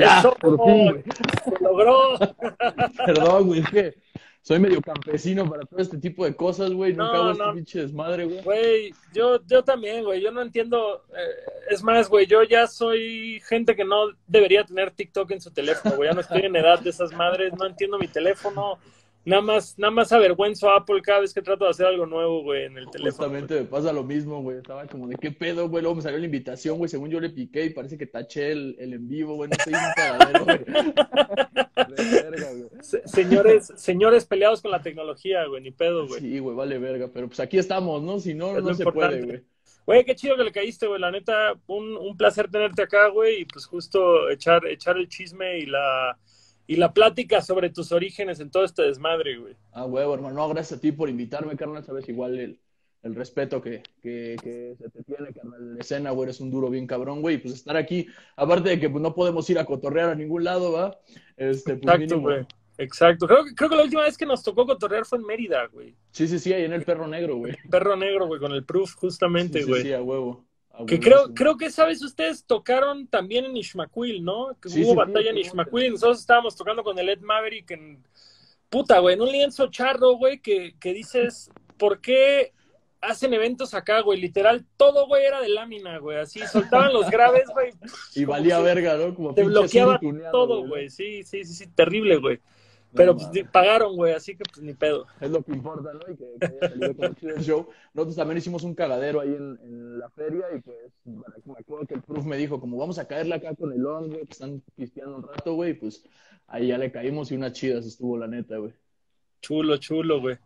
Ya, Eso, por fin, se logró. Perdón, güey, es que soy medio campesino para todo este tipo de cosas, güey. Nunca No, hago este no. pinche desmadre, güey. Güey, yo, yo también, güey, yo no entiendo. eh, es más, güey, yo ya soy gente que no debería tener TikTok en su teléfono, güey. Ya no estoy en edad de esas madres, no entiendo mi teléfono. Nada más, nada más avergüenzo a Apple cada vez que trato de hacer algo nuevo, güey, en el teléfono. Justamente me pasa lo mismo, güey. Estaba como de qué pedo, güey. Luego me salió la invitación, güey. Según yo le piqué y parece que taché el, el en vivo, güey. No estoy un cagadero, güey. De verga, güey. Se- Señores, señores peleados con la tecnología, güey, ni pedo, güey. Sí, güey, vale verga. Pero pues aquí estamos, ¿no? Si no, Es no se importante. puede, güey. Güey, qué chido que le caíste, güey. La neta, un, un placer tenerte acá, güey. Y pues justo echar, echar el chisme y la, y la plática sobre tus orígenes en todo este desmadre, güey. Ah, huevo, hermano. No, gracias a ti por invitarme, carnal. Sabes igual el, el respeto que, que, que se te tiene, carnal. La escena, güey, eres un duro bien cabrón, güey. Pues estar aquí, aparte de que pues, no podemos ir a cotorrear a ningún lado, ¿va? Este, pues Exacto, mínimo. güey. Exacto. Creo, que- creo que la última vez que nos tocó cotorrear fue en Mérida, güey. Sí, sí, sí, ahí en el perro negro, güey. Perro negro, güey, con el proof, justamente, Sí, sí, güey. sí, a huevo. A Que creo, creo que, ¿sabes? Ustedes tocaron también en Ishmaquil, ¿no? Que Sí, hubo sí, batalla sí, en. Ishmaquil y nosotros estábamos tocando con el Ed Maverick en... Puta, güey, en un lienzo charro, güey, que, que dices, ¿por qué hacen eventos acá, güey? Literal, todo, güey, era de lámina, güey. Así, soltaban los graves, güey. Y valía si verga, ¿no? Como Te bloqueaba todo, güey. Sí, sí, sí, sí, terrible, güey. No Pero pues ni- pagaron, güey, así que pues ni pedo. Es lo que importa, ¿no? Y que, que haya salido chido el show. Nosotros también hicimos un cagadero ahí en, en la feria y pues me acuerdo que el proof me dijo como vamos a caerle acá con el on, güey, que están pisteando un rato, güey, y pues ahí ya le caímos y unas chidas estuvo la neta, güey. Chulo, chulo, güey.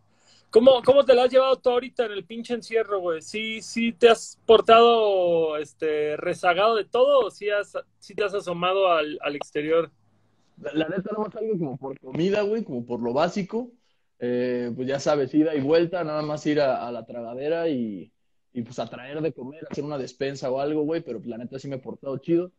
¿Cómo, ¿Cómo te la has llevado tú ahorita en el pinche encierro, güey? ¿Sí, sí te has portado este, rezagado de todo o sí, has, sí te has asomado al, al exterior? La, neta no más algo como por comida, güey, como por lo básico. Eh, pues ya sabes, ida y vuelta, nada más ir a, la tragadera y, y pues a traer de comer, hacer una despensa o algo, güey, pero la neta sí me he portado chido.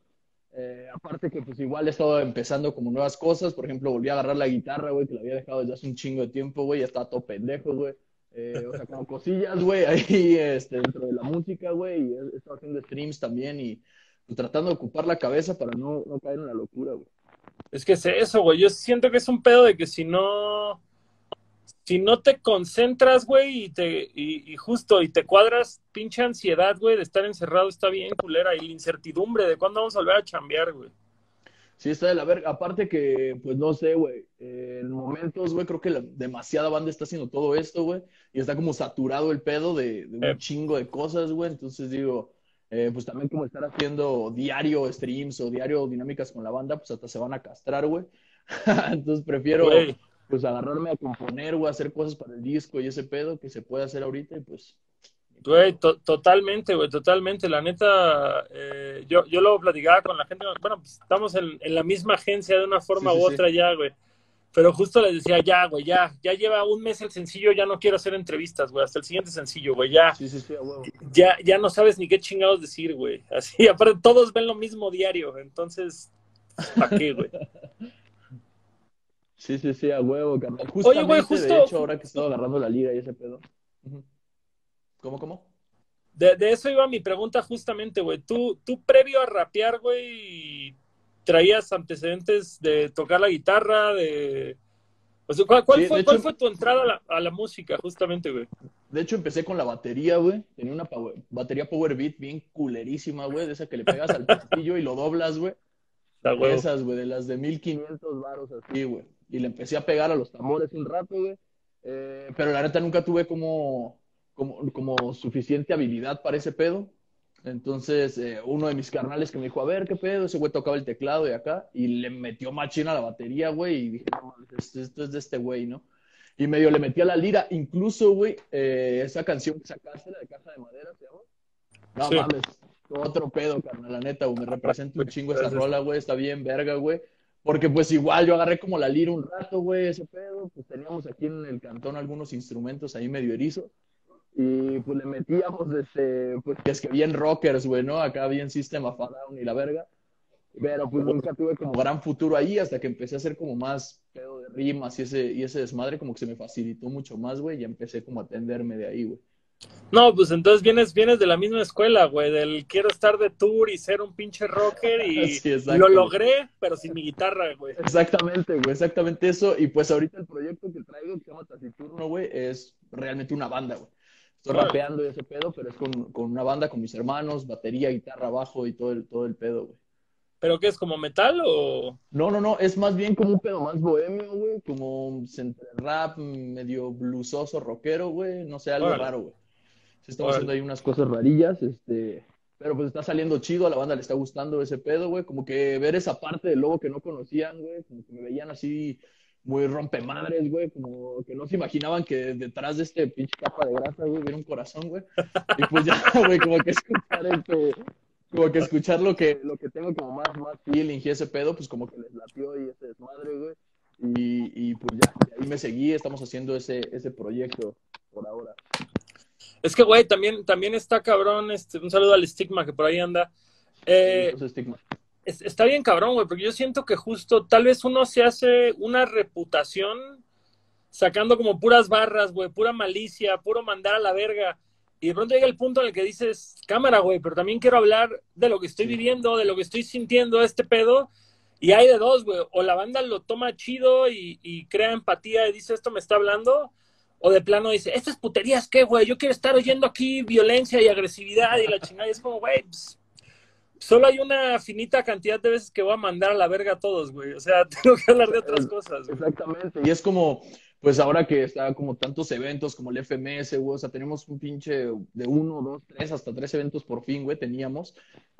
Eh, aparte que pues igual he estado empezando como nuevas cosas, por ejemplo, volví a agarrar la guitarra, güey, que la había dejado desde hace un chingo de tiempo, güey, ya estaba todo pendejo, güey. Eh, o sea, como cosillas, güey, ahí este, dentro de la música, güey, y he, he estado haciendo streams también y pues, tratando de ocupar la cabeza para no, no caer en la locura, güey. Es que es eso, güey. Yo siento que es un pedo de que si no. Si no te concentras, güey, y te, y, y justo, y te cuadras, pinche ansiedad, güey, de estar encerrado está bien culera. Y la incertidumbre de cuándo vamos a volver a chambear, güey. Sí, está de la verga. Aparte que, pues no sé, güey. eh, en momentos, güey, creo que la- demasiada banda está haciendo todo esto, güey. Y está como saturado el pedo de, de un Eh. chingo de cosas, güey. Entonces digo, eh, pues también como estar haciendo diario streams o diario dinámicas con la banda, pues hasta se van a castrar, güey. Entonces prefiero, Güey. pues agarrarme a componer, güey, a hacer cosas para el disco y ese pedo que se puede hacer ahorita y pues... Güey, to- totalmente, güey, totalmente. La neta, eh, yo, yo lo platicaba con la gente. Bueno, pues estamos en, en la misma agencia de una forma Sí, sí, u sí. otra ya, güey. Pero justo les decía, ya, güey, ya, ya lleva un mes el sencillo, ya no quiero hacer entrevistas, güey, hasta el siguiente sencillo, güey, ya, Sí, sí, sí, a huevo. ya, ya no sabes ni qué chingados decir, güey. Así, aparte, todos ven lo mismo diario, entonces, ¿para qué, güey? Sí, sí, sí, a huevo, carnal. Oye, güey, de justo- hecho, ahora que estaba agarrando la lira y ese pedo. ¿Cómo, cómo? De, de eso iba mi pregunta justamente, güey. Tú, tú previo a rapear, güey, traías antecedentes de tocar la guitarra, de... O sea, ¿cuál, cuál Sí, fue, de cuál hecho- fue tu entrada a la, a la música, justamente, güey? De hecho, empecé con la batería, güey. Tenía una power- batería Power Beat bien culerísima, güey. De esa que le pegas al pestillo y lo doblas, güey. De güey. esas, güey, de las de 1500 varos así, güey. Y le empecé a pegar a los tambores un rato, güey. Eh, pero la neta nunca tuve como, como, como suficiente habilidad para ese pedo. Entonces, eh, uno de mis carnales que me dijo, a ver, ¿qué pedo? Ese güey tocaba el teclado y acá. Y le metió machina a la batería, güey. Y dije, no esto, esto es de este güey, ¿no? Y medio le metí a la lira. Incluso, güey, eh, esa canción que sacaste, la de Casa de Madera, ¿se llama? No Sí. mames, otro pedo, carnal, la neta, güey. Me representa un chingo esa rola, güey. Está bien, verga, güey. Porque pues igual yo agarré como la lira un rato, güey, ese pedo. Pues teníamos aquí en el cantón algunos instrumentos ahí medio erizos. Y pues le metíamos este, pues que es que bien rockers, güey, ¿no? Acá bien System of a Down y la verga. Pero pues nunca tuve como gran futuro ahí hasta que empecé a hacer como más pedo de rimas y ese, y ese desmadre como que se me facilitó mucho más, güey, y empecé como a atenderme de ahí, güey. No, pues entonces vienes, vienes de la misma escuela, güey, del quiero estar de tour y ser un pinche rocker y Sí, lo logré, pero sin mi guitarra, güey. Exactamente, güey, exactamente eso. Y pues ahorita el proyecto que traigo, que se llama Taciturno, güey, es realmente una banda, güey. Estoy rapeando y ese pedo, pero es con, con una banda, con mis hermanos, batería, guitarra, bajo y todo el, todo el pedo, güey. ¿Pero qué es, como metal o...? No, no, no, es más bien como un pedo más bohemio, güey, como rap, medio bluesoso, rockero, güey, no sé, algo Órale. raro, güey. Estamos Órale. haciendo ahí unas cosas rarillas, este, pero pues está saliendo chido, a la banda le está gustando ese pedo, güey, como que ver esa parte del lobo que no conocían, güey, como que me veían así muy rompemadres, güey, como que no se imaginaban que detrás de este pinche capa de grasa, güey, hubiera un corazón, güey. Y pues ya, güey, como que escuchar este, como que escuchar lo que, lo que tengo como más, más feeling y ese pedo, pues como que les latió y ese desmadre, güey. Y, y pues ya, de ahí me seguí, estamos haciendo ese, ese proyecto por ahora. Es que, güey, también, también está cabrón, este, un saludo al estigma que por ahí anda. Eh, estigma. Es- está bien cabrón, güey, porque yo siento que justo tal vez uno se hace una reputación sacando como puras barras, güey, pura malicia, puro mandar a la verga. Y de pronto llega el punto en el que dices, cámara, güey, pero también quiero hablar de lo que estoy Sí. viviendo, de lo que estoy sintiendo, este pedo. Y hay de dos, güey. O la banda lo toma chido y, y crea empatía y dice, esto me está hablando. O de plano dice, estas puterías, ¿qué, güey? Yo quiero estar oyendo aquí violencia y agresividad y la chingada. Y es como, güey, pues, solo hay una finita cantidad de veces que voy a mandar a la verga a todos, güey. O sea, tengo que hablar de otras cosas, güey. Exactamente. Y es como, pues ahora que está como tantos eventos como el FMS, güey, o sea, tenemos un pinche de uno, dos, tres, hasta tres eventos por fin, güey, teníamos.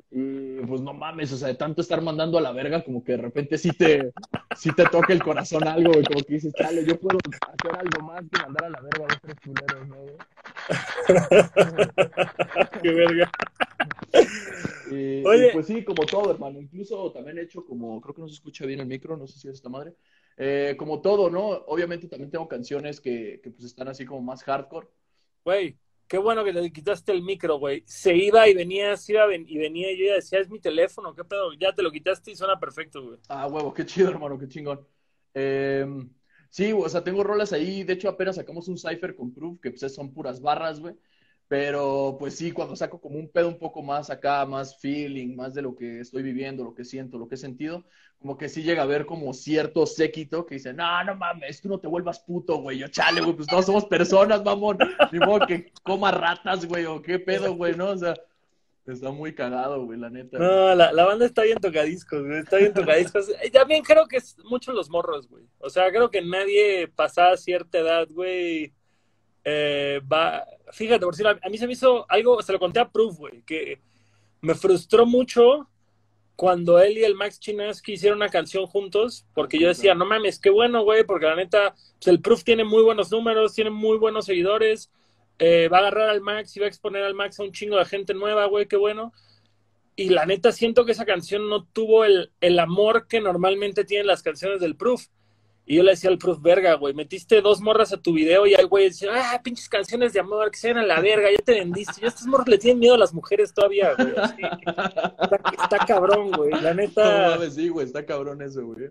Y pues no mames, o sea, de tanto estar mandando a la verga, como que de repente sí te, sí te toca el corazón algo, güey, como que dices, chale, yo puedo hacer algo más que mandar a la verga a los tres culeros, ¿no? Qué verga. Y, Oye. y pues sí, como todo, hermano. Incluso también he hecho como, creo que no se escucha bien el micro, no sé si es esta madre. Eh, como todo, ¿no? Obviamente también tengo canciones que, que pues están así como más hardcore. Güey, qué bueno que le quitaste el micro, güey. Se iba y venía, se iba y venía y yo ya decía, es mi teléfono, qué pedo. Ya te lo quitaste y suena perfecto, güey. Ah, huevo, qué chido, hermano, qué chingón. Eh, sí, o sea, tengo rolas ahí. De hecho, apenas sacamos un cipher con Proof, que pues son puras barras, güey. Pero pues sí, cuando saco como un pedo un poco más acá, más feeling, más de lo que estoy viviendo, lo que siento, lo que he sentido, como que sí llega a haber como cierto séquito que dice, no, no mames, tú no te vuelvas puto, güey. Yo, chale, güey, pues todos somos personas, mamón. Ni modo que coma ratas, güey, o qué pedo, güey, ¿no? O sea, está muy cagado, güey, la neta. No, la, la banda está bien tocadiscos, güey. Está bien tocadiscos. Eh, También creo que es mucho los morros, güey. O sea, creo que nadie pasada cierta edad, güey, eh, va. Fíjate, por decir, a, mí se me hizo algo, se lo conté a Proof, güey, que me frustró mucho cuando él y el Max Chinaski hicieron una canción juntos, porque yo decía, no mames, qué bueno, güey, porque la neta, pues el Proof tiene muy buenos números, tiene muy buenos seguidores, eh, va a agarrar al Max y va a exponer al Max a un chingo de gente nueva, güey, qué bueno. Y la neta siento que esa canción no tuvo el, el amor que normalmente tienen las canciones del Proof. Y yo le decía al Proof, verga, güey, metiste dos morras a tu video y el güey decía, ah, pinches canciones de amor, que sean a la verga, ya te vendiste. Y estos morros le tienen miedo a las mujeres todavía, güey. así. Está, está cabrón, güey. La No neta, mames, sí, güey, está cabrón eso, güey.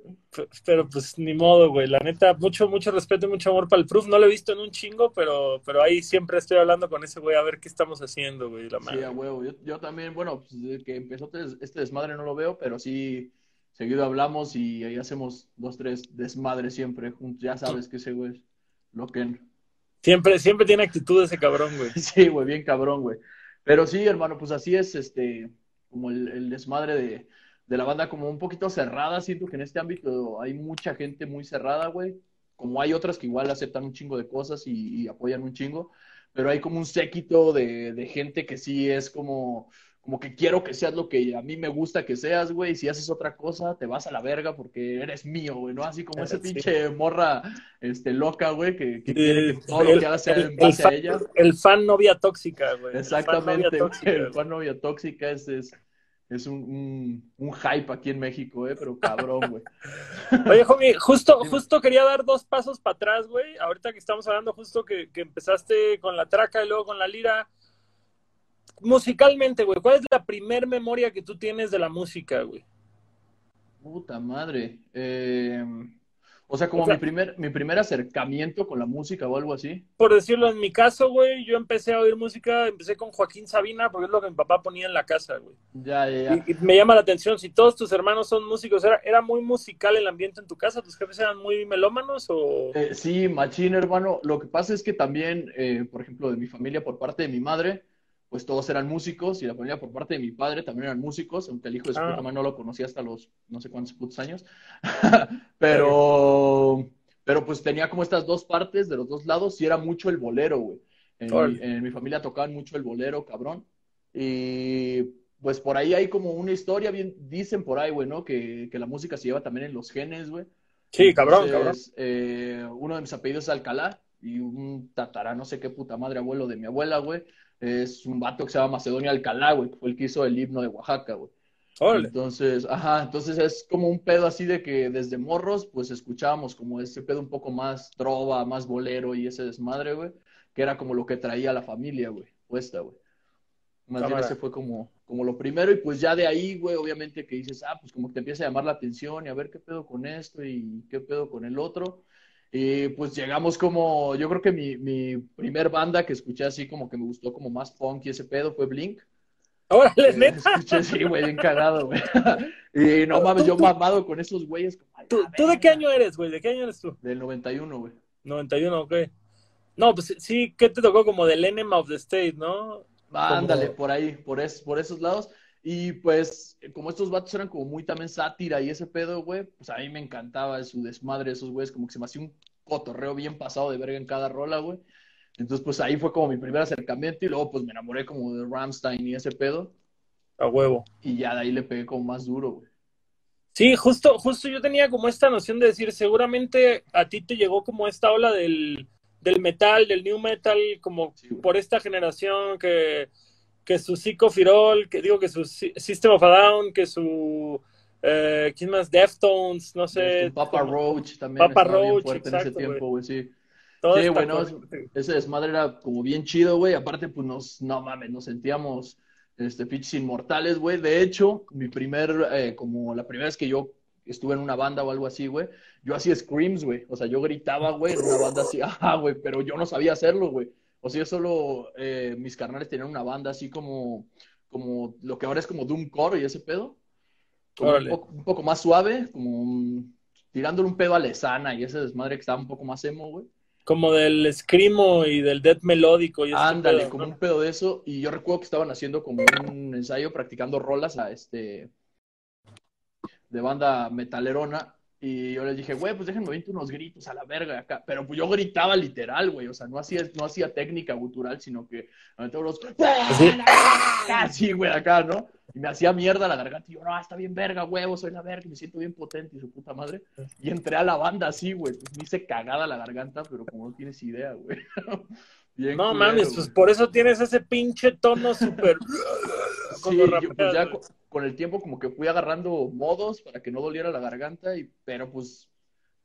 pero pues ni modo, güey. La neta, mucho, mucho respeto y mucho amor para el Proof. No lo he visto en un chingo, pero, pero ahí siempre estoy hablando con ese güey a ver qué estamos haciendo, güey. La Sí, madre. a huevo. Yo, yo también, bueno, pues desde que empezó este este desmadre no lo veo, pero sí, seguido hablamos y ahí hacemos dos, tres desmadres siempre juntos. Ya sabes que ese güey es lo que... Siempre, siempre tiene actitud ese cabrón, güey. Sí, güey, bien cabrón, güey. Pero sí, hermano, pues así es, este, como el, el desmadre de, de la banda, como un poquito cerrada. Siento que en este ámbito hay mucha gente muy cerrada, güey. Como hay otras que igual aceptan un chingo de cosas y, y apoyan un chingo. Pero hay como un séquito de, de gente que sí es como, como que quiero que seas lo que a mí me gusta que seas, güey. Si haces otra cosa, te vas a la verga porque eres mío, güey, ¿no? Así como esa Sí. pinche morra, este, loca, güey, que, que quiere que todo lo que haga sea el- en el base a fan- ella. El fan novia tóxica, güey. El fan Exactamente, novia tóxica, el fan novia tóxica es, es, es un, un, un hype aquí en México, eh, pero cabrón, güey. Oye, homie, justo, justo quería dar dos pasos para atrás, güey. Ahorita que estamos hablando justo que, que empezaste con la traca y luego con la lira. Musicalmente, güey, ¿cuál es la primer memoria que tú tienes de la música, güey? Puta madre. Eh, O sea, como O sea- mi primer, mi primer acercamiento con la música o algo así. Por decirlo, en mi caso, güey, yo empecé a oír música, empecé con Joaquín Sabina, porque es lo que mi papá ponía en la casa, güey. Ya, ya, ya. Y, y me llama la atención, si todos tus hermanos son músicos, ¿era, ¿era muy musical el ambiente en tu casa? ¿Tus jefes eran muy melómanos o...? Eh, sí, machín, hermano. Lo que pasa es que también, eh, por ejemplo, de mi familia por parte de mi madre, pues todos eran músicos y la familia por parte de mi padre también eran músicos, aunque el hijo de su Ah. madre no lo conocía hasta los no sé cuántos putos años. Pero, pero pues tenía como estas dos partes de los dos lados y era mucho el bolero, güey. En, mi, Órale. en mi familia tocaban mucho el bolero, cabrón. Y pues por ahí hay como una historia, bien, dicen por ahí, güey, ¿no? Que, que la música se lleva también en los genes, güey. Sí, cabrón, cabrón. Entonces, eh, uno de mis apellidos es Alcalá y un tatara, no sé qué puta madre abuelo de mi abuela, güey, es un vato que se llama Macedonio Alcalá, güey, que fue el que hizo el himno de Oaxaca, güey. Órale. Entonces, ajá, entonces es como un pedo así de que desde morros, pues escuchábamos como ese pedo un poco más trova, más bolero y ese desmadre, güey, que era como lo que traía la familia, güey, puesta, güey. Más bien Cámara. ese fue como, como lo primero y pues ya de ahí, güey, obviamente que dices, ah, pues como que te empieza a llamar la atención y a ver qué pedo con esto y qué pedo con el otro. Y pues llegamos como, yo creo que mi, mi primer banda que escuché así como que me gustó como más punk y ese pedo fue Blink. Órale, Eh, neta. Escuché, sí, güey, bien cagado, güey. Y no mames, yo mamado con esos güeyes. como, ¿Tú, tú de qué año eres, güey? ¿De qué año eres tú? Del 91, güey. 91, ok. No, pues sí, ¿qué te tocó como del Enema of the State, no? Ándale, Como- por ahí, por, es, por esos lados. Y pues, como estos vatos eran como muy también sátira y ese pedo, güey, pues a mí me encantaba su desmadre de esos güeyes, como que se me hacía un cotorreo bien pasado de verga en cada rola, güey. Entonces, pues ahí fue como mi primer acercamiento y luego pues me enamoré como de Rammstein y ese pedo. A huevo. Y ya de ahí le pegué como más duro, güey. Sí, justo, justo yo tenía como esta noción de decir, seguramente a ti te llegó como esta ola del, del metal, del new metal, como Sí, por esta generación que, que su Firol, que digo que su System of a Down, que su eh, ¿quién más? Deftones, no sé. Papa como Roach también Papa Roach, fuerte en ese tiempo, güey, sí. toda Sí, güey, no, ese desmadre era como bien chido, güey. Aparte, pues nos, no mames, nos sentíamos, este, pinches inmortales, güey. De hecho, mi primer, eh, como la primera vez que yo estuve en una banda o algo así, güey, yo hacía screams, güey. O sea, yo gritaba, güey, en una banda así, ajá, güey, pero yo no sabía hacerlo, güey. O sea, yo solo, eh, mis carnales tenían una banda así como, como lo que ahora es como Doomcore y ese pedo. Un poco, un poco más suave, como un- tirándole un pedo a Lesana y ese desmadre que estaba un poco más emo, güey. Como del screamo y del death melódico y Ándale, pedo, como ¿no? un pedo de eso. Y yo recuerdo que estaban haciendo como un ensayo practicando rolas a este de banda metalerona. Y yo les dije, güey, pues déjenme oírte unos gritos a la verga acá. Pero pues yo gritaba literal, güey. O sea, no hacía, no hacía técnica gutural, sino que aventaba los... Así, güey, acá, ¿no? Y me hacía mierda la garganta. Y yo, no, está bien verga, huevo, soy la verga. y Me siento bien potente y su puta madre. Y entré a la banda así, güey. Pues me hice cagada la garganta, pero como no tienes idea, güey. Bien No culero, mames, pues por eso tienes ese pinche tono súper. Sí, yo, pues ya con el tiempo como que fui agarrando modos para que no doliera la garganta, y, pero pues,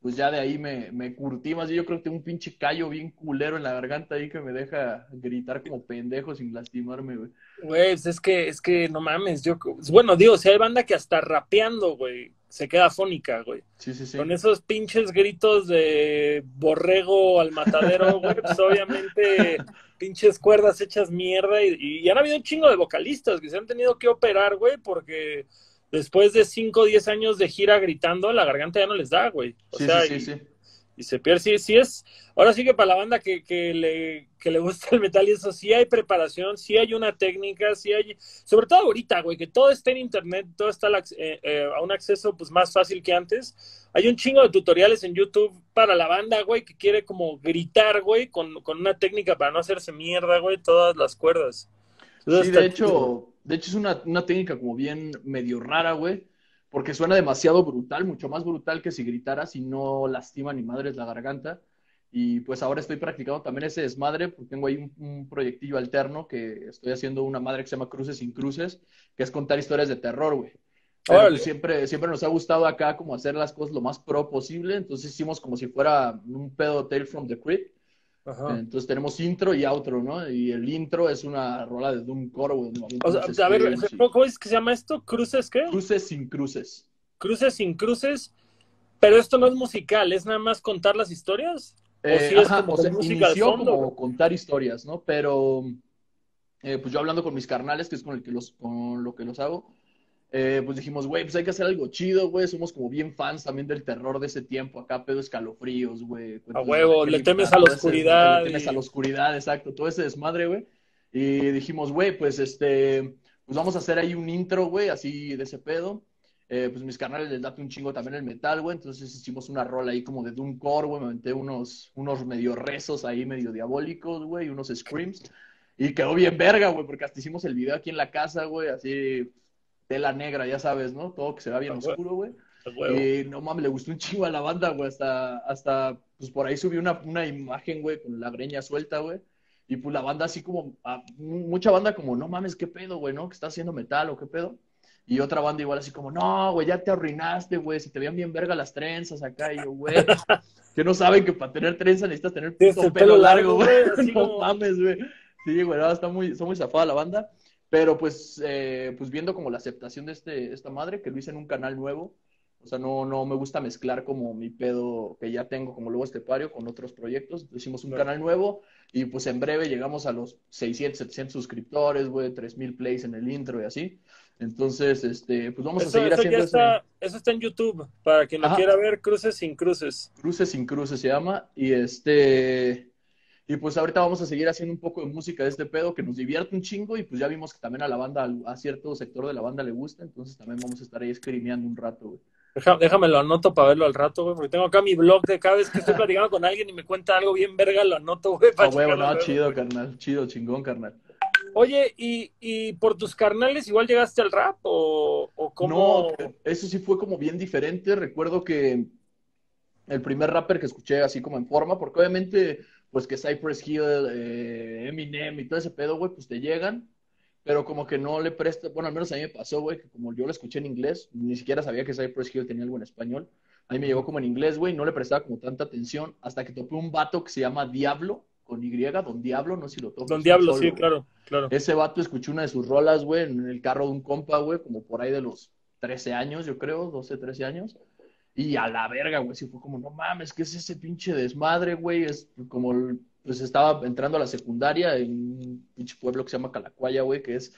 pues ya de ahí me, me curtí más. Yo creo que tengo un pinche callo bien culero en la garganta ahí que me deja gritar como pendejo sin lastimarme, güey. Güey, pues es que, es que no mames, yo, bueno, digo, si hay banda que hasta rapeando, güey, se queda fónica, güey. Sí, sí, sí. Con esos pinches gritos de borrego al matadero, güey, pues obviamente pinches cuerdas hechas mierda y, y han habido un chingo de vocalistas que se han tenido que operar, güey, porque después de 5 o 10 años de gira gritando, la garganta ya no les da, güey. O Sí, sea, sí, y- sí. Y se pierde. Sí, sí es. Ahora sí que para la banda que, que, le, que le gusta el metal y eso, sí hay preparación, sí hay una técnica, sí hay. Sobre todo ahorita, güey, que todo está en internet, todo está eh, eh, a un acceso pues más fácil que antes. Hay un chingo de tutoriales en YouTube para la banda, güey, que quiere como gritar, güey, con, con una técnica para no hacerse mierda, güey, todas las cuerdas. Entonces, Sí, de hecho, de hecho es una, una técnica como bien medio rara, güey, porque suena demasiado brutal, mucho más brutal que si gritaras y no lastima ni madres la garganta. Y pues ahora estoy practicando también ese desmadre, porque tengo ahí un, un proyectillo alterno que estoy haciendo una madre que se llama Cruces sin Cruces, que es contar historias de terror, güey. Pero pues siempre, siempre nos ha gustado acá como hacer las cosas lo más pro posible, entonces hicimos como si fuera un pedo Tale from the Crypt. Ajá. Entonces tenemos intro y outro, ¿no? Y el intro es una rola de güey. donde O sea, a ver, ¿cómo es que se llama esto? ¿Cruces qué? Cruces sin cruces. Cruces sin cruces. Pero esto no es musical, es nada más contar las historias. ¿O eh, sí es como música inició como contar historias, ¿no? Pero eh, pues yo hablando con mis carnales, que es con, el que los, con lo que los hago, eh, pues dijimos, güey, pues hay que hacer algo chido, güey. Somos como bien fans también del terror de ese tiempo. Acá pedo escalofríos, güey. A huevo, le temes a la oscuridad. Le temes a la oscuridad, exacto. Todo ese desmadre, güey. Y dijimos, güey, pues este, pues vamos a hacer ahí un intro, güey, así de ese pedo. Eh, pues mis canales les date un chingo también el metal, güey. Entonces hicimos una rola ahí como de Doomcore, güey. Me aventé unos, unos medio rezos ahí, medio diabólicos, güey, unos screams. Y quedó bien verga, güey, porque hasta hicimos el video aquí en la casa, güey, así tela negra, ya sabes, ¿no? Todo que se vea bien oscuro, güey. Y no mames, le gustó un chingo a la banda, güey. Hasta, hasta, pues por ahí subí una, una imagen, güey, con la greña suelta, güey. Y pues la banda así como, ah, mucha banda como, no mames, qué pedo, güey, ¿no? Que está haciendo metal o qué pedo. Y otra banda igual así como, no, güey, ya te arruinaste, güey, se te veían bien verga las trenzas acá. Y yo, güey, que no saben que para tener trenzas necesitas tener pelo, largo, güey. no mames, güey. Sí, güey, está muy, está muy zafada la banda. Pero pues, eh, pues viendo como la aceptación de este, esta madre, que lo hice en un canal nuevo, o sea, no, no me gusta mezclar como mi pedo que ya tengo como luego estepario con otros proyectos. Hicimos un canal nuevo y pues en breve llegamos a los 600, 700 suscriptores, güey, 3000 plays en el intro y así. Entonces, este, pues vamos a seguir haciendo eso. Eso está en YouTube, para quien lo quiera ver, Cruces sin Cruces. Cruces sin Cruces se llama. Y este, y pues ahorita vamos a seguir haciendo un poco de música de este pedo que nos divierte un chingo y pues ya vimos que también a la banda, a cierto sector de la banda le gusta, entonces también vamos a estar ahí escribiendo un rato, güey. déjame lo anoto para verlo al rato, güey, porque tengo acá mi blog de cada vez que estoy platicando con alguien y me cuenta algo bien verga, lo anoto, güey. Ah, huevo, no, chido, carnal, chido, chingón, carnal. Oye, ¿y, ¿y, por tus carnales igual llegaste al rap o, o cómo? No, eso sí fue como bien diferente. Recuerdo que el primer rapper que escuché así como en forma, porque obviamente pues que Cypress Hill, eh, Eminem y todo ese pedo, güey, pues te llegan, pero como que no le presta, bueno, al menos a mí me pasó, güey, que como yo lo escuché en inglés, ni siquiera sabía que Cypress Hill tenía algo en español, a mí me llegó como en inglés, güey, no le prestaba como tanta atención, hasta que topé un vato que se llama Diablo, con Y, Don Diablo, no sé si lo topo. Don Diablo, sí, claro, claro. Ese vato escuché una de sus rolas, güey, en el carro de un compa, güey, como por ahí de los 13 años, yo creo, 12, 13 años. Y a la verga, güey, sí fue como, no mames, ¿qué es ese pinche desmadre, güey? Es como, pues estaba entrando a la secundaria en un pinche pueblo que se llama Calacuaya, güey, que es,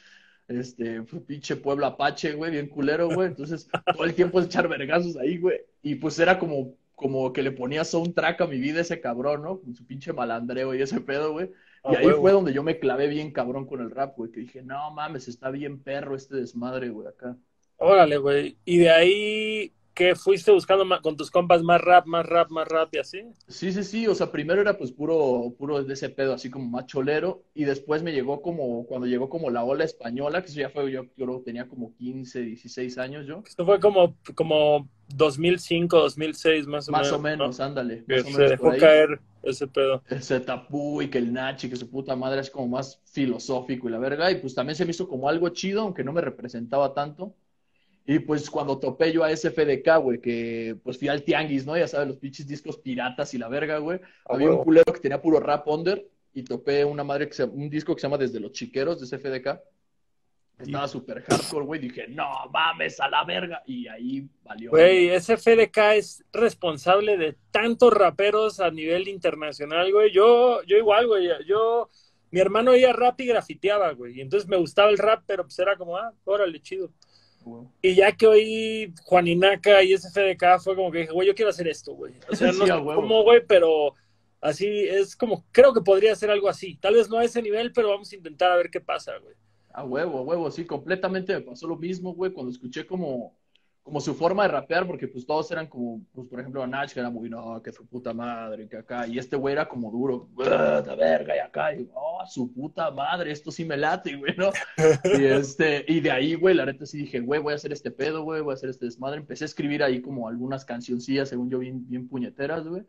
este, pinche pueblo apache, güey, bien culero, güey. Entonces, todo el tiempo es echar vergazos ahí, güey. Y pues era como, como que le ponía soundtrack a mi vida ese cabrón, ¿no? Con su pinche malandreo y ese pedo, güey. Y ahí fue donde yo me clavé bien cabrón con el rap, güey, que dije, no mames, está bien perro este desmadre, güey, acá. Órale, güey. Y de ahí ¿Qué fuiste buscando con tus compas más rap, más rap, más rap y así? Sí, sí, sí, o sea, primero era pues puro, puro de ese pedo, así como más cholero, y después me llegó como, cuando llegó como la ola española, que eso ya fue, yo, yo tenía como 15, 16 años yo. Esto fue como, como 2005, 2006 más o menos. Más o menos, ándale. se dejó caer ese pedo. Ese tapú y que el Nachi, que su puta madre es como más filosófico y la verga, y pues también se me hizo como algo chido, aunque no me representaba tanto y pues cuando topé yo a SFDK, güey, que pues fui al tianguis, ¿no? Ya sabes, los pinches discos piratas y la verga, güey. Había un culero que tenía puro rap under y topé una madre que se, un disco que se llama Desde los Chiqueros de SFDK. Estaba súper hardcore, güey. Dije, no mames, a la verga. Y ahí valió. Güey, SFDK es responsable de tantos raperos a nivel internacional, güey. Yo, yo igual, güey. Yo, mi hermano oía rap y grafiteaba, güey. Y entonces me gustaba el rap, pero pues era como, ah, órale, chido. Y ya que oí Juaninaca y SFDK fue como que dije, güey, yo quiero hacer esto, güey. O sea, no sé cómo, güey, pero así es como, creo que podría ser algo así. Tal vez no a ese nivel, pero vamos a intentar a ver qué pasa, güey. A huevo, a huevo, sí, completamente me pasó lo mismo, güey, cuando escuché como como su forma de rapear, porque pues todos eran como, pues por ejemplo, Nach, que era muy, no, que su puta madre, que acá, y este güey era como duro, de verga, y acá, y oh, su puta madre, esto sí me late, güey, ¿no? y este, y de ahí, güey, la neta sí dije, güey, voy a hacer este pedo, güey, voy a hacer este desmadre, empecé a escribir ahí como algunas cancioncillas, según yo, bien, bien puñeteras, güey,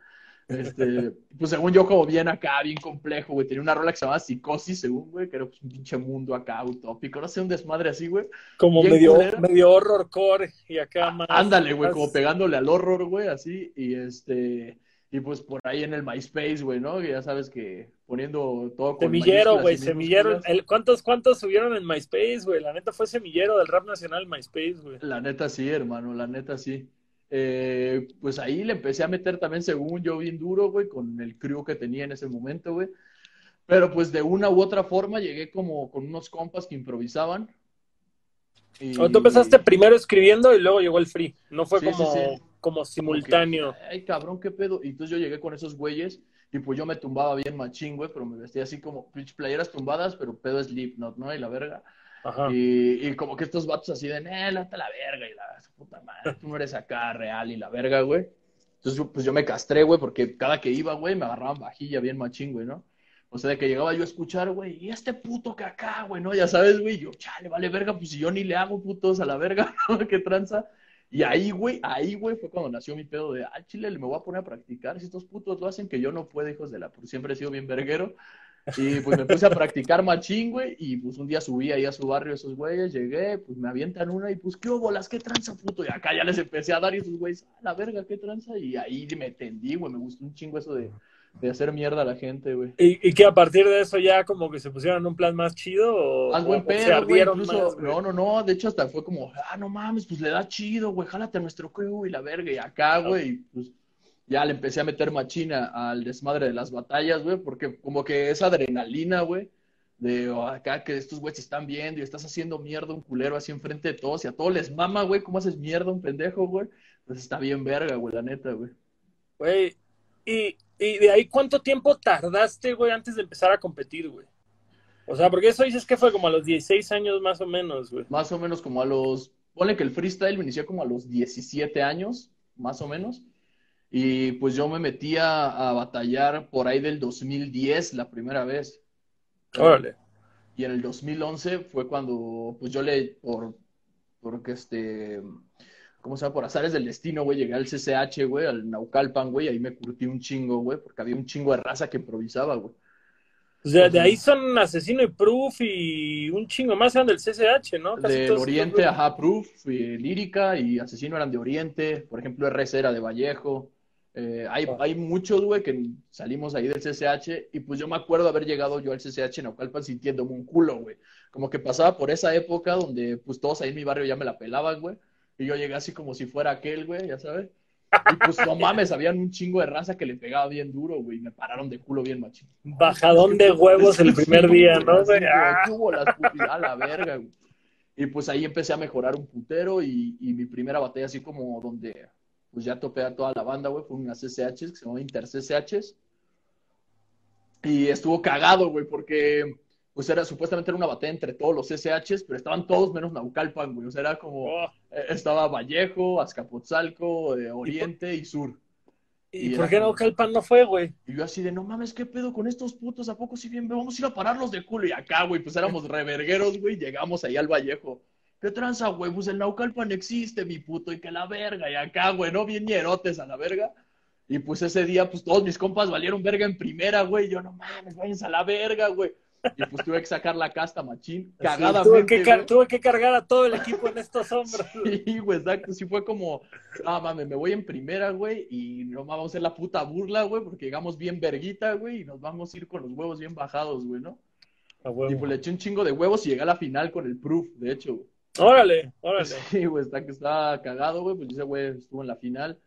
este, pues según yo, como bien acá, bien complejo, güey. Tenía una rola que se llamaba Psicosis, según, güey, que era pues, un pinche mundo acá utópico. No sé, un desmadre así, güey. Como medio, medio horrorcore y acá más. Ándale, güey, como pegándole al horror, güey, así. Y este. Y pues por ahí en el MySpace, güey, ¿no? ya sabes que poniendo todo con Semillero, güey, semillero. El, ¿cuántos, ¿Cuántos subieron en MySpace, güey? La neta fue semillero del rap nacional MySpace, güey. La neta sí, hermano, la neta sí. Eh, pues ahí le empecé a meter también, según yo, bien duro, güey, con el crew que tenía en ese momento, güey. Pero pues de una u otra forma llegué como con unos compas que improvisaban. Y... O tú empezaste primero escribiendo y luego llegó el free. No fue como, como simultáneo. Ay, cabrón, qué pedo. Y entonces yo llegué con esos güeyes y pues yo me tumbaba bien machín, güey, pero me vestía así como playeras tumbadas, pero pedo Slipknot, ¿no? Y la verga. Y, y, como que estos vatos así de, eh, la verga, y la puta madre, tú no eres acá real y la verga, güey. Entonces, pues yo me castré, güey, porque cada que iba, güey, me agarraban vajilla bien machín, güey, ¿no? O sea, de que llegaba yo a escuchar, güey, y este puto que acá, güey, ¿no? Ya sabes, güey, yo, chale, vale verga, pues si yo ni le hago putos a la verga, ¿no? ¿Qué tranza? Y ahí, güey, ahí, güey, fue cuando nació mi pedo de, ah, chile, me voy a poner a practicar. Si estos putos lo hacen, que yo no puedo, hijos de la, siempre he sido bien verguero. Y pues me puse a practicar machín, güey, y pues un día subí ahí a su barrio esos güeyes, llegué, pues me avientan una y pues, ¿qué bolas? ¿Qué tranza, puto? Y acá ya les empecé a dar y esos güeyes, ah, la verga, ¿qué tranza? Y ahí me tendí, güey, me gustó un chingo eso de, de hacer mierda a la gente, güey. ¿Y, ¿Y, que a partir de eso ya como que se pusieron un plan más chido o, más buen pedo, güey, incluso, no, no, no, de hecho hasta fue como, ah, no mames, pues le da chido, güey, jálate a nuestro crew y la verga, y acá, güey, pues ya le empecé a meter machina al desmadre de las batallas, güey, porque como que esa adrenalina, güey, de oh, acá que estos güeyes están viendo y estás haciendo mierda un culero así enfrente de todos y a todos les mama, güey, ¿cómo haces mierda un pendejo, güey? Pues está bien verga, güey, la neta, güey. Güey, y, y de ahí cuánto tiempo tardaste, güey, antes de empezar a competir, güey? O sea, porque eso dices que fue como a los 16 años más o menos, güey. Más o menos como a los, ponle que el freestyle me inició como a los 17 años, más o menos. Y pues yo me metí a, batallar por ahí del 2010 la primera vez. Órale. Y en el 2011 fue cuando, pues yo le, por, porque este, ¿cómo se llama? Por azares del destino, güey, llegué al CCH, güey, al Naucalpan, güey, ahí me curtí un chingo, güey, porque había un chingo de raza que improvisaba, güey. O sea, de ahí son Asesino y Proof y un chingo más eran del CCH, ¿no? del Oriente, ajá, Proof, y Lírica y Asesino eran de Oriente, por ejemplo, RC era de Vallejo. Eh, hay, ah. hay muchos, güey, que salimos ahí del CCH y pues yo me acuerdo haber llegado yo al CCH en Naucalpan sintiéndome un culo, güey. Como que pasaba por esa época donde pues todos ahí en mi barrio ya me la pelaban, güey. Y yo llegué así como si fuera aquel, güey, ya sabes. Y pues no mames, habían un chingo de raza que le pegaba bien duro, güey. Me pararon de culo bien machín. Bajadón de huevos el primer día, ¿no, güey? Tuvo las a la verga, güey. Y pues ahí empecé a mejorar un putero y, y mi primera batalla así como donde pues ya topé a toda la banda, güey, fue una CCH que se llamó Inter CCH. Y estuvo cagado, güey, porque pues era supuestamente era una batalla entre todos los CCHs, pero estaban todos menos Naucalpan, güey. O sea, era como oh. eh, estaba Vallejo, Azcapotzalco, eh, Oriente y, Sur. ¿Y, por qué Naucalpan no fue, güey? Y yo así de, no mames, ¿qué pedo con estos putos? ¿A poco si bien vamos a ir a pararlos de culo? Y acá, güey, pues éramos revergueros, güey, llegamos ahí al Vallejo. ¿Qué tranza, güey? Pues el Naucalpan existe, mi puto, y que la verga, y acá, güey, ¿no? Bien ñerotes a la verga. Y pues ese día, pues todos mis compas valieron verga en primera, güey. Yo, no mames, váyanse a la verga, güey. Y pues tuve que sacar la casta, machín, cagadamente. tuve, que cargar a todo el equipo en estos hombros. Sí, güey, exacto. Sí fue como, no mames, me voy en primera, güey, y no vamos a hacer la puta burla, güey, porque llegamos bien verguita, güey, y nos vamos a ir con los huevos bien bajados, güey, ¿no? Y pues le eché un chingo de huevos y llegué a la final con el proof, de hecho, güey. Órale, órale. Sí, güey, está que estaba cagado, güey, pues ese güey estuvo en la final.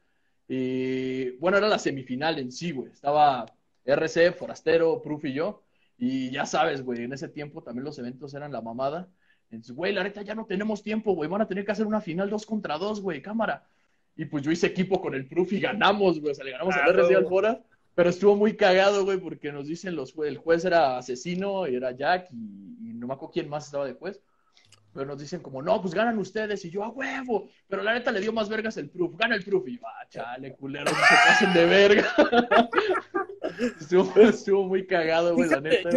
Y bueno, era la semifinal en sí, güey. Estaba RC, Forastero, Proof y yo. Y ya sabes, güey, en ese tiempo también los eventos eran la mamada. Entonces, güey, la neta ya no tenemos tiempo, güey. Van a tener que hacer una final dos contra dos, güey, cámara. Y pues yo hice equipo con el Proof y ganamos, güey. O sea, le ganamos al RC al Fora. Pero estuvo muy cagado, güey, porque nos dicen los el juez era asesino y era Jack y, y no me acuerdo quién más estaba de juez pero nos dicen como, no, pues ganan ustedes, y yo, a huevo, pero la neta le dio más vergas el proof, gana el proof, y yo, ah, chale, culeros, se pasen de verga. estuvo, muy cagado, güey, la neta.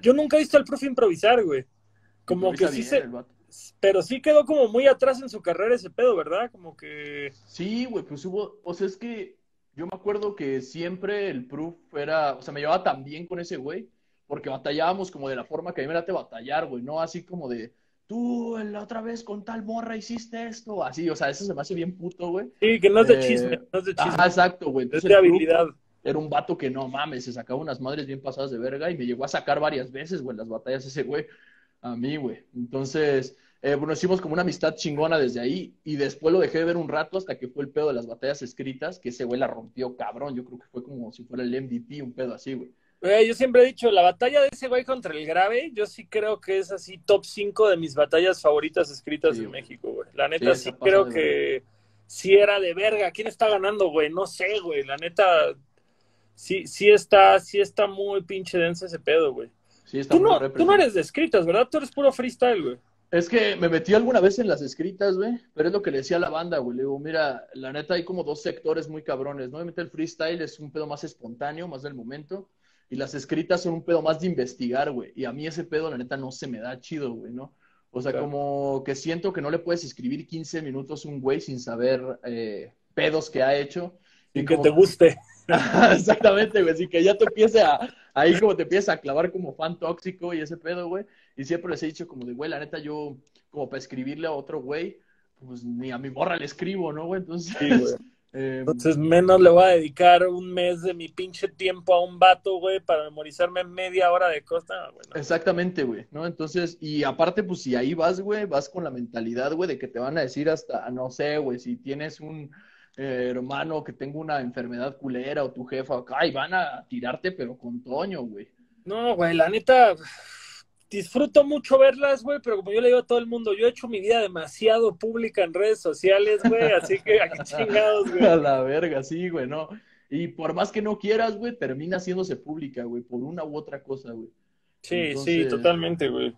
Yo, nunca he visto al proof improvisar, güey. Como que sí se... Pero sí quedó como muy atrás en su carrera ese pedo, ¿verdad? Como que... Sí, güey, pues hubo, o sea, es que yo me acuerdo que siempre el proof era, o sea, me llevaba tan bien con ese güey, porque batallábamos como de la forma que a mí me late batallar, güey, no así como de tú la otra vez con tal morra hiciste esto, así, o sea, eso se me hace bien puto, güey. Sí, que no es de eh, chisme, no es de chisme. Ajá, exacto, güey. es de habilidad. Era un vato que no mames, se sacaba unas madres bien pasadas de verga y me llegó a sacar varias veces, güey, las batallas ese güey, a mí, güey. Entonces, eh, bueno, hicimos como una amistad chingona desde ahí y después lo dejé de ver un rato hasta que fue el pedo de las batallas escritas, que ese güey la rompió cabrón. Yo creo que fue como si fuera el MVP, un pedo así, güey. Güey, yo siempre he dicho, la batalla de ese güey contra el grave, yo sí creo que es así top 5 de mis batallas favoritas escritas Sí, en güey. México, güey. La neta Sí, creo de que sí era de verga. ¿Quién está ganando, güey? No sé, güey. La neta sí, sí está, sí está muy pinche denso ese pedo, güey. Sí, está Tú muy no, tú no eres de escritas, ¿verdad? Tú eres puro freestyle, güey. Es que me metí alguna vez en las escritas, güey, pero es lo que le decía a la banda, güey. Le digo, mira, la neta hay como dos sectores muy cabrones, ¿no? Obviamente el freestyle es un pedo más espontáneo, más del momento, y las escritas son un pedo más de investigar, güey. Y a mí ese pedo, la neta, no se me da chido, güey, ¿no? O sea, Claro. como que siento que no le puedes escribir 15 minutos a un güey sin saber eh, pedos que ha hecho. Y que como- te guste. Exactamente, güey. Así que ya te empiece a, ahí como te empieza a clavar como fan tóxico y ese pedo, güey. Y siempre les he dicho como de, güey, la neta, yo, como para escribirle a otro güey, pues ni a mi morra le escribo, ¿no, güey? Entonces, Sí, güey. eh, Entonces menos le voy a dedicar un mes de mi pinche tiempo a un vato, güey, para memorizarme media hora de costa. Ah, bueno. exactamente, güey, ¿no? Entonces, y aparte, pues si ahí vas, güey, vas con la mentalidad, güey, de que te van a decir hasta, no sé, güey, si tienes un eh, hermano que tenga una enfermedad culera o tu jefa acá, y van a tirarte, pero con Toño, güey. No, güey, la neta, disfruto mucho verlas, güey, pero como yo le digo a todo el mundo, yo he hecho mi vida demasiado pública en redes sociales, güey, así que aquí chingados, A güey. la verga, sí, güey, no. Y por más que no quieras, güey, termina haciéndose pública, güey, por una u otra cosa, güey. Sí, Entonces- sí, totalmente, güey.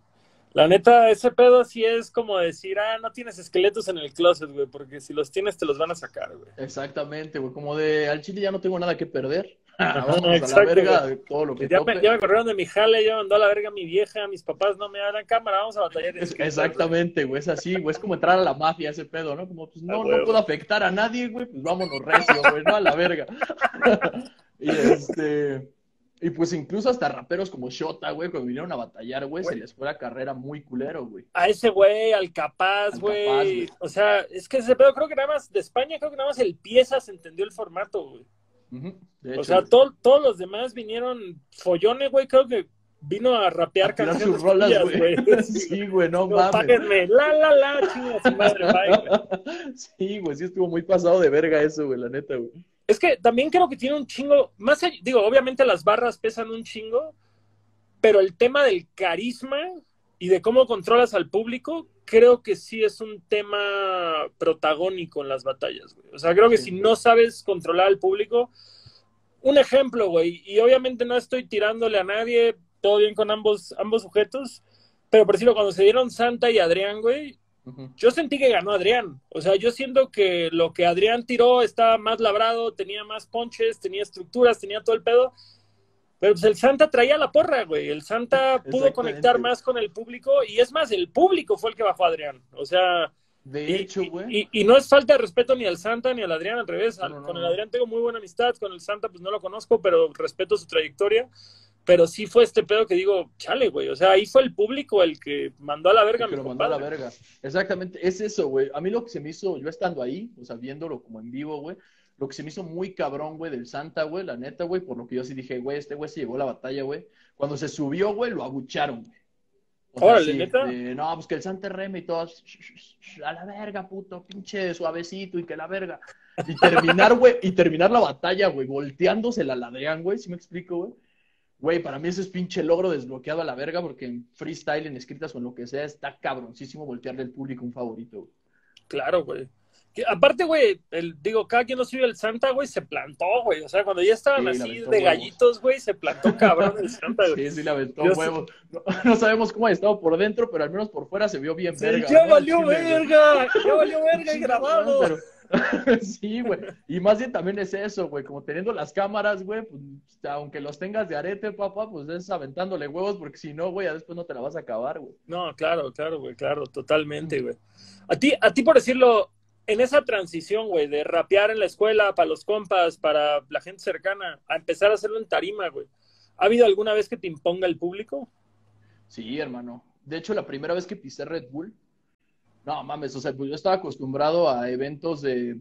La neta, ese pedo sí es como decir, ah, no tienes esqueletos en el closet, güey, porque si los tienes te los van a sacar, güey. Exactamente, güey, como de al chile ya no tengo nada que perder. Vamos a la verga todo lo que Ya tope. me, ya me corrieron de mi jale, ya me mandó a la verga mi vieja, mis papás no me dan cámara, vamos a batallar. Es- exactamente, güey, es así, güey, es como entrar a la mafia ese pedo, ¿no? Como, pues A no, no puedo afectar a nadie, güey, pues vámonos recio, güey, no a la verga. Y este, y pues incluso hasta raperos como Shota, güey, cuando vinieron a batallar, güey, se les fue la carrera muy culero, güey. A ese güey, al capaz, Al güey. Capaz, güey. O sea, es que ese pedo creo que nada más de España, creo que nada más el Piezas entendió el formato, güey. O sea, todo- todos los demás vinieron follones, güey. Creo que vino a rapear A tirar canciones sus rolas, güey. güey. Sí, güey, no No, mames. páguenme, la, la, la, chinga su madre, bye, güey. Sí, güey, sí estuvo muy pasado de verga eso, güey, la neta, güey. Es que también creo que tiene un chingo, más allá- digo, obviamente las barras pesan un chingo, pero el tema del carisma y de cómo controlas al público, creo que sí es un tema protagónico en las batallas, güey. O sea, creo que Sí. si no sabes controlar al público, un ejemplo, güey, y obviamente no estoy tirándole a nadie, todo bien con ambos, ambos sujetos, pero por ejemplo, cuando se dieron Santa y Adrián, güey, yo sentí que ganó Adrián. O sea, yo siento que lo que Adrián tiró estaba más labrado, tenía más ponches, tenía estructuras, tenía todo el pedo. Pero pues el Santa traía la porra, güey. El Santa pudo conectar más con el público y es más, el público fue el que bajó a Adrián. O sea, De y, hecho, güey. y- y no es falta de respeto ni al Santa ni al Adrián, al revés. No, no, con el Adrián tengo muy buena amistad, con el Santa pues no lo conozco, pero respeto su trayectoria. Pero sí fue este pedo que digo, chale, güey. O sea, ahí fue el público el que mandó a la verga que mi lo mandó a la verga. Exactamente, es eso, güey. A mí lo que se me hizo, yo estando ahí, o sea, viéndolo como en vivo, güey, lo que se me hizo muy cabrón, güey, del Santa, güey, la neta, güey, por lo que yo sí dije, güey, este güey se llevó la batalla, güey. Cuando se subió, güey, lo abucharon, güey. O sea, Órale, sí, ¿neta? de, no, pues que el Santa reme y todo, a la verga, puto, pinche suavecito y que la verga. Y terminar, güey, y terminar la batalla, güey, volteándose la ladrean, güey, ¿sí me explico, güey? Güey, para mí eso es pinche logro desbloqueado a la verga, porque en freestyle, en escritas o en lo que sea, está cabroncísimo voltearle al público un favorito, güey. Claro, güey. Que, aparte, güey, el, digo, cada quien lo subió el Santa, güey, se plantó, güey. O sea, cuando ya estaban Sí, así de huevos. gallitos, güey, se plantó cabrón el Santa, güey. Sí, sí, le aventó huevos. No, no sabemos cómo ha estado por dentro, pero al menos por fuera se vio bien Sí, verga. ya valió Al chile, verga, ya valió verga y grabado. pero- sí, güey. Y más bien también es eso, güey. Como teniendo las cámaras, güey, pues, aunque los tengas de arete, papá, pues es aventándole huevos, porque si no, güey, después no te la vas a acabar, güey. No, claro, claro, güey, claro, totalmente, güey. A ti, a ti, por decirlo, en esa transición, güey, de rapear en la escuela para los compas, para la gente cercana, a empezar a hacerlo en tarima, güey. ¿Ha habido alguna vez que te imponga el público? Sí, hermano. De hecho, la primera vez que pisé Red Bull, no mames, o sea, pues yo estaba acostumbrado a eventos de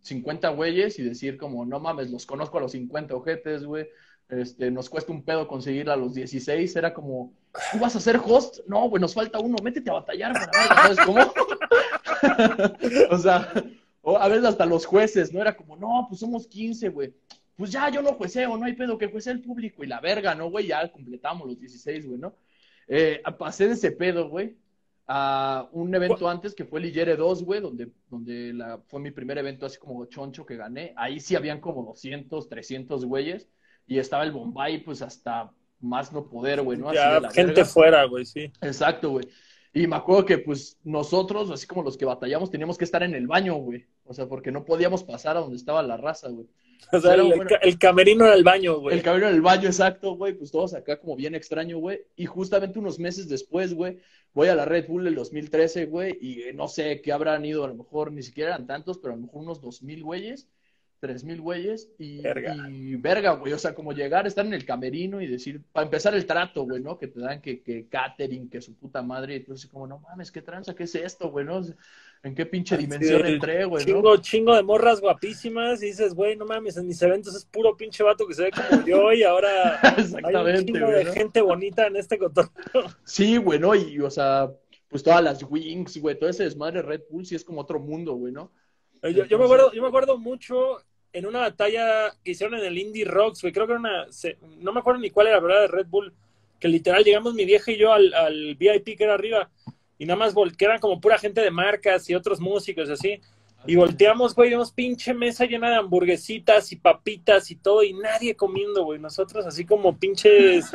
50 güeyes y decir como, no mames, los conozco a los 50 ojetes, güey. este, nos cuesta un pedo conseguir a los 16, era como, ¿tú vas a ser host? No, güey, nos falta uno, métete a batallar para ¿sabes cómo? o sea, a veces hasta los jueces, ¿no? Era como, no, pues somos 15, güey. Pues ya, yo no jueceo, no hay pedo que juece el público y la verga, ¿no, güey? Ya completamos los 16, güey, ¿no? Eh, pasé de ese pedo, güey, a un evento antes que fue el Igere 2, güey, donde, donde la, fue mi primer evento así como choncho que gané. Ahí sí habían como 200, 300 güeyes y estaba el Bombay, pues hasta más no poder, güey, ¿no? Ya, gente fuera, güey, sí. Exacto, güey. Y me acuerdo que, pues, nosotros, así como los que batallamos, teníamos que estar en el baño, güey. O sea, porque no podíamos pasar a donde estaba la raza, güey. O sea, el, el, camerino era el baño, güey. El camerino era el baño, exacto, güey. Pues todos acá como bien extraño, güey. Y justamente unos meses después, güey, voy a la Red Bull del 2013, güey, y eh, no sé qué habrán ido, a lo mejor ni siquiera eran tantos, pero a lo mejor unos 2000 güeyes tres mil güeyes y verga. güey, o sea, como llegar, estar en el camerino y decir, para empezar el trato, güey, ¿no? Que te dan que, que catering, que su puta madre, y tú así como, no mames, qué tranza, qué es esto, güey, ¿no? ¿En qué pinche dimensión entré, güey, chingo, Chingo de morras guapísimas y dices, güey, no mames, en mis eventos es puro pinche vato que se ve como yo y ahora Exactamente, hay un chingo de gente bonita en este cotorreo. Sí, güey, ¿no? Y, o sea, pues todas las wings, güey, todo ese desmadre Red Bull sí es como otro mundo, güey, ¿no? Yo, yo, me acuerdo, yo me acuerdo mucho en una batalla que hicieron en el Indie Rocks, güey, creo que era una, no me acuerdo ni cuál era, la verdad, de Red Bull, que literal llegamos mi vieja y yo al, VIP que era arriba, y nada más, que eran como pura gente de marcas y otros músicos así, y volteamos, güey, vimos pinche mesa llena de hamburguesitas y papitas y todo, y nadie comiendo, güey, nosotros así como pinches,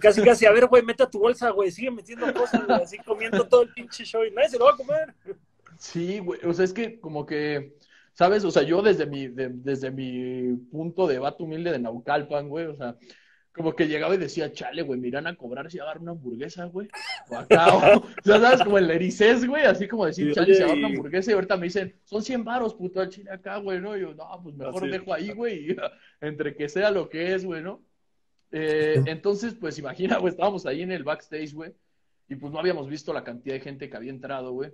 casi casi, a ver, güey, mete tu bolsa, güey, sigue metiendo cosas, güey, así comiendo todo el pinche show, y nadie se lo va a comer. Sí, güey, o sea, es que como que ¿sabes? O sea, yo desde mi, desde mi punto de vato humilde de Naucalpan, güey, o sea, como que llegaba y decía, chale, güey, me irán a cobrar si agarro una hamburguesa, güey. O acá, o, sea, ¿sabes? Como el ericés, güey, así como decir, chale, si agarro una hamburguesa y ahorita me dicen, son 100 varos, puto, al chile acá, güey, ¿no? Y yo, no, pues mejor dejo ahí, güey, entre que sea lo que es, güey, ¿no? Eh, entonces, pues imagina, güey, estábamos ahí en el backstage, güey, y pues no habíamos visto la cantidad de gente que había entrado, güey.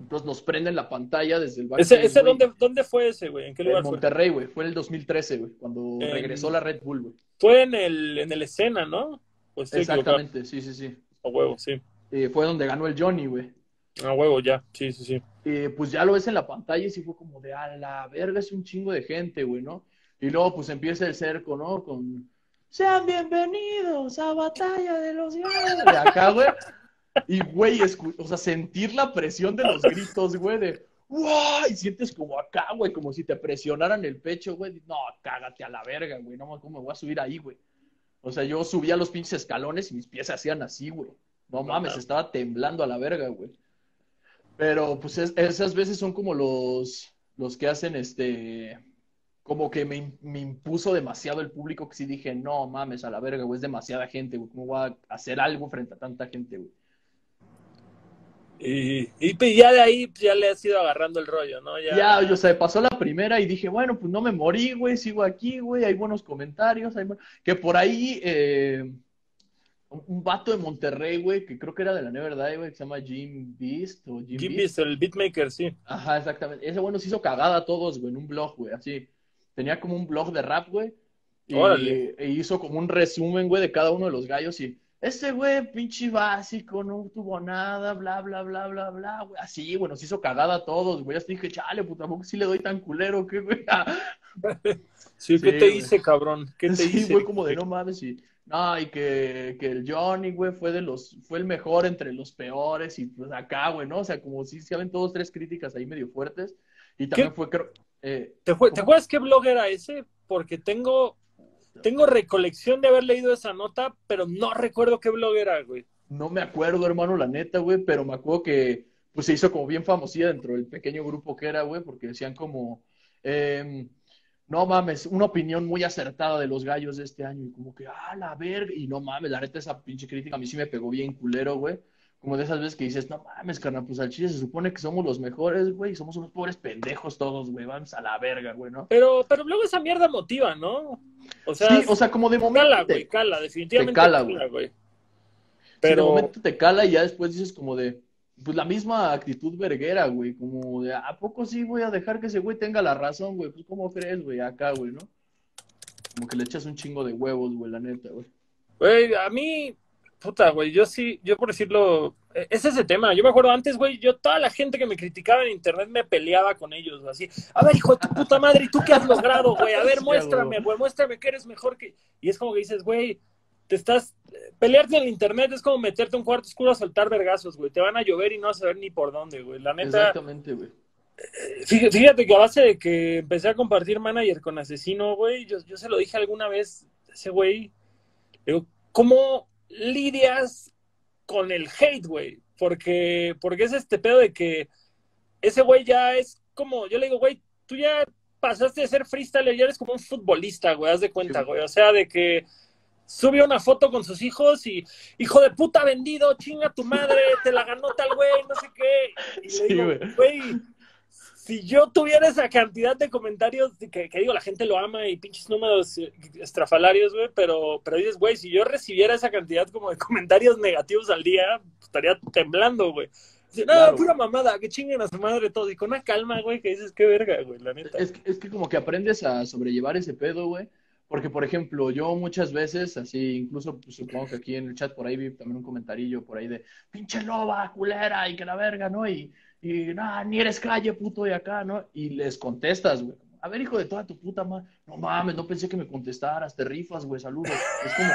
Entonces nos prenden la pantalla desde el ¿Ese, ese dónde, dónde, fue ese, güey? ¿En qué lugar en Monterrey, güey. Fue en el 2013, güey, cuando regresó la Red Bull, güey. Fue en el, en el escena, ¿no? Exactamente, sí, sí, sí. A huevo, sí. Eh, fue donde ganó el Johnny, güey. A huevo, ya, sí, sí, sí. Eh, pues ya lo ves en la pantalla y sí fue como de, a la verga, es un chingo de gente, güey, ¿no? Y luego pues empieza el cerco, ¿no? Con, sean bienvenidos a Batalla de los. De acá, güey. Y, güey, o sea, sentir la presión de los gritos, güey, de ¡Wow! Y sientes como acá, güey, como si te presionaran el pecho, güey. No, cágate a la verga, güey. No, ¿cómo me voy a subir ahí, güey? O sea, yo subía los pinches escalones y mis pies se hacían así, güey. No mames, estaba temblando a la verga, güey. Pero, pues, esas veces son como los, los que hacen, este, como que me, me, impuso demasiado el público que sí dije, no mames, a la verga, güey, es demasiada gente, güey. ¿Cómo voy a hacer algo frente a tanta gente, güey? Y, y, ya de ahí pues, ya le has ido agarrando el rollo, ¿no? Ya, ya yo sé, pasó la primera y dije, bueno, pues no me morí, güey, sigo aquí, güey, hay buenos comentarios, hay... que por ahí eh, un vato de Monterrey, güey, que creo que era de la Never Die, güey, que se llama Jim Beast o Jim, Jim Beast. el beatmaker, sí. Ajá, exactamente. Ese bueno se hizo cagada a todos, güey, en un blog, güey, así. Tenía como un blog de rap, güey. Y, e hizo como un resumen, güey, de cada uno de los gallos y ese güey, pinche básico, no tuvo nada, bla, bla, bla, bla, bla, güey. Así, bueno, se hizo cagada a todos, güey. Así dije, chale, puta, tampoco si le doy tan culero, ¿qué, güey? sí, ¿qué te hice, cabrón? ¿Qué te sí, hice? güey, como de no mames, y... No, y que, que el Johnny, güey, fue de los, fue el mejor entre los peores, y pues acá, güey, ¿no? O sea, como si se ven todos tres críticas ahí medio fuertes. Y también fue, creo... Eh, ¿Te, ¿Te acuerdas qué blog era ese? Porque tengo tengo recolección de haber leído esa nota, pero no recuerdo qué blog era, güey. No me acuerdo, hermano, la neta, güey, pero me acuerdo que pues se hizo como bien famosilla dentro del pequeño grupo que era, güey, porque decían como, em, no mames, una opinión muy acertada de los gallos de este año, y como que, ah, la verga, y no mames, la neta esa pinche crítica a mí sí me pegó bien culero, güey como de esas veces que dices, no mames, carnal, pues al chile se supone que somos los mejores, güey, somos unos pobres pendejos todos, güey, vamos a la verga, güey, ¿no? Pero, pero luego esa mierda motiva, ¿no? O sea, sí, o sea, como de momento. Cala, güey, cala, definitivamente. Te cala, güey. Pero. de momento te cala y ya después dices como de, pues la misma actitud verguera, güey, como de, ¿a poco sí voy a dejar que ese güey tenga la razón, güey? Pues, ¿cómo crees, güey, acá, güey, no? como que le echas un chingo de huevos, güey, la neta, güey. Güey, a mí, puta, güey, yo sí, yo por decirlo, e, es ese tema. Yo me acuerdo antes, güey, yo toda la gente que me criticaba en internet me peleaba con ellos, así. A ver, hijo de tu puta madre, ¿y tú qué has logrado, güey? A ver, muéstrame, güey, muéstrame que eres mejor que. Y es como que dices, güey, te estás. Pelearte en el internet es como meterte un cuarto oscuro a soltar vergazos, güey. Te van a llover y no vas a ver ni por dónde, güey. La neta. Exactamente, güey. Fíjate, fíjate que a base de que empecé a compartir manager con Asesino, güey, yo, yo se lo dije alguna vez, ese güey, digo, ¿cómo lidias con el hate, güey? Porque, porque es este pedo de que ese güey ya es como, yo le digo, güey, tú ya pasaste de ser freestyler, ya eres como un futbolista, güey, haz de cuenta, Sí. güey, o sea, de que subió una foto con sus hijos y, hijo de puta vendido, chinga tu madre, te la ganó tal güey, no sé qué. Y le Sí, digo, güey. Si yo tuviera esa cantidad de comentarios, que, que digo, la gente lo ama y pinches números estrafalarios, güey, pero, pero dices, güey, si yo recibiera esa cantidad como de comentarios negativos al día, pues, estaría temblando, güey. Dice, no, Claro. pura mamada, que chinguen a su madre todo. Y con una calma, güey, que dices, qué verga, güey, la neta. Es que, es que como que aprendes a sobrellevar ese pedo, güey. Porque, por ejemplo, yo muchas veces, así, incluso pues, supongo que aquí en el chat por ahí vi también un comentarillo por ahí de pinche loba, culera, y que la verga, ¿no? Y, y nada, ni eres calle, puto, y acá, ¿no? Y les contestas, güey. A ver, hijo de toda tu puta madre. No mames, no pensé que me contestaras, te rifas, güey, saludos. Es como,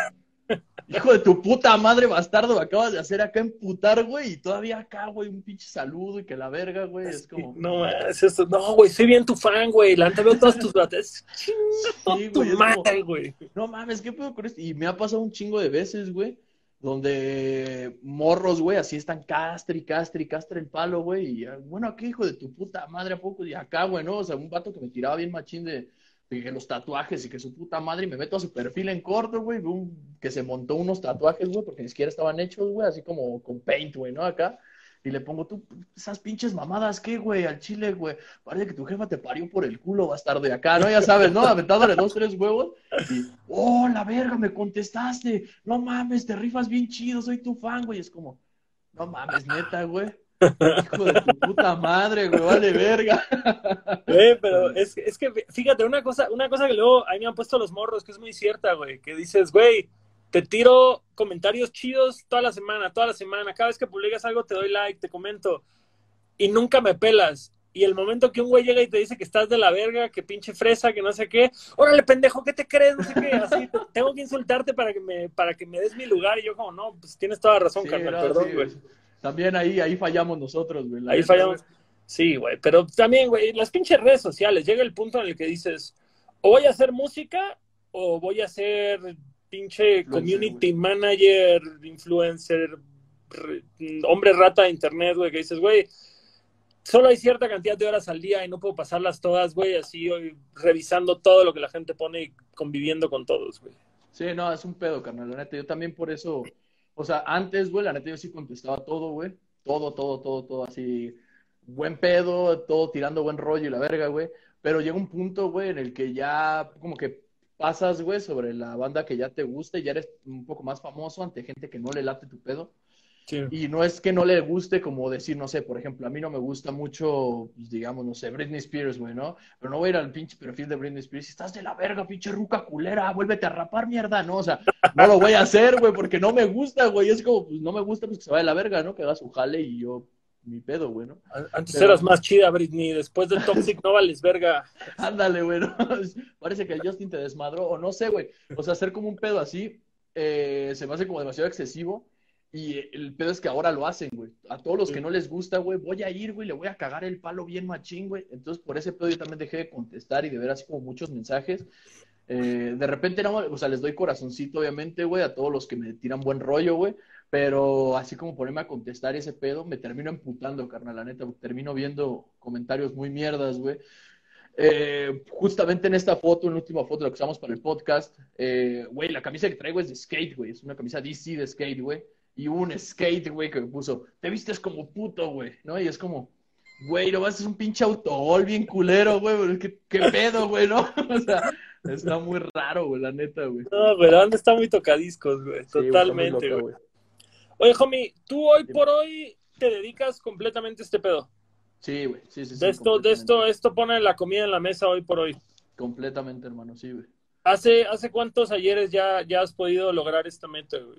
hijo de tu puta madre, bastardo, me acabas de hacer acá emputar, güey, y todavía acá, güey, un pinche saludo y que la verga, güey, es como. No, más, eso, no, güey, soy bien tu fan, güey. La veo todas tus bates. Chinga Sí, tu güey, es madre, como- güey. No mames, ¿qué pedo con esto? Y me ha pasado un chingo de veces, güey, donde morros, güey, así están castre y castre y castre el palo, güey. Y bueno, aquí, hijo de tu puta madre, ¿a poco? Y acá, güey, ¿no? O sea, un vato que me tiraba bien machín de, los tatuajes y que su puta madre, y me meto a su perfil en corto, güey, que se montó unos tatuajes, güey, porque ni siquiera estaban hechos, güey, así como con paint, güey, ¿no? Acá. Y le pongo, tú, esas pinches mamadas, ¿qué, güey? Al chile, güey. Parece que tu jefa te parió por el culo, bastardo de acá, ¿no? Ya sabes, ¿no? Aventándole dos, tres huevos. Y, oh, la verga, me contestaste. No mames, te rifas bien chido, soy tu fan, güey. Es como, no mames, neta, güey. Hijo de tu puta madre, güey, vale verga. Güey, pero es, es que, fíjate, una cosa, una cosa que luego a mí me han puesto los morros, que es muy cierta, güey, que dices, güey, te tiro comentarios chidos toda la semana, toda la semana. Cada vez que publicas algo te doy like, te comento. Y nunca me pelas. Y el momento que un güey llega y te dice que estás de la verga, que pinche fresa, que no sé qué, órale, pendejo, ¿qué te crees? No sé qué, así, te- tengo que insultarte para que me, para que me des mi lugar. Y yo como, no, pues tienes toda la razón, Sí, carnal, no, perdón, sí, güey. También ahí, ahí fallamos nosotros, güey. Ahí fallamos. Sí, güey, pero también, güey, las pinches redes sociales, llega el punto en el que dices, o voy a hacer música o voy a ser pinche Influencer, community manager, influencer, re- hombre rata de internet, güey, que dices, güey, solo hay cierta cantidad de horas al día y no puedo pasarlas todas, güey, así hoy revisando todo lo que la gente pone y conviviendo con todos, güey. Sí, no, es un pedo, carnal, la neta. Yo también por eso, o sea, antes, güey, la neta yo sí contestaba todo, güey. Todo, todo, todo, todo así. Buen pedo, todo tirando buen rollo y la verga, güey. Pero llega un punto, güey, en el que ya como que pasas, güey, sobre la banda que ya te gusta y ya eres un poco más famoso ante gente que no le late tu pedo. Sí. Y no es que no le guste como decir, no sé, por ejemplo, a mí no me gusta mucho, pues, digamos, no sé, Britney Spears, güey, ¿no? Pero no voy a ir al pinche perfil de Britney Spears y estás de la verga, pinche ruca culera, vuélvete a rapar mierda, ¿no? O sea, no lo voy a hacer, güey, porque no me gusta, güey. Es como, pues no me gusta, pues que se vaya a la verga, ¿no? Que haga su jale y yo, mi pedo, güey, ¿no? Antes Pero- eras más chida, Britney, después de Toxic no vales verga. Ándale, güey, ¿no? Parece que el Justin te desmadró, o no sé, güey. O sea, hacer como un pedo así, eh, se me hace como demasiado excesivo. Y el pedo es que ahora lo hacen, güey. A todos los que no les gusta, güey, voy a ir, güey, le voy a cagar el palo bien machín, güey. Entonces, por ese pedo yo también dejé de contestar y de ver así como muchos mensajes. Eh, de repente, no, o sea, les doy corazoncito, obviamente, güey, a todos los que me tiran buen rollo, güey. Pero así como ponerme a contestar ese pedo, me termino emputando, carnal, la neta. Termino viendo comentarios muy mierdas, güey. Eh, justamente en esta foto, en la última foto la que usamos para el podcast, eh, güey, la camisa que traigo es de skate, güey. Es una camisa DC de skate, güey. Y hubo un skate, güey, que me puso, te vistes como puto, güey, ¿no? Y es como, güey, no vas, es un pinche autogol bien culero, güey, ¿qué, qué pedo, güey, ¿no? O sea, está muy raro, güey, la neta, güey. No, pero anda está muy tocadiscos, güey. Sí, Totalmente, güey. Oye, homie, tú hoy por hoy te dedicas completamente a este pedo. Sí, güey, sí, sí, sí. De esto, de esto, esto pone la comida en la mesa hoy por hoy. Completamente, hermano, sí, güey. ¿Hace, ¿Hace cuántos ayeres ya, ya has podido lograr esta meta, güey?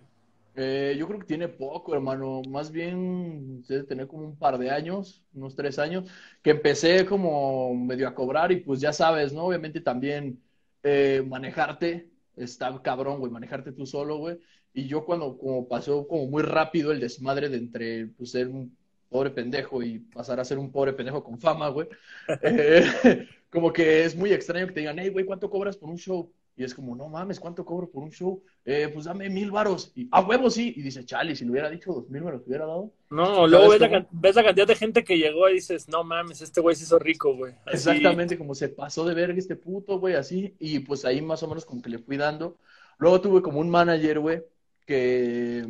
Eh, yo creo que tiene poco, hermano. Más bien debe tener como un par de años, unos tres años, que empecé como medio a cobrar y pues ya sabes, ¿no? Obviamente también eh, manejarte está cabrón, güey, manejarte tú solo, güey. Y yo cuando como pasó como muy rápido el desmadre de entre pues, ser un pobre pendejo y pasar a ser un pobre pendejo con fama, güey, eh, como que es muy extraño que te digan, hey, güey, ¿cuánto cobras por un show? Y es como, no mames, ¿cuánto cobro por un show? Eh, pues dame mil varos. Y a huevo sí. Y dice, chale, si le hubiera dicho dos mil me los hubiera dado. No, luego ves la, ves la, cantidad de gente que llegó y dices, no mames, este güey se hizo rico, güey. Exactamente, como se pasó de verga este puto, güey, así. Y pues ahí más o menos como que le fui dando. Luego tuve como un manager, güey, que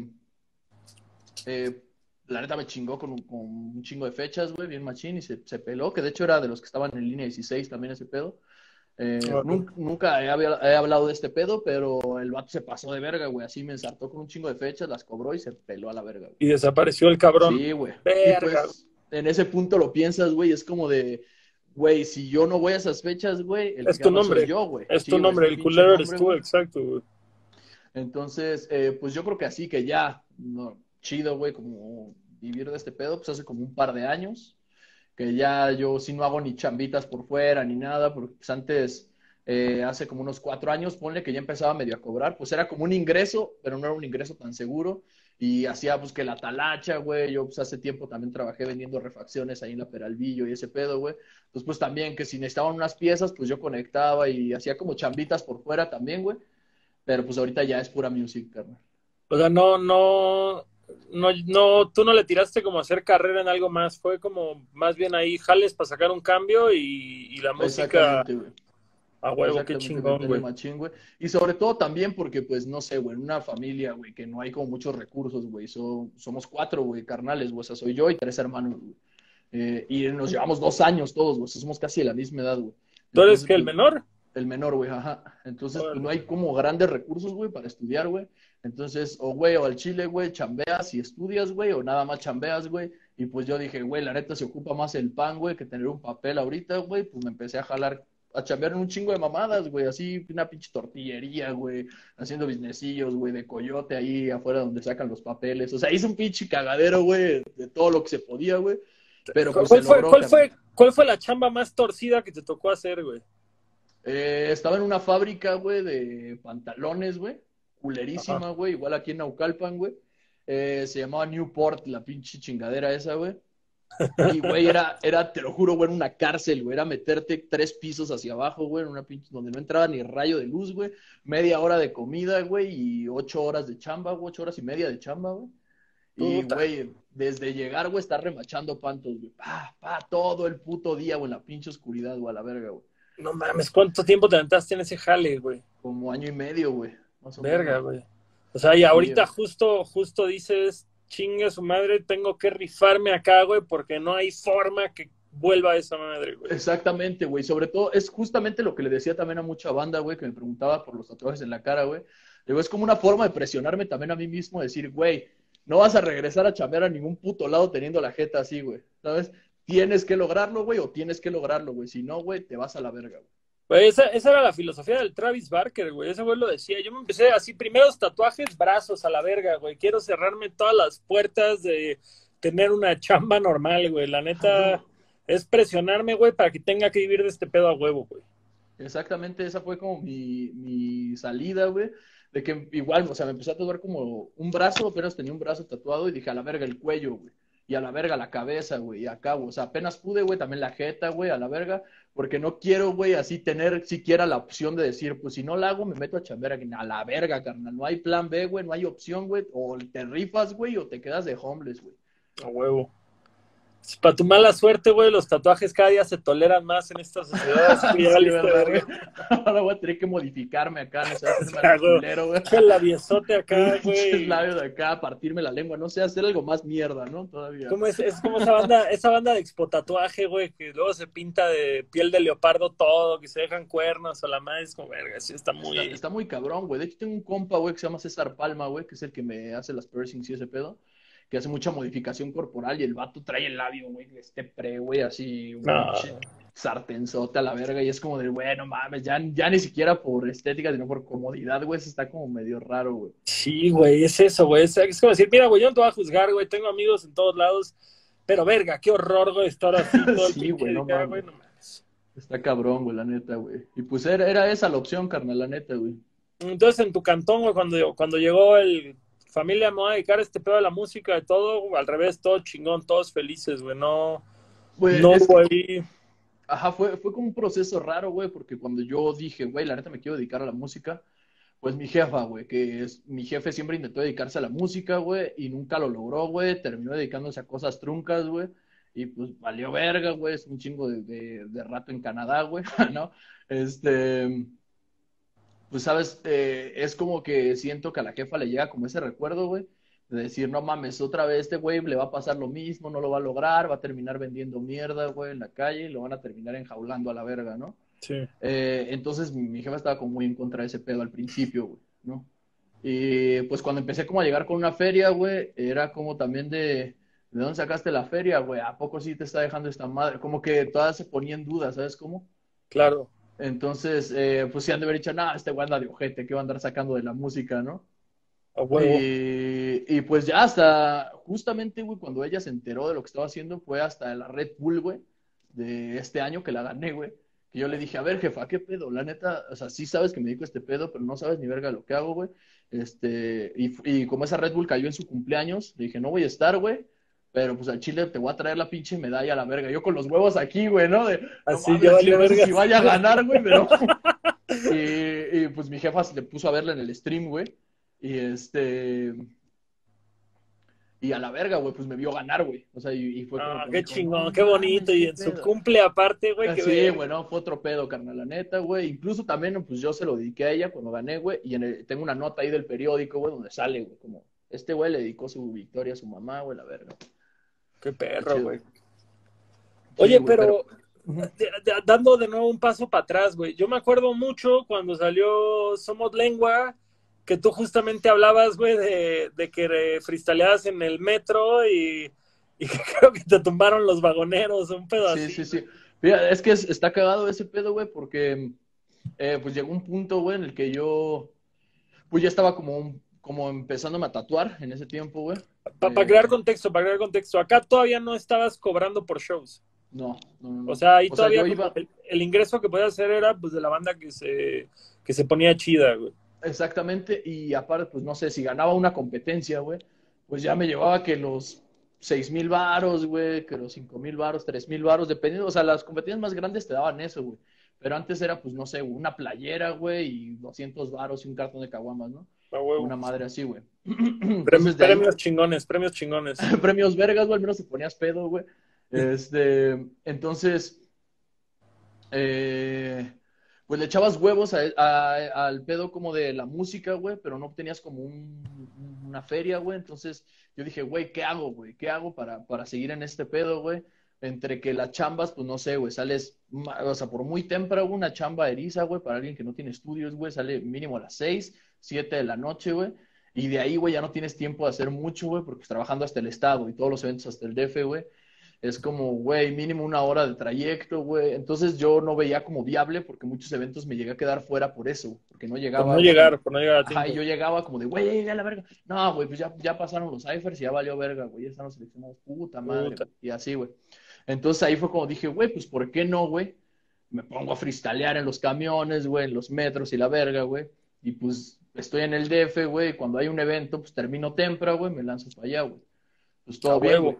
eh, la neta me chingó con un, con un chingo de fechas, güey, bien machín, y se, se peló, que de hecho era de los que estaban en línea 16 también ese pedo. Eh, nunca, nunca he, he, hablado de este pedo, pero el vato se pasó de verga, güey. Así me ensartó con un chingo de fechas, las cobró y se peló a la verga. Güey. Y desapareció el cabrón. Sí, güey. Pues, en ese punto lo piensas, güey, es como de, güey, si yo no voy a esas fechas, güey, el es tu nombre. Soy yo, güey. Es sí, tu nombre, el culero eres tú, exacto, güey. Entonces, eh, pues yo creo que así que ya, no, chido, güey, como vivir de este pedo, pues hace como un par de años que ya yo sí no hago ni chambitas por fuera ni nada, porque pues antes, eh, hace como unos cuatro años, ponle que ya empezaba medio a cobrar, pues era como un ingreso, pero no era un ingreso tan seguro, y hacía pues que la talacha, güey, yo pues hace tiempo también trabajé vendiendo refacciones ahí en la Peralvillo y ese pedo, güey, entonces pues también que si necesitaban unas piezas, pues yo conectaba y hacía como chambitas por fuera también, güey, pero pues ahorita ya es pura music, carnal. O sea, no, no, no, no, tú no le tiraste como a hacer carrera en algo más, fue como más bien ahí jales para sacar un cambio y, y la música a huevo, qué chingón, güey. Y sobre todo también porque, pues, no sé, güey, en una familia, güey, que no hay como muchos recursos, güey, so, somos cuatro, güey, carnales, güey, o sea, soy yo y tres hermanos, güey. Eh, y nos llevamos dos años todos, güey, somos casi de la misma edad, güey. ¿Tú eres que el pues, menor? El menor, güey, ajá. Entonces, pues, no hay como grandes recursos, güey, para estudiar, güey. Entonces, o güey, o al chile, güey, chambeas y estudias, güey, o nada más chambeas, güey. Y pues yo dije, güey, la neta se ocupa más el pan, güey, que tener un papel ahorita, güey. Pues me empecé a jalar, a chambear en un chingo de mamadas, güey, así una pinche tortillería, güey, haciendo businessillos, güey, de coyote ahí afuera donde sacan los papeles. O sea, hice un pinche cagadero, güey, de todo lo que se podía, güey. Pero pues ¿Cuál, se fue, logró, ¿cuál, fue, ¿Cuál fue la chamba más torcida que te tocó hacer, güey? Eh, estaba en una fábrica, güey, de pantalones, güey culerísima, güey, igual aquí en Naucalpan, güey. Eh, se llamaba Newport, la pinche chingadera esa, güey. Y, güey, era, era, te lo juro, güey, una cárcel, güey. Era meterte tres pisos hacia abajo, güey, en una pinche, donde no entraba ni rayo de luz, güey. Media hora de comida, güey, y ocho horas de chamba, güey, ocho horas y media de chamba, güey. Y, güey, desde llegar, güey, estar remachando pantos, güey. Pa, pa, todo el puto día, güey, en la pinche oscuridad, güey, a la verga, güey. No mames, ¿cuánto tiempo te aventaste en ese jale, güey? Como año y medio, güey. Verga, güey. O sea, y ahorita justo, justo dices, chinga su madre, tengo que rifarme acá, güey, porque no hay forma que vuelva a esa madre, güey. Exactamente, güey. Sobre todo, es justamente lo que le decía también a mucha banda, güey, que me preguntaba por los tatuajes en la cara, güey. Digo, es como una forma de presionarme también a mí mismo, decir, güey, no vas a regresar a chambear a ningún puto lado teniendo la jeta así, güey. ¿Sabes? Tienes que lograrlo, güey, o tienes que lograrlo, güey. Si no, güey, te vas a la verga, güey. Güey, esa, esa, era la filosofía del Travis Barker, güey. Ese güey lo decía. Yo me empecé así, primeros tatuajes, brazos a la verga, güey. Quiero cerrarme todas las puertas de tener una chamba normal, güey. La neta es presionarme, güey, para que tenga que vivir de este pedo a huevo, güey. Exactamente, esa fue como mi, mi salida, güey. De que igual, o sea, me empecé a tatuar como un brazo, apenas tenía un brazo tatuado y dije, a la verga, el cuello, güey y a la verga la cabeza, güey, y acá, güey. O sea, apenas pude, güey, también la jeta, güey, a la verga, porque no quiero, güey, así tener siquiera la opción de decir, pues si no la hago, me meto a chambear aquí. A la verga, carnal. No hay plan B, güey, no hay opción, güey. O te rifas, güey, o te quedas de homeless, güey. A huevo. Para tu mala suerte, güey, los tatuajes cada día se toleran más en estas sociedades. Ahora voy a tener que modificarme acá, no sé, güey. El labiosote acá, güey. El labio de acá, partirme la lengua, no sé, hacer algo más mierda, ¿no? Todavía. ¿Cómo es, es como esa banda, esa banda de expotatuaje, güey, que luego se pinta de piel de leopardo todo, que se dejan cuernos o la madre, es como, verga, sí, está muy... Está, está muy cabrón, güey. De hecho, tengo un compa, güey, que se llama César Palma, güey, que es el que me hace las piercings y ese pedo que hace mucha modificación corporal y el vato trae el labio, güey, este pre, güey, así, un No. pinche sartenzote a la verga y es como de, bueno, mames, ya, ya ni siquiera por estética, sino por comodidad, güey, eso está como medio raro, güey. Sí, güey, es eso, güey. Es, es como decir, mira, güey, yo no te voy a juzgar, güey. Tengo amigos en todos lados. Pero verga, qué horror, güey, estar así todo Sí, güey, no día, mames. güey, no mames. Está cabrón, güey, la neta, güey. Y pues era, era esa la opción, carnal, la neta, güey. Entonces, en tu cantón, güey, cuando, cuando llegó el familia, me voy a dedicar a este pedo de la música, de todo, güey, al revés, todo chingón, todos felices, güey. No, no, es que- güey. Ajá, fue, fue como un proceso raro, güey, porque cuando yo dije, güey, la neta me quiero dedicar a la música, pues mi jefa, güey, que es, mi jefe siempre intentó dedicarse a la música, güey, y nunca lo logró, güey, terminó dedicándose a cosas truncas, güey, y pues valió verga, güey, es un chingo de, de, de rato en Canadá, güey, ¿no? Este, pues sabes, eh, es como que siento que a la jefa le llega como ese recuerdo, güey, de decir, no mames, otra vez este güey le va a pasar lo mismo, no lo va a lograr, va a terminar vendiendo mierda, güey, en la calle y lo van a terminar enjaulando a la verga, ¿no? Sí. Eh, entonces mi, mi jefa estaba como muy en contra de ese pedo al principio, güey, ¿no? Y pues cuando empecé como a llegar con una feria, güey, era como también de, ¿de dónde sacaste la feria, güey? ¿A poco sí te está dejando esta madre? Como que todas se ponían en duda, ¿sabes cómo? Claro. Entonces, eh, pues sí han de haber dicho, nada, este güey anda de ojete, ¿qué va a andar sacando de la música, no? A huevo. Y, y pues ya hasta, justamente, güey, cuando ella se enteró de lo que estaba haciendo, fue hasta la Red Bull, güey, de este año que la gané, güey. Que yo le dije, a ver, jefa, ¿qué pedo? La neta, o sea, sí sabes que me dedico a este pedo, pero no sabes ni verga lo que hago, güey. Este, y, y como esa Red Bull cayó en su cumpleaños, le dije, no voy a estar, güey. Pero pues al Chile te voy a traer la pinche medalla a la verga. Yo con los huevos aquí, güey, ¿no? De, no Así mames, ya al valió Chile no sé si vaya a ganar, güey, pero. Y, y, pues mi jefa se le puso a verla en el stream, güey. Y este. Y a la verga, güey, pues me vio ganar, güey. O sea, y, y fue como. Ah, qué chingón, "No qué bonito. Y en su pedo". cumple aparte, güey, que Sí, ve- bueno, fue otro pedo, carnal, la neta, güey. Incluso también, pues yo se lo dediqué a ella cuando gané, güey. Y en el- tengo una nota ahí del periódico, güey, donde sale, güey, como este güey le dedicó su victoria a su mamá, güey, la verga. Qué perro, güey. Sí, Oye, güey, pero Ujú. de- de- dando de nuevo un paso para atrás, güey. Yo me acuerdo mucho cuando salió Somos Lengua, que tú justamente hablabas, güey, de, de que freestyleabas en el metro y, y que creo que te tumbaron los vagoneros, un pedo Sí, así. sí, sí. Mira, es que es- está cagado ese pedo, güey, porque eh, pues llegó un punto, güey, en el que yo, pues ya estaba como, un- como empezándome a tatuar en ese tiempo, güey. Para Eh, crear contexto, para crear contexto. Acá todavía no estabas cobrando por shows. No, no, no. O sea, ahí O todavía iba- el, el ingreso que podías hacer era pues de la banda que se, que se ponía chida, güey. Exactamente, y aparte, pues no sé, si ganaba una competencia, güey, pues ya me llevaba que los seis mil varos, güey, que los cinco mil varos, tres mil varos, dependiendo, o sea, las competencias más grandes te daban eso, güey. Pero antes era, pues, no sé, una playera, güey, y 200 varos y un cartón de caguamas, ¿no? Una madre así, güey. Premios, ahí- chingones, premios chingones. premios vergas, güey, al menos te ponías pedo, güey. Este, entonces, eh, pues le echabas huevos a- a- al pedo como de la música, güey, pero no obtenías como un- una feria, güey. Entonces yo dije, güey, ¿qué hago, güey? ¿Qué hago para, para seguir en este pedo, güey? Entre que las chambas, pues no sé, güey, sales, o sea, por muy temprano, una chamba eriza, güey, para alguien que no tiene estudios, güey, sale mínimo a las 6, 7 de la noche, güey. Y de ahí, güey, ya no tienes tiempo de hacer mucho, güey, porque pues, trabajando hasta el estado y todos los eventos hasta el DF, güey, es como, güey, mínimo una hora de trayecto, güey. Entonces yo no veía como viable porque muchos eventos me llegué a quedar fuera por eso, porque no llegaba. Por no llegar, por no llegar a tiempo. Ajá, yo llegaba como de, güey, ya llegué a la verga. No, güey, pues ya, ya pasaron los ciphers y ya valió verga, güey, ya están los seleccionados. Puta madre. Puta. Y así, güey. Entonces ahí fue como dije, güey, pues ¿por qué no, güey? Me pongo a freestylear en los camiones, güey, en los metros y la verga, güey. Y pues estoy en el DF, güey, y cuando hay un evento, pues termino temprano, güey, me lanzo para allá, güey. Pues todo bien, güey.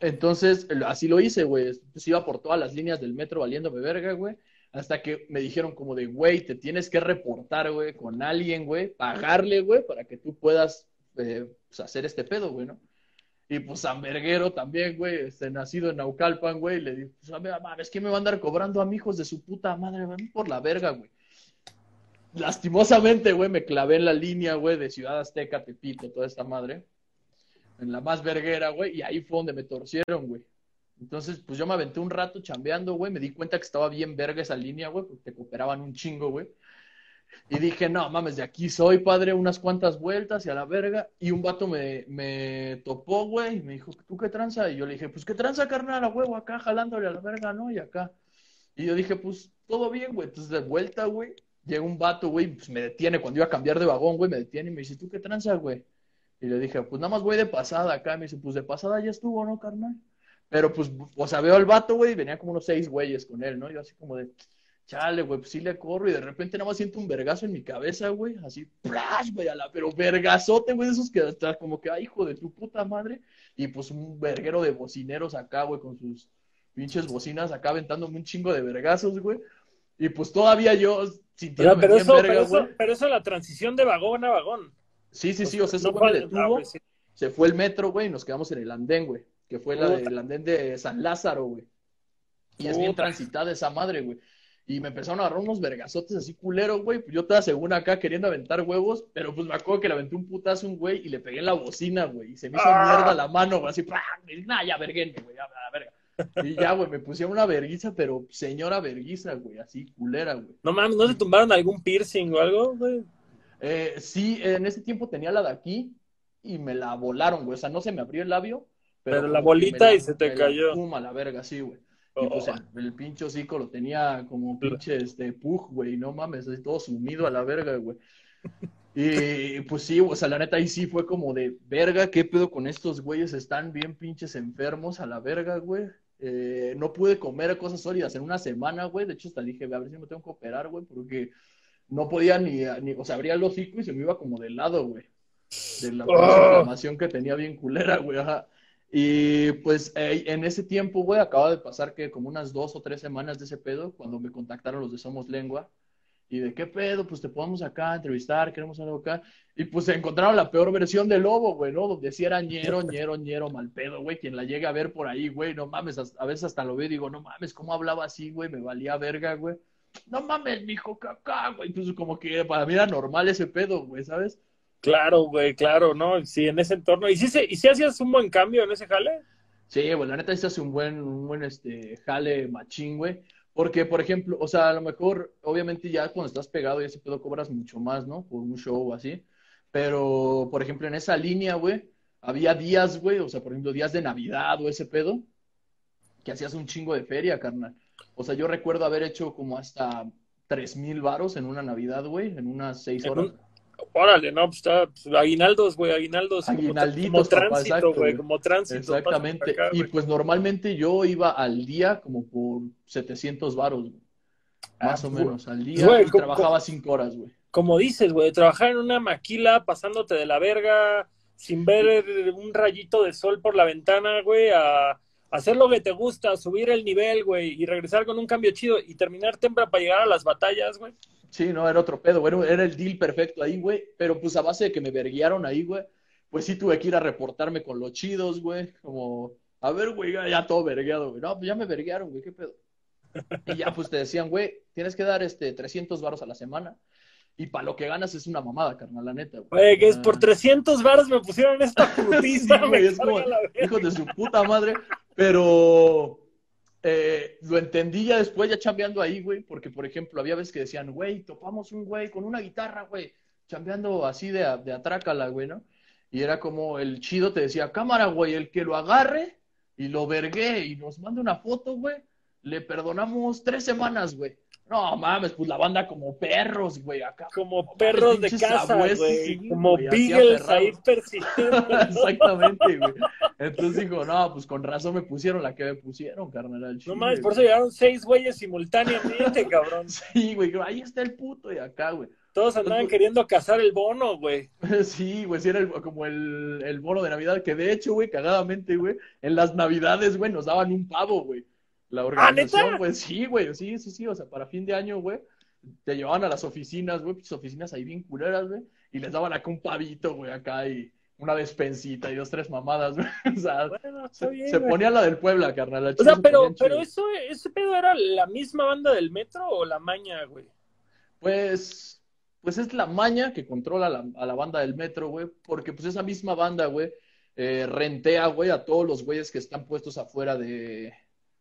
Entonces, así lo hice, güey. Pues iba por todas las líneas del metro valiéndome verga, güey. Hasta que me dijeron como de, güey, te tienes que reportar, güey, con alguien, güey, pagarle, güey, para que tú puedas eh, pues, hacer este pedo, güey, ¿no? Y pues San Verguero también, güey, este, nacido en Naucalpan, güey, le dije, pues, a ver, mames, ¿qué me va a andar cobrando a mi hijos de su puta madre? Van por la verga, güey. Lastimosamente, güey, me clavé en la línea, güey, de Ciudad Azteca, Tepito, toda esta madre. En la más verguera, güey, y ahí fue donde me torcieron, güey. Entonces, pues yo me aventé un rato chambeando, güey, me di cuenta que estaba bien verga esa línea, güey, porque te cooperaban un chingo, güey. Y dije, no, mames, de aquí soy, padre, unas cuantas vueltas y a la verga. Y un vato me, me topó, güey, y me dijo, ¿tú qué tranza? Y yo le dije, pues, ¿qué tranza, carnal? A huevo, acá, jalándole a la verga, ¿no? Y acá. Y yo dije, pues, todo bien, güey. Entonces, de vuelta, güey, llega un vato, güey, pues me detiene. Cuando iba a cambiar de vagón, güey, me detiene y me dice, ¿tú qué tranza, güey? Y le dije, pues, nada más voy de pasada acá. Me dice, pues, de pasada ya estuvo, ¿no, carnal? Pero, pues, o sea, veo al vato, güey, y venía como unos seis güeyes con él, ¿no? Yo así como de chale, güey, pues sí le corro y de repente nada más siento un vergazo en mi cabeza, güey, así, ¡plash, güey! Pero vergazote, güey, esos que hasta como que, ay, hijo de tu puta madre, y pues un verguero de bocineros acá, güey, con sus pinches bocinas acá aventándome un chingo de vergazos, güey, y pues todavía yo sintiéndome pero, pero pero, eso, pero eso la transición de vagón a vagón. Sí, sí, sí, o sea, eso no me detuvo, ah, sí. se fue el metro, güey, y nos quedamos en el andén, güey, que fue la del andén de San Lázaro, güey. Y es bien transitada esa madre, güey. Y me empezaron a agarrar unos vergazotes así culeros, güey. Pues yo estaba según acá queriendo aventar huevos, pero pues me acuerdo que le aventé un putazo a un güey y le pegué en la bocina, güey. Y se me hizo ah. mierda la mano, güey. Así, ¡pah! Nah, ya verguenme, güey, ya, la verga. Y ya, güey, me pusieron una verguiza, pero señora verguiza, güey, así culera, güey. No mames, ¿no se tumbaron algún piercing o algo, güey? Eh, sí, en ese tiempo tenía la de aquí y me la volaron, güey. O sea, no se me abrió el labio. Pero, la bolita y se te cayó. Puma, la verga, sí, güey. Y pues oh. el, pincho hocico lo tenía como pinche este pug, güey, no mames, todo sumido a la verga, güey. Y pues sí, o sea, la neta ahí sí fue como de verga, ¿qué pedo con estos güeyes? Están bien pinches enfermos a la verga, güey. Eh, no pude comer cosas sólidas en una semana, güey. De hecho, hasta dije, a ver si me tengo que operar, güey, porque no podía ni, ni, o sea, abría el hocico y se me iba como de lado, güey. De la oh. inflamación que tenía bien culera, güey. Ajá. Y pues eh, en ese tiempo, güey, acaba de pasar que como unas dos o tres semanas de ese pedo, cuando me contactaron los de Somos Lengua, y de qué pedo, pues te podemos acá entrevistar, queremos algo acá. Y pues se encontraron la peor versión de Lobo, güey, ¿no? Donde sí era ñero, ñero, ñero, mal pedo, güey. Quien la llega a ver por ahí, güey, no mames, a veces hasta lo veo y digo, no mames, ¿cómo hablaba así, güey? Me valía verga, güey. No mames, mijo, caca, güey. Entonces como que para mí era normal ese pedo, güey, ¿sabes? Claro, güey, claro, ¿no? Sí, en ese entorno. ¿Y si, se, ¿Y si hacías un buen cambio en ese jale? Sí, bueno, la neta sí hace un buen, un buen este, jale machín, güey. Porque, por ejemplo, o sea, a lo mejor, obviamente ya cuando estás pegado y ese pedo cobras mucho más, ¿no? Por un show o así. Pero, por ejemplo, en esa línea, güey, había días, güey, o sea, por ejemplo, días de Navidad o ese pedo, que hacías un chingo de feria, carnal. O sea, yo recuerdo haber hecho como hasta tres mil varos en una Navidad, güey, en unas seis horas. Órale, no, pues está, pues, aguinaldos, güey, aguinalditos. Como, tránsito, güey, como tránsito. Exactamente. y pues normalmente yo iba al día como por 700 varos, Más ah, o menos, al día. y trabajaba cinco horas, güey. Como dices, güey, trabajar en una maquila pasándote de la verga, sin ver un rayito de sol por la ventana, güey, a hacer lo que te gusta, subir el nivel, güey, y regresar con un cambio chido y terminar temprano para llegar a las batallas, güey. Sí, no, era otro pedo, güey. Era el deal perfecto ahí, güey. Pero pues a base de que me verguiaron ahí, güey, pues sí tuve que ir a reportarme con los chidos, güey. Como, a ver, güey, ya todo vergueado, güey. No, pues ya me verguearon, güey, qué pedo. Y ya pues te decían, güey, tienes que dar este 300 varos a la semana. Y para lo que ganas es una mamada, carnal, la neta, güey. Güey, que es por 300 varos me pusieron esta putiza, güey. es como, hijo de su puta madre. Pero eh, lo entendí ya después, ya chambeando ahí, güey, porque, por ejemplo, había veces que decían, güey, topamos un güey con una guitarra, güey, chambeando así de, de atrácala, güey, ¿no? Y era como el chido te decía, cámara, güey, el que lo agarre y lo vergué y nos mande una foto, güey, le perdonamos tres semanas, güey. No mames, pues la banda como perros, güey, acá. Como perros de casa, güey. como beagles ahí persistiendo. Exactamente, güey. Entonces dijo, no, pues con razón me pusieron la que me pusieron, carnal. no mames, por eso llegaron seis güeyes simultáneamente, cabrón. Sí, güey, ahí está el puto y acá, güey. Todos andaban queriendo cazar el bono, güey. Sí, güey, sí era como el, el bono de Navidad, que de hecho, güey, cagadamente, güey, en las Navidades, güey, nos daban un pavo, güey. La ¿Ah, organización, güey, sí, güey, sí, sí, sí, o sea, para fin de año, güey, te llevaban a las oficinas, güey, pues oficinas ahí bien culeras, güey, y les daban acá un pavito, güey, acá y una despensita y dos, tres mamadas, güey. O sea, se, ponía la del Puebla, carnal. O sea, pero, pero eso, ese pedo era la misma banda del metro o la maña, güey. Pues, pues es la maña que controla la, a la banda del metro, güey, porque pues esa misma banda, güey, eh, rentea, güey, a todos los güeyes que están puestos afuera de,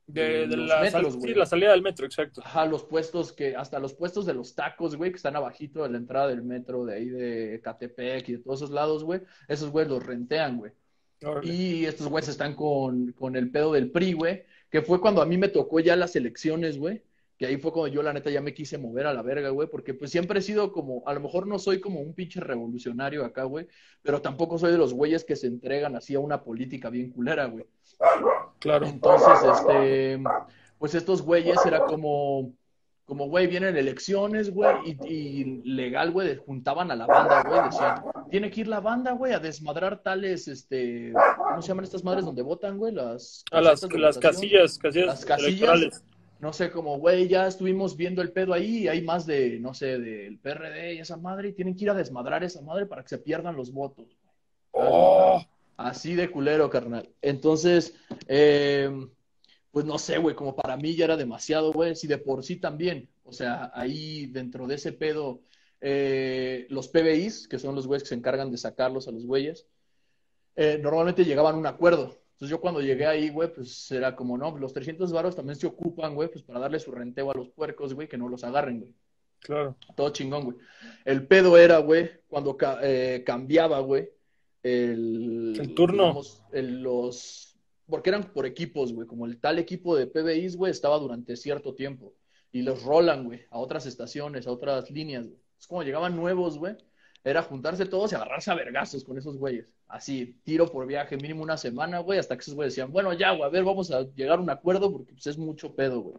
De, la, la salida del metro, exacto. Ajá, los puestos que, hasta los puestos de los tacos, güey, que están abajito de la entrada del metro, de ahí de Catepec y de todos esos lados, güey, esos güeyes los rentean, güey. Y estos güeyes están con, con el pedo del PRI, güey, que fue cuando a mí me tocó ya las elecciones, güey, que ahí fue cuando yo la neta ya me quise mover a la verga, güey, porque pues siempre he sido como, a lo mejor no soy como un pinche revolucionario acá, güey, pero tampoco soy de los güeyes que se entregan así a una política bien culera, güey. Claro. Entonces, este, pues estos güeyes era como, como, güey, vienen elecciones, güey, y, legal, güey, juntaban a la banda, güey, decían, tiene que ir la banda, güey, a desmadrar tales, este, ¿cómo se llaman estas madres donde votan, güey? Las, a las, las casillas, casillas, las casillas no sé, como, güey, ya estuvimos viendo el pedo ahí y hay más de, no sé, del PRD y esa madre, y tienen que ir a desmadrar esa madre para que se pierdan los votos. Oh. Así de culero, carnal. Entonces, eh, pues no sé, güey, como para mí ya era demasiado, güey, si de por sí también, o sea, ahí dentro de ese pedo, eh, los PBIs, que son los güeyes que se encargan de sacarlos a los güeyes, eh, normalmente llegaban a un acuerdo entonces yo cuando llegué ahí, güey, pues era como, no, los 300 varos también se ocupan, güey, pues para darle su renteo a los puercos, güey, que no los agarren, güey. Claro. Todo chingón, güey. El pedo era, güey, cuando eh, cambiaba, güey, el... El turno. los... Porque eran por equipos, güey, como el tal equipo de PBIs, güey, estaba durante cierto tiempo. Y los rolan, güey, a otras estaciones, a otras líneas, güey. Es como llegaban nuevos, güey, era juntarse todos y agarrarse a vergazos con esos güeyes. Así, tiro por viaje, mínimo una semana, güey, hasta que esos güeyes decían, bueno, ya, güey, a ver, vamos a llegar a un acuerdo porque pues es mucho pedo, güey.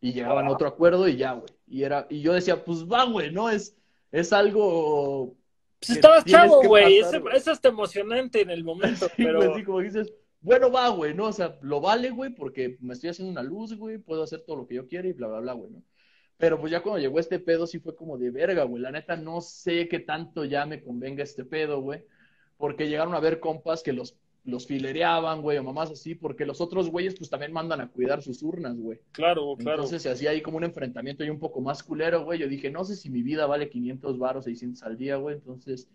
Y llegaban a otro acuerdo y ya, güey. Y era, y yo decía, pues va, güey, ¿no? Es, es algo. Pues estabas chavo, güey. Eso es emocionante en el momento, pero. sí, como dices, bueno, va, güey, ¿no? O sea, lo vale, güey, porque me estoy haciendo una luz, güey, puedo hacer todo lo que yo quiera y bla, bla, bla, güey, ¿no? Pero pues ya cuando llegó este pedo sí fue como de verga, güey. La neta no sé qué tanto ya me convenga este pedo, güey. Porque llegaron a ver compas que los, los filereaban, güey, o mamás así, porque los otros güeyes pues también mandan a cuidar sus urnas, güey. Claro, claro. Entonces se hacía ahí como un enfrentamiento y un poco más culero, güey. Yo dije, no sé si mi vida vale 500 baros, 600 al día, güey. Entonces,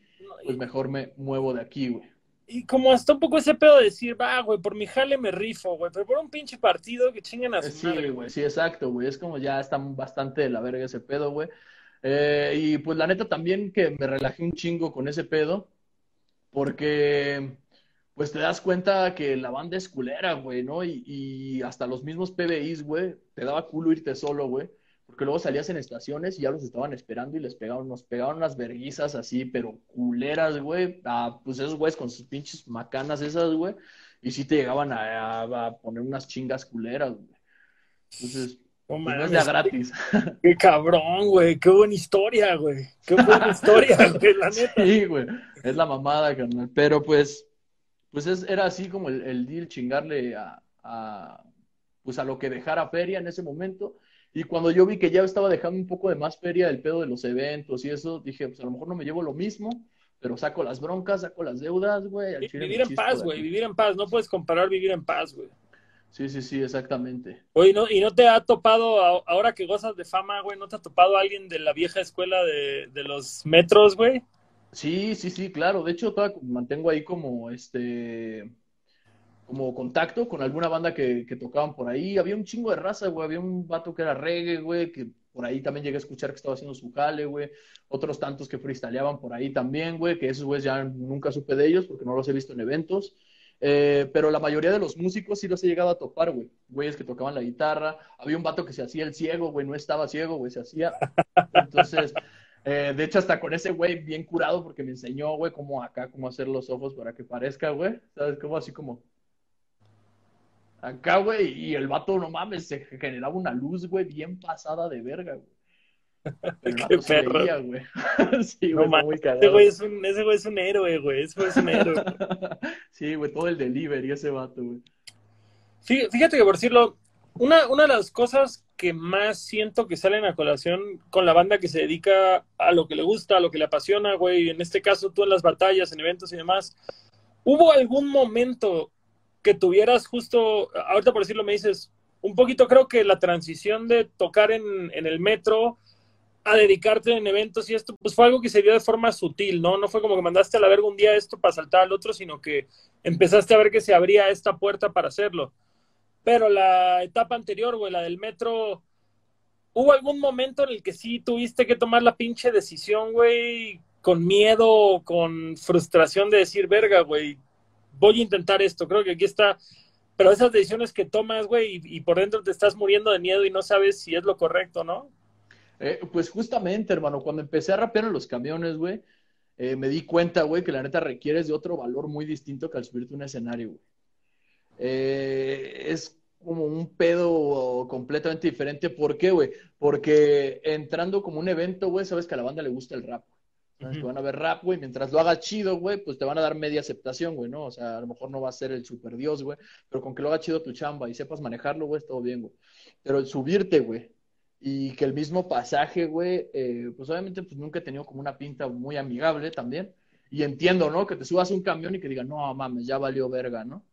pues mejor me muevo de aquí, güey y como hasta un poco ese pedo de decir, va, güey, por mi jale me rifo, güey, pero por un pinche partido que chinguen a su sí, güey. Sí, exacto, güey. Es como ya está bastante de la verga ese pedo, güey. Eh, y pues la neta también que me relajé un chingo con ese pedo, porque pues te das cuenta que la banda es culera, güey, ¿no? Y, y hasta los mismos PBIs, güey, te daba culo irte solo, güey porque luego salías en estaciones y ya los estaban esperando y les pegaban, nos pegaban unas verguizas así, pero culeras, güey, ah, pues esos güeyes con sus pinches macanas esas, güey, y sí te llegaban a, poner unas chingas culeras, güey. Entonces, no, es ya gratis. Qué cabrón, güey, qué buena historia, güey, qué buena historia, güey, la neta. Sí, güey, es la mamada, carnal, pero pues, pues es, era así como el, el deal, chingarle a, a, pues a lo que dejara feria en ese momento, y cuando yo vi que ya estaba dejando un poco de más feria el pedo de los eventos y eso, dije, pues a lo mejor no me llevo lo mismo, pero saco las broncas, saco las deudas, güey. Vivir en paz, güey, vivir en paz. No puedes comparar vivir en paz, güey. Sí, sí, sí, exactamente. Oye, ¿no, ¿y no te ha topado, ahora que gozas de fama, güey, no te ha topado alguien de la vieja escuela de, de los metros, güey? Sí, sí, sí, claro. De hecho, mantengo ahí como este como contacto con alguna banda que, que, tocaban por ahí. Había un chingo de raza, güey. Había un vato que era reggae, güey, que por ahí también llegué a escuchar que estaba haciendo su jale, güey. Otros tantos que freestyleaban por ahí también, güey, que esos güeyes ya nunca supe de ellos porque no los he visto en eventos. Eh, pero la mayoría de los músicos sí los he llegado a topar, güey. Güeyes que tocaban la guitarra. Había un vato que se hacía el ciego, güey. No estaba ciego, güey, se hacía. Entonces, eh, de hecho, hasta con ese güey bien curado porque me enseñó, güey, cómo acá, cómo hacer los ojos para que parezca, güey. ¿Sabes? Como así como Acá, güey, y el vato, no mames, se generaba una luz, güey, bien pasada de verga, güey. Qué perro. güey. sí, güey, muy cagado. Ese güey es un, ese güey es un héroe, güey. Ese güey es un héroe. sí, güey, todo el delivery, ese vato, güey. Fíjate que por decirlo, una, una de las cosas que más siento que salen a colación con la banda que se dedica a lo que le gusta, a lo que le apasiona, güey, en este caso tú en las batallas, en eventos y demás, ¿hubo algún momento que tuvieras justo, ahorita por decirlo me dices, un poquito creo que la transición de tocar en, el metro a dedicarte en eventos y esto, pues fue algo que se dio de forma sutil, ¿no? No fue como que mandaste a la verga un día esto para saltar al otro, sino que empezaste a ver que se abría esta puerta para hacerlo. Pero la etapa anterior, güey, la del metro, ¿hubo algún momento en el que sí tuviste que tomar la pinche decisión, güey, con miedo, con frustración de decir, verga, güey, voy a intentar esto? Creo que aquí está pero esas decisiones que tomas, güey, y, por dentro te estás muriendo de miedo y no sabes si es lo correcto, ¿no? Eh, pues justamente, hermano, cuando empecé a rapear en los camiones, güey, eh, me di cuenta, güey, que la neta requieres de otro valor muy distinto que al subirte un escenario, güey. Eh, es como un pedo completamente diferente. ¿Por qué, güey? Porque entrando como un evento, güey, sabes que a la banda le gusta el rap. Te van a ver rap, güey. Mientras lo hagas chido, güey, pues te van a dar media aceptación, güey, ¿no? O sea, a lo mejor no va a ser el super dios, güey. Pero con que lo haga chido tu chamba y sepas manejarlo, güey, todo bien, güey. Pero el subirte, güey, y que el mismo pasaje, güey, eh, pues obviamente pues nunca he tenido como una pinta muy amigable también. Y entiendo, ¿no? Que te subas a un camión y que digan, no mames, ya valió verga, ¿no?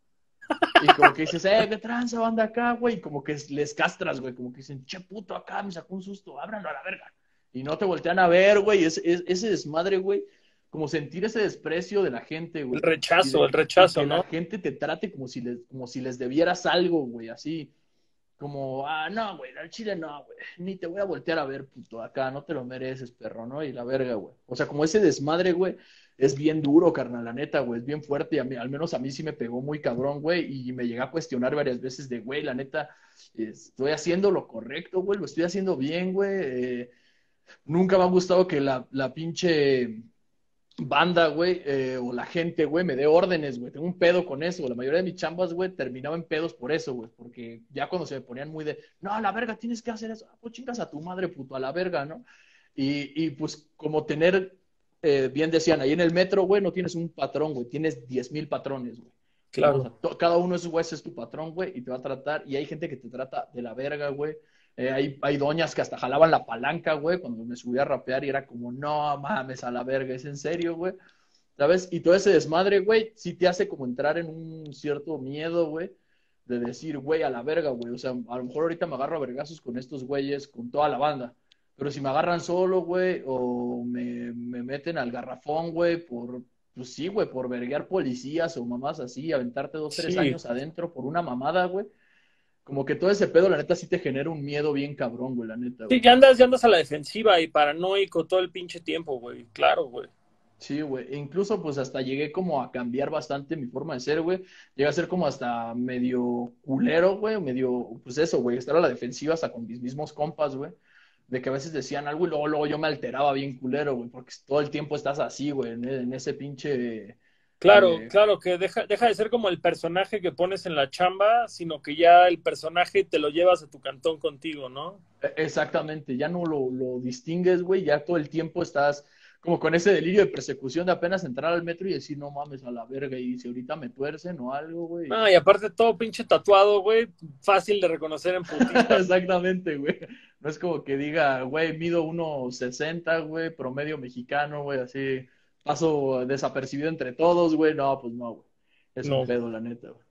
Y como que dices, eh, qué tranza, banda acá, güey. Y como que les castras, güey. Como que dicen, che puto acá, me sacó un susto, ábranlo a la verga y no te voltean a ver, güey. Es, ese desmadre, güey. Como sentir ese desprecio de la gente, güey. El rechazo, el rechazo, ¿no? la gente te trate como si les, como si les debieras algo, güey, así. Como, ah, no, güey, al chile no, güey. Ni te voy a voltear a ver, puto, acá, no te lo mereces, perro, ¿no? Y la verga, güey. O sea, como ese desmadre, güey, es bien duro, carnal, la neta, güey, es bien fuerte. A mí, al menos a mí sí me pegó muy cabrón, güey. Y me llega a cuestionar varias veces de, güey, la neta, estoy haciendo lo correcto, güey, lo estoy haciendo bien, güey. Eh, Nunca me ha gustado que la, la pinche banda, güey, eh, o la gente, güey, me dé órdenes, güey. Tengo un pedo con eso. La mayoría de mis chambas, güey, terminaba en pedos por eso, güey. Porque ya cuando se me ponían muy de, no, a la verga, tienes que hacer eso. Ah, pues chingas a tu madre, puto, a la verga, ¿no? Y pues como tener, eh, bien decían, ahí en el metro, güey, no tienes un patrón, güey. Tienes diez mil patrones, güey. Claro. cada uno de esos güeyes es tu patrón, güey, y te va a tratar. Y hay gente que te trata de la verga, güey eh, hay, hay, doñas que hasta jalaban la palanca, güey, cuando me subía a rapear y era como, no mames, a la verga, ¿es en serio, güey? ¿Sabes? Y todo ese desmadre, güey, sí te hace como entrar en un cierto miedo, güey, de decir, güey, a la verga, güey. O sea, a lo mejor ahorita me agarro a vergazos con estos güeyes, con toda la banda. Pero si me agarran solo, güey, o me, me meten al garrafón, güey, por, pues sí, güey, por verguear policías o mamás así, aventarte dos, tres años adentro por una mamada, güey como que todo ese pedo, la neta, sí te genera un miedo bien cabrón, güey, la neta. Sí, ya andas, ya andas a la defensiva y paranoico todo el pinche tiempo, güey. Claro, güey. Sí, güey. E incluso, pues, hasta llegué como a cambiar bastante mi forma de ser, güey. Llegué a ser como hasta medio culero, güey. Medio, pues eso, güey. Estar a la defensiva hasta con mis mismos compas, güey. De que a veces decían algo y luego, luego yo me alteraba bien culero, güey. Porque todo el tiempo estás así, güey. en ese pinche Claro, claro, que deja, deja de ser como el personaje que pones en la chamba, sino que ya el personaje te lo llevas a tu cantón contigo, ¿no? E, exactamente, ya no lo, lo distingues, güey, ya todo el tiempo estás como con ese delirio de persecución de apenas entrar al metro y decir, no mames, a la verga, y si ahorita me tuercen o algo, güey. Ah, y aparte todo pinche tatuado, güey, fácil de reconocer en. Exactamente, güey. No es como que diga, güey, mido 1.60, güey, promedio mexicano, güey, así paso desapercibido entre todos, güey. No, pues no, güey. Es un pedo, la neta, güey.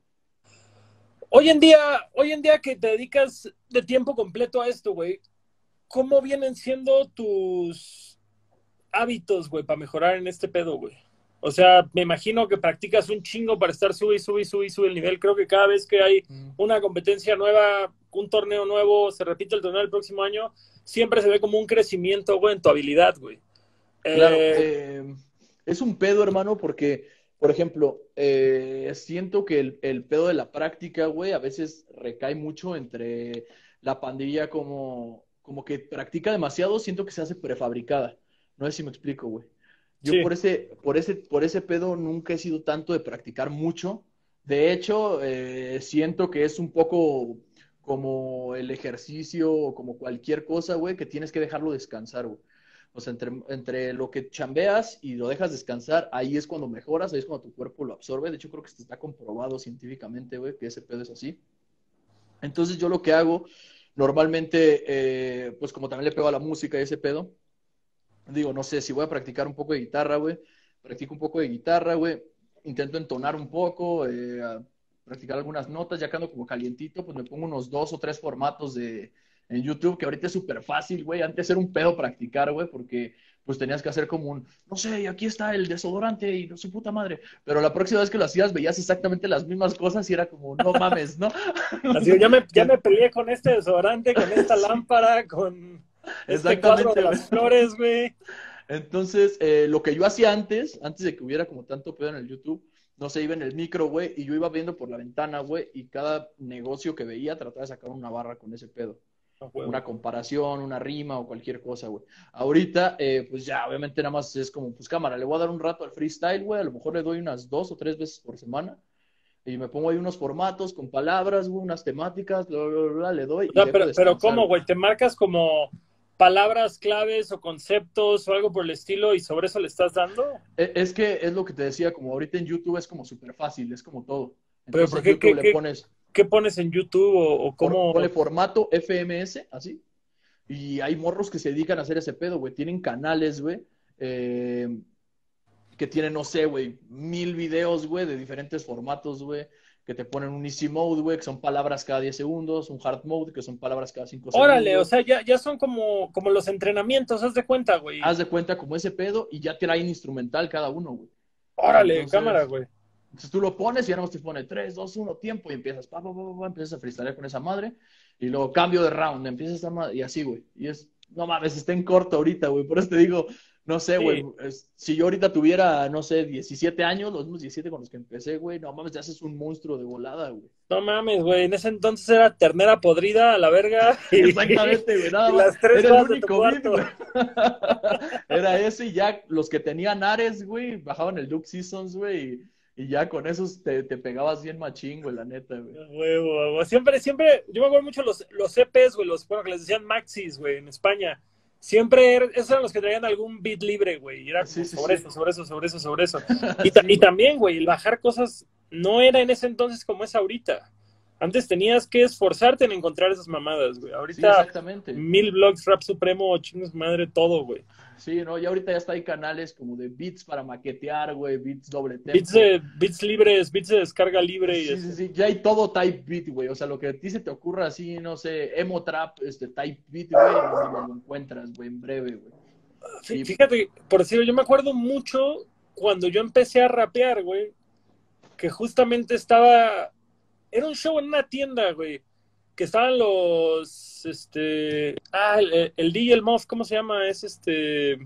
Hoy en día, hoy en día que te dedicas de tiempo completo a esto, güey, ¿cómo vienen siendo tus hábitos, güey, para mejorar en este pedo, güey? O sea, me imagino que practicas un chingo para estar sube y sube y sube y sube el nivel. Creo que cada vez que hay una competencia nueva, un torneo nuevo, se repite el torneo el próximo año, siempre se ve como un crecimiento, güey, en tu habilidad, güey. Claro, eh, eh es un pedo, hermano, porque, por ejemplo, eh, siento que el, pedo de la práctica, güey, a veces recae mucho entre la pandilla como, como que practica demasiado, siento que se hace prefabricada. No sé si me explico, güey. Yo por ese, por ese, por ese pedo nunca he sido tanto de practicar mucho. De hecho, siento que es un poco como el ejercicio o como cualquier cosa, güey, que tienes que dejarlo descansar, güey. O sea, entre, entre lo que chambeas y lo dejas descansar, ahí es cuando mejoras, ahí es cuando tu cuerpo lo absorbe. De hecho, creo que está comprobado científicamente, güey, que ese pedo es así. Entonces, yo lo que hago, normalmente, eh, pues como también le pego a la música y ese pedo, digo, no sé, si voy a practicar un poco de guitarra, güey, practico un poco de guitarra, güey, intento entonar un poco, eh, practicar algunas notas, ya que ando como calientito, pues me pongo unos dos o tres formatos de, en YouTube, que ahorita es súper fácil, güey. Antes era un pedo practicar, güey, porque pues tenías que hacer como un, no sé, aquí está el desodorante y no su puta madre. Pero la próxima vez que lo hacías veías exactamente las mismas cosas y era como, no mames, ¿no? Así, ya, me, ya me peleé con este desodorante, con esta lámpara, con este cuadro de las flores, güey. Entonces, eh, lo que yo hacía antes, antes de que hubiera como tanto pedo en el YouTube, no sé, iba en el micro, güey, y yo iba viendo por la ventana, güey, y cada negocio que veía trataba de sacar una barra con ese pedo. una comparación, una rima o cualquier cosa, güey. Ahorita, eh, pues ya, obviamente nada más es como, pues cámara, le voy a dar un rato al freestyle, güey, a lo mejor le doy unas dos o tres veces por semana. Y me pongo ahí unos formatos con palabras, güey, unas temáticas, bla, bla, bla, le doy. pero, pero ¿cómo, güey? ¿Te marcas como palabras claves o conceptos o algo por el estilo y sobre eso le estás dando? E, es que es lo que te decía, como ahorita en YouTube es como súper fácil, es como todo. Entonces, ¿Pero por qué, le pones, qué pones en YouTube o, cómo? Pone formato FMS, así. Y hay morros que se dedican a hacer ese pedo, güey. Tienen canales, güey, eh, que tienen, no sé, güey, mil videos, güey, de diferentes formatos, güey que te ponen un easy mode, güey, que son palabras cada 10 segundos, un hard mode, que son palabras cada 5 segundos. Órale, o sea, ya, ya son como, como los entrenamientos, haz de cuenta, güey. Haz de cuenta como ese pedo y ya traen instrumental cada uno, güey. Órale, cámara, güey. Entonces tú lo pones y ya no te pone 3, 2, 1, tiempo y empiezas, pa, pa, pa, pa, empiezas a freestylear con esa madre y luego cambio de round, empiezas a y así, güey. Y es, no mames, está en corto ahorita, güey. Por eso te digo, no sé, güey, si yo ahorita tuviera, no sé, 17 años, los mismos 17 con los que empecé, güey, no mames, ya haces un monstruo de volada, güey. No mames, güey, en ese entonces era ternera podrida a la verga. Exactamente, güey, nada más. Las tres era el único güey. Era eso y ya los que tenían Ares, güey, bajaban el Duke Seasons, güey, y, ya con esos te, te, pegabas bien machín, güey, la neta, güey. Huevo, Siempre, siempre, yo me acuerdo mucho los, los EPs, güey, los, bueno, que les decían Maxis, güey, en España siempre er, esos eran los que traían algún beat libre, güey. Y era sobre eso, sobre eso, sobre eso, sobre eso. Y, también, güey, el bajar cosas no era en ese entonces como es ahorita. Antes tenías que esforzarte en encontrar esas mamadas, güey. Ahorita, mil blogs, rap supremo, chingos madre, todo, güey. Sí, no, y ahorita ya está hay canales como de beats para maquetear, güey, beats doble tempo. Beats, de, beats libres, beats de descarga libre. Y sí, sí, sí, ya hay todo type beat, güey. O sea, lo que a ti se te ocurra así, no sé, emo trap, este type beat, güey, lo, lo encuentras, güey, en breve, güey. Fíjate, por decirlo, yo me acuerdo mucho cuando yo empecé a rapear, güey, que justamente estaba, era un show en una tienda, güey, que estaban los, este, ah, el, el DJ, el Moff, ¿cómo se llama? Es este,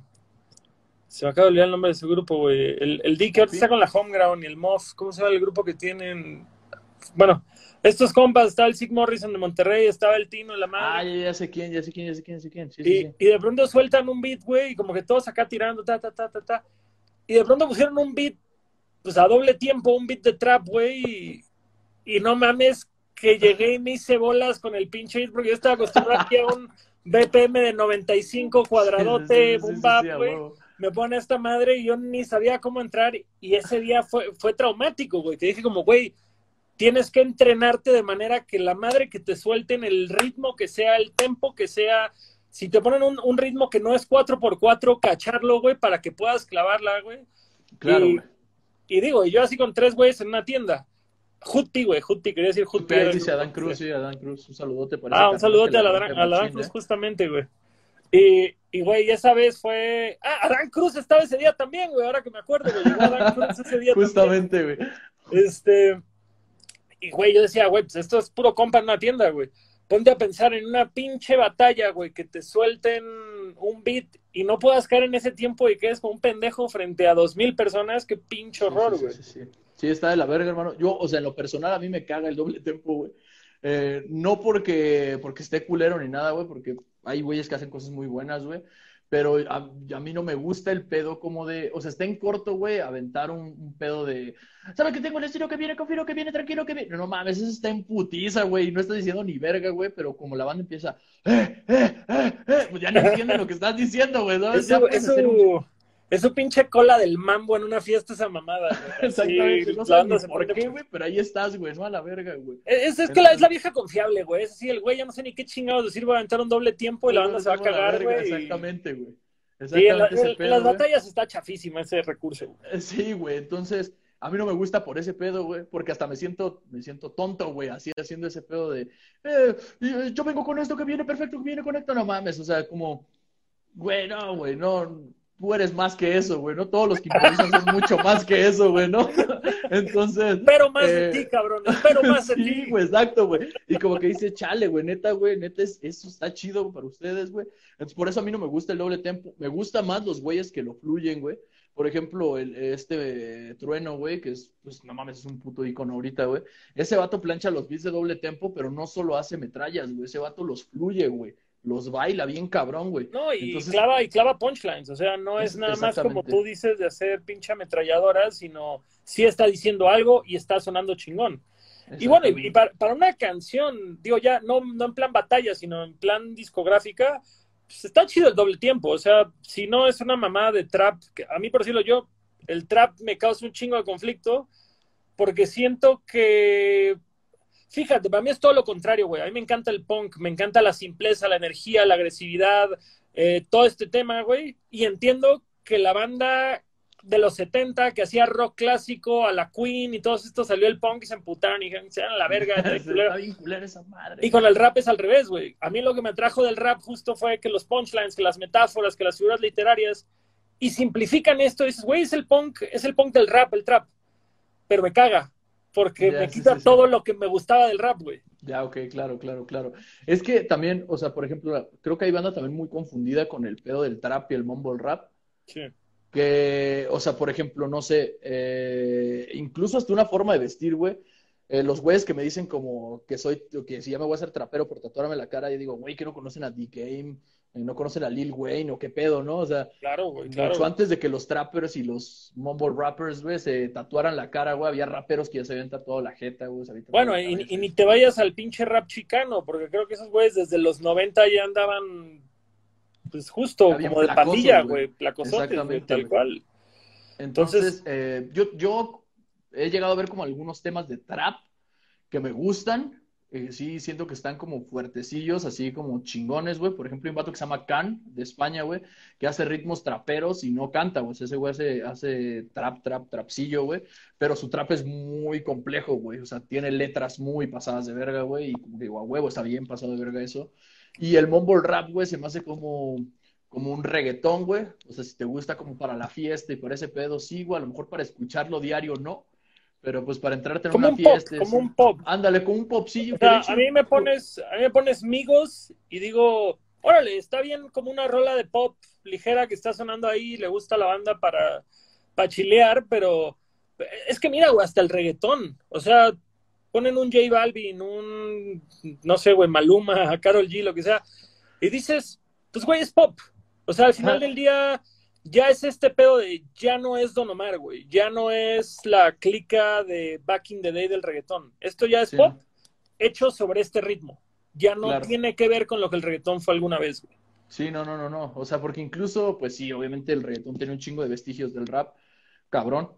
se me acaba de olvidar el nombre de ese grupo, güey. El, el D que ahorita está con la Homeground y el Moff, ¿cómo se llama el grupo que tienen? Bueno, estos compas, estaba el Sig Morrison de Monterrey, estaba el Tino, la madre. Ah, ya, sé quién, ya sé quién, ya sé quién, ya sé quién. y, y de pronto sueltan un beat, güey, y como que todos acá tirando, ta, ta, ta, ta, ta. Y de pronto pusieron un beat, pues a doble tiempo, un beat de trap, güey, y, y no mames, que llegué y me hice bolas con el pinche beat porque yo estaba acostumbrado aquí a un BPM de 95 cuadradote, boom güey. Me pone esta madre y yo ni sabía cómo entrar y ese día fue, fue traumático, güey. Te dije como, güey, tienes que entrenarte de manera que la madre que te suelten el ritmo, que sea el tempo, que sea... Si te ponen un, ritmo que no es 4x4, cacharlo, güey, para que puedas clavarla, güey. Claro, y, y digo, yo así con tres güeyes en una tienda Hutpi, güey, Hutpi, quería decir Hutpi. dice Adán Cruz, sí, Adán Cruz, un saludote por Ah, un saludote a la, Adán Cruz, justamente, güey. Y, y, güey, esa vez fue. Ah, Adán Cruz estaba ese día también, güey, ahora que me acuerdo, güey. Llegó Adán Cruz ese día Justamente, güey. Este. Y, güey, yo decía, güey, pues esto es puro compa en una tienda, güey. Ponte a pensar en una pinche batalla, güey, que te suelten un beat y no puedas caer en ese tiempo y quedes como un pendejo frente a dos mil personas, qué pinche horror, güey. Sí, sí, sí, Sí, está de la verga, hermano. Yo, o sea, en lo personal a mí me caga el doble tempo, güey. Eh, no porque, porque esté culero ni nada, güey, porque hay güeyes que hacen cosas muy buenas, güey. Pero a, a, mí no me gusta el pedo como de, o sea, está en corto, güey, aventar un, pedo de, ¿sabes que tengo el estilo que viene, confío que viene, tranquilo que viene? No, no mames, eso está en putiza, güey, no estás diciendo ni verga, güey, pero como la banda empieza, eh, eh, eh, eh, pues ya no entienden lo que estás diciendo, güey, ¿no? Eso, eso, es su pinche cola del mambo en una fiesta esa mamada, güey. Exactamente. no sé por qué, güey, pero ahí estás, güey, no a la verga, güey. Es, es que la, es la vieja confiable, güey. Es así, el güey ya no sé ni qué chingados decir, va a aventar un doble tiempo y la banda se va a cagar, güey. Exactamente, güey. Sí, en, las batallas está chafísima ese recurso. Güey. Sí, güey, entonces a mí no me gusta por ese pedo, güey, porque hasta me siento, me siento tonto, güey, así haciendo ese pedo de, eh, yo vengo con esto que viene perfecto, que viene con esto, no mames, o sea, como, güey, no, güey, no, tú eres más que eso, güey, ¿no? Todos los que improvisan son mucho más que eso, güey, ¿no? Entonces... Pero más de eh, ti, cabrón, pero más de ti. Güey, exacto, güey. Y como que dice, chale, güey, neta, güey, neta, eso está chido para ustedes, güey. Entonces, por eso a mí no me gusta el doble tempo. Me gusta más los güeyes que lo fluyen, güey. Por ejemplo, el, este Trueno, güey, que es, pues, no mames, es un puto icono ahorita, güey. Ese vato plancha los beats de doble tempo, pero no solo hace metrallas, güey. Ese vato los fluye, güey. Los baila bien cabrón, güey. No, y clava, y clava punchlines. O sea, no es, nada más como tú dices de hacer pinche ametralladoras, sino sí está diciendo algo y está sonando chingón. Y bueno, y, para, para, una canción, digo ya, no, no en plan batalla, sino en plan discográfica, pues, está chido el doble tiempo. O sea, si no es una mamada de trap, a mí por decirlo yo, el trap me causa un chingo de conflicto porque siento que, fíjate, para mí es todo lo contrario, güey. A mí me encanta el punk, me encanta la simpleza, la energía, la agresividad, eh, todo este tema, güey. Y entiendo que la banda de los 70 que hacía rock clásico a la Queen y todo esto salió el punk y se emputaron y se dan la verga. esa madre. Y con el rap es al revés, güey. A mí lo que me atrajo del rap justo fue que los punchlines, que las metáforas, que las figuras literarias y simplifican esto. Y dices, güey, es el punk, es el punk del rap, el trap. Pero me caga porque me quita todo lo que me gustaba del rap, güey. Ya, ok, claro, claro, claro. Es que también, o sea, por ejemplo, creo que hay banda también muy confundida con el pedo del trap y el mumble rap. Sí que, o sea, por ejemplo, no sé, eh, incluso hasta una forma de vestir, güey. Eh, los güeyes que me dicen como que soy, que si ya me voy a hacer trapero por tatuarme la cara, yo digo, güey, que no conocen a D-Game, no conocen a Lil Wayne o qué pedo, ¿no? O sea, claro, güey, claro. Mucho antes de que los trappers y los mumble rappers, güey, se tatuaran la cara, güey, había raperos que ya se habían tatuado la jeta, güey. Bueno, y, y, ni te vayas al pinche rap chicano, porque creo que esos güeyes desde los 90 ya andaban pues justo como de pandilla, güey, placosotes, tal cual. Entonces, eh, yo, yo he llegado a ver como algunos temas de trap que me gustan. Eh, sí, siento que están como fuertecillos, así como chingones, güey. Por ejemplo, hay un vato que se llama Can, de España, güey, que hace ritmos traperos y no canta, güey. Ese güey hace, trap, trap, trapcillo, güey. Pero su trap es muy complejo, güey. O sea, tiene letras muy pasadas de verga, güey. Y como digo, a huevo, está bien pasado de verga eso. Y el mumble rap, güey, se me hace como, como un reggaetón, güey. O sea, si te gusta como para la fiesta y por ese pedo, sí, güey. A lo mejor para escucharlo diario, no. Pero pues para entrarte en una fiesta. como un pop. Ándale, como un popsillo. O sea, a mí me pones, a mí me pones migos y digo, órale, está bien como una rola de pop ligera que está sonando ahí, le gusta la banda para, para chilear, pero es que mira, güey, hasta el reggaetón. O sea, ponen un J Balvin, un, no sé, güey, Maluma, Carol G, lo que sea, y dices, pues, güey, es pop. O sea, al final del día ya es este pedo de, ya no es Don Omar, güey, ya no es la clica de Back in the Day del reggaetón. Esto ya es pop hecho sobre este ritmo. Ya no tiene que ver con lo que el reggaetón fue alguna vez, güey. Sí, no, no, no, no. O sea, porque incluso, pues sí, obviamente el reggaetón tiene un chingo de vestigios del rap, cabrón.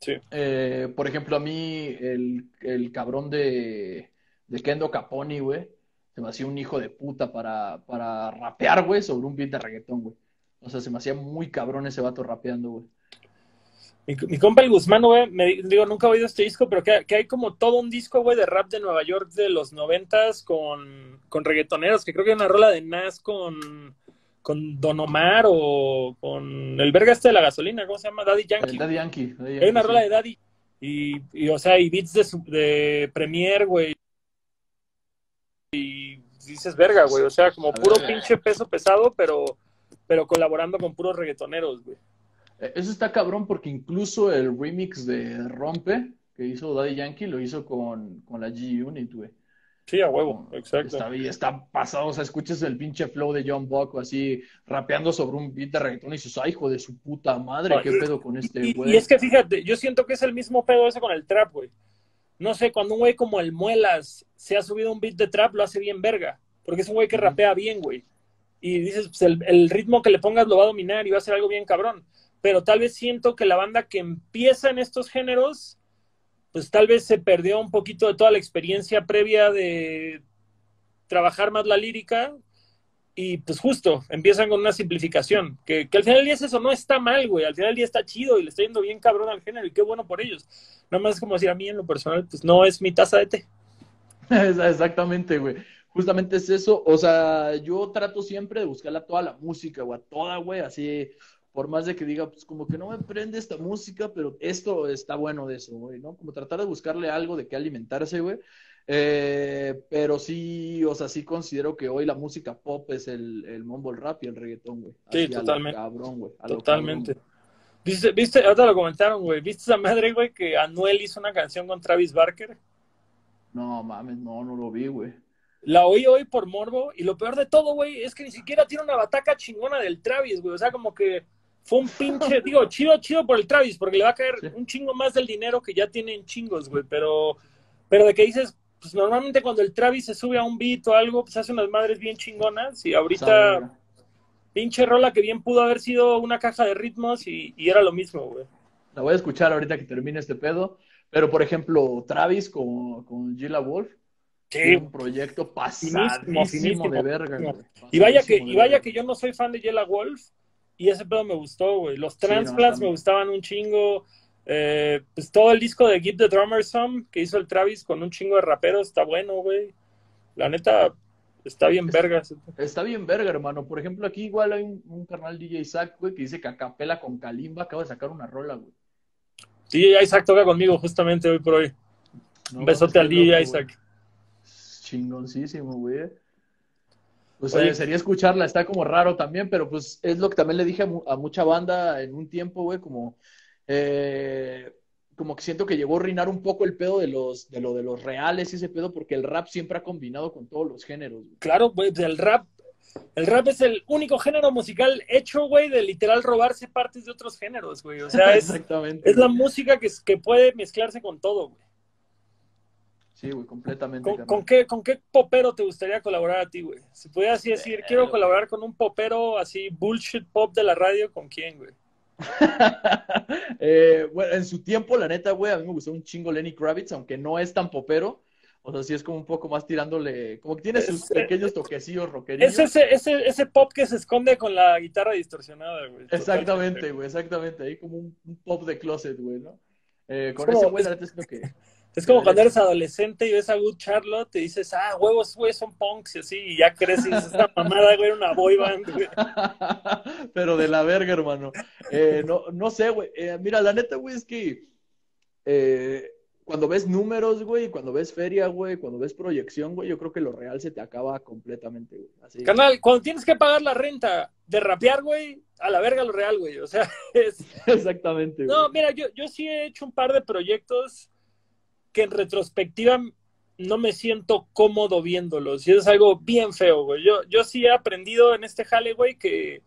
Sí. Eh, por ejemplo, a mí el, el cabrón de, de Kendo Caponi, güey, se me hacía un hijo de puta para, para rapear, güey, sobre un beat de reggaetón, güey. O sea, se me hacía muy cabrón ese vato rapeando, güey. Mi, compa el Guzmán, güey, me digo, nunca he oído este disco, pero que, que hay como todo un disco, güey, de rap de Nueva York de los noventas con, con reggaetoneros, que creo que hay una rola de Nas con con Don Omar o con el verga este de la gasolina, ¿cómo se llama? Daddy Yankee. Daddy Yankee. Hay una rola de Daddy. Y, o sea, y beats de, de Premier, güey. Y dices verga, güey. O sea, como puro pinche peso pesado, pero, pero colaborando con puros reggaetoneros, güey. E, eso está cabrón porque incluso el remix de Rompe que hizo Daddy Yankee lo hizo con, con la G-Unit, güey. Sí, a huevo, exacto. Está, está pasado, o sea, escuchas el pinche flow de John Buck así rapeando sobre un beat de reggaetón y dices, ay, hijo de su puta madre, qué pedo con este güey. Y, es que fíjate, yo siento que es el mismo pedo ese con el trap, güey. No sé, cuando un güey como el Muelas se ha subido un beat de trap, lo hace bien verga, porque es un güey que rapea bien, güey. Y dices, pues el, el ritmo que le pongas lo va a dominar y va a ser algo bien cabrón. Pero tal vez siento que la banda que empieza en estos géneros pues tal vez se perdió un poquito de toda la experiencia previa de trabajar más la lírica y pues justo, empiezan con una simplificación, que, que al final del día es eso, no está mal, güey, al final del día está chido y le está yendo bien cabrón al género y qué bueno por ellos. Nada más como decir a mí en lo personal, pues no es mi taza de té. Exactamente, güey. Justamente es eso, o sea, yo trato siempre de buscarle a toda la música, güey, a toda, güey, así, por más de que diga, pues como que no me prende esta música, pero esto está bueno de eso, güey, ¿no? Como tratar de buscarle algo de qué alimentarse, güey. Eh, pero sí, o sea, sí considero que hoy la música pop es el, el mumble rap y el reggaetón, güey. Sí, Así, a lo totalmente. cabrón, güey. a lo Totalmente. ¿Viste, viste, ahorita lo comentaron, güey, ¿viste esa madre, güey, que Anuel hizo una canción con Travis Barker? No, mames, no, no lo vi, güey. La oí hoy por morbo y lo peor de todo, güey, es que ni siquiera tiene una bataca chingona del Travis, güey. O sea, como que fue un pinche, digo, chido, chido por el Travis, porque le va a caer Sí. un chingo más del dinero que ya tienen chingos, güey. Pero, pero de que dices, pues normalmente cuando el Travis se sube a un beat o algo, pues hace unas madres bien chingonas y ahorita Sabe, pinche rola que bien pudo haber sido una caja de ritmos y, y era lo mismo, güey. La voy a escuchar ahorita que termine este pedo. Pero, por ejemplo, Travis con, con Gila Wolf, tiene un proyecto pasadísimo finísimo. de verga. Y vaya que, y vaya verga. que yo no soy fan de Yella Wolf y ese pedo me gustó, güey. Los Sí, no, Transplants me gustaban un chingo. Eh, pues todo el disco de Give the Drummer Some que hizo el Travis con un chingo de raperos está bueno, güey. La neta, está bien vergas. Está bien verga, hermano. Por ejemplo, aquí igual hay un, un carnal DJ Isaac, güey, que dice que Acapela con Kalimba acaba de sacar una rola, güey. DJ Isaac toca conmigo justamente hoy por hoy. No Un besote mames, al DJ loco, Isaac. Chingoncísimo, güey. Pues Oye. eh, sería escucharla, está como raro también, pero pues es lo que también le dije a, mu- a mucha banda en un tiempo, güey, como, eh, como que siento que llegó a reinar un poco el pedo de los, de lo de los reales y ese pedo, porque el rap siempre ha combinado con todos los géneros, güey. Claro, güey, el rap. El rap es el único género musical hecho, güey, de literal robarse partes de otros géneros, güey. O sea, es, Exactamente. es la música que, que puede mezclarse con todo, güey. Sí, güey, completamente. ¿Con, qué, ¿Con qué popero te gustaría colaborar a ti, güey? Si pudieras así decir, quiero colaborar con un popero así, bullshit pop de la radio, ¿con quién, güey? Eh, bueno, en su tiempo, la neta, güey, a mí me gustó un chingo Lenny Kravitz, aunque no es tan popero. O sea, sí es como un poco más tirándole, como que tiene sus Es- pequeños toquecillos rockerillos. Es ese, ese, ese pop que se esconde con la guitarra distorsionada, güey. Exactamente, güey, exactamente. Ahí como un, un pop de closet, güey, ¿no? Eh, con Es como- ese güey, la neta, siento que. Es como cuando eres adolescente y ves a Good Charlotte y dices, ah, huevos, güey, son punks y así, y ya creces y dices, esta mamada, güey, era una boy band, güey. Pero de la verga, hermano. Eh, no, no sé, güey. Eh, mira, la neta, güey, es que eh, cuando ves números, güey, cuando ves feria, güey, cuando ves proyección, güey, yo creo que lo real se te acaba completamente, güey. Así. Canal, cuando tienes que pagar la renta de rapear, güey, a la verga lo real, güey. O sea, es, Exactamente, güey. No, mira, yo, yo sí he hecho un par de proyectos que en retrospectiva no me siento cómodo viéndolos. Y es algo bien feo, güey. Yo, yo sí he aprendido en este jale, güey, que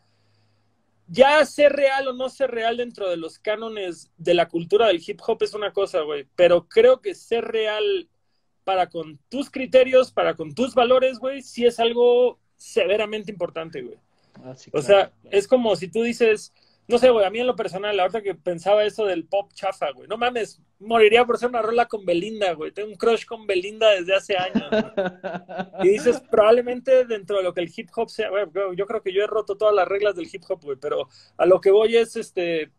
ya ser real o no ser real dentro de los cánones de la cultura del hip hop es una cosa, güey. Pero creo que ser real para con tus criterios, para con tus valores, güey, sí es algo severamente importante, güey. Ah, sí, O claro, sea, claro. es como si tú dices, no sé, güey, a mí en lo personal, ahorita que pensaba eso del pop chafa, güey, no mames, moriría por ser una rola con Belinda, güey. Tengo un crush con Belinda desde hace años. güey. Y dices, probablemente dentro de lo que el hip hop sea, güey, güey, yo creo que yo he roto todas las reglas del hip hop, güey, pero a lo que voy es, este,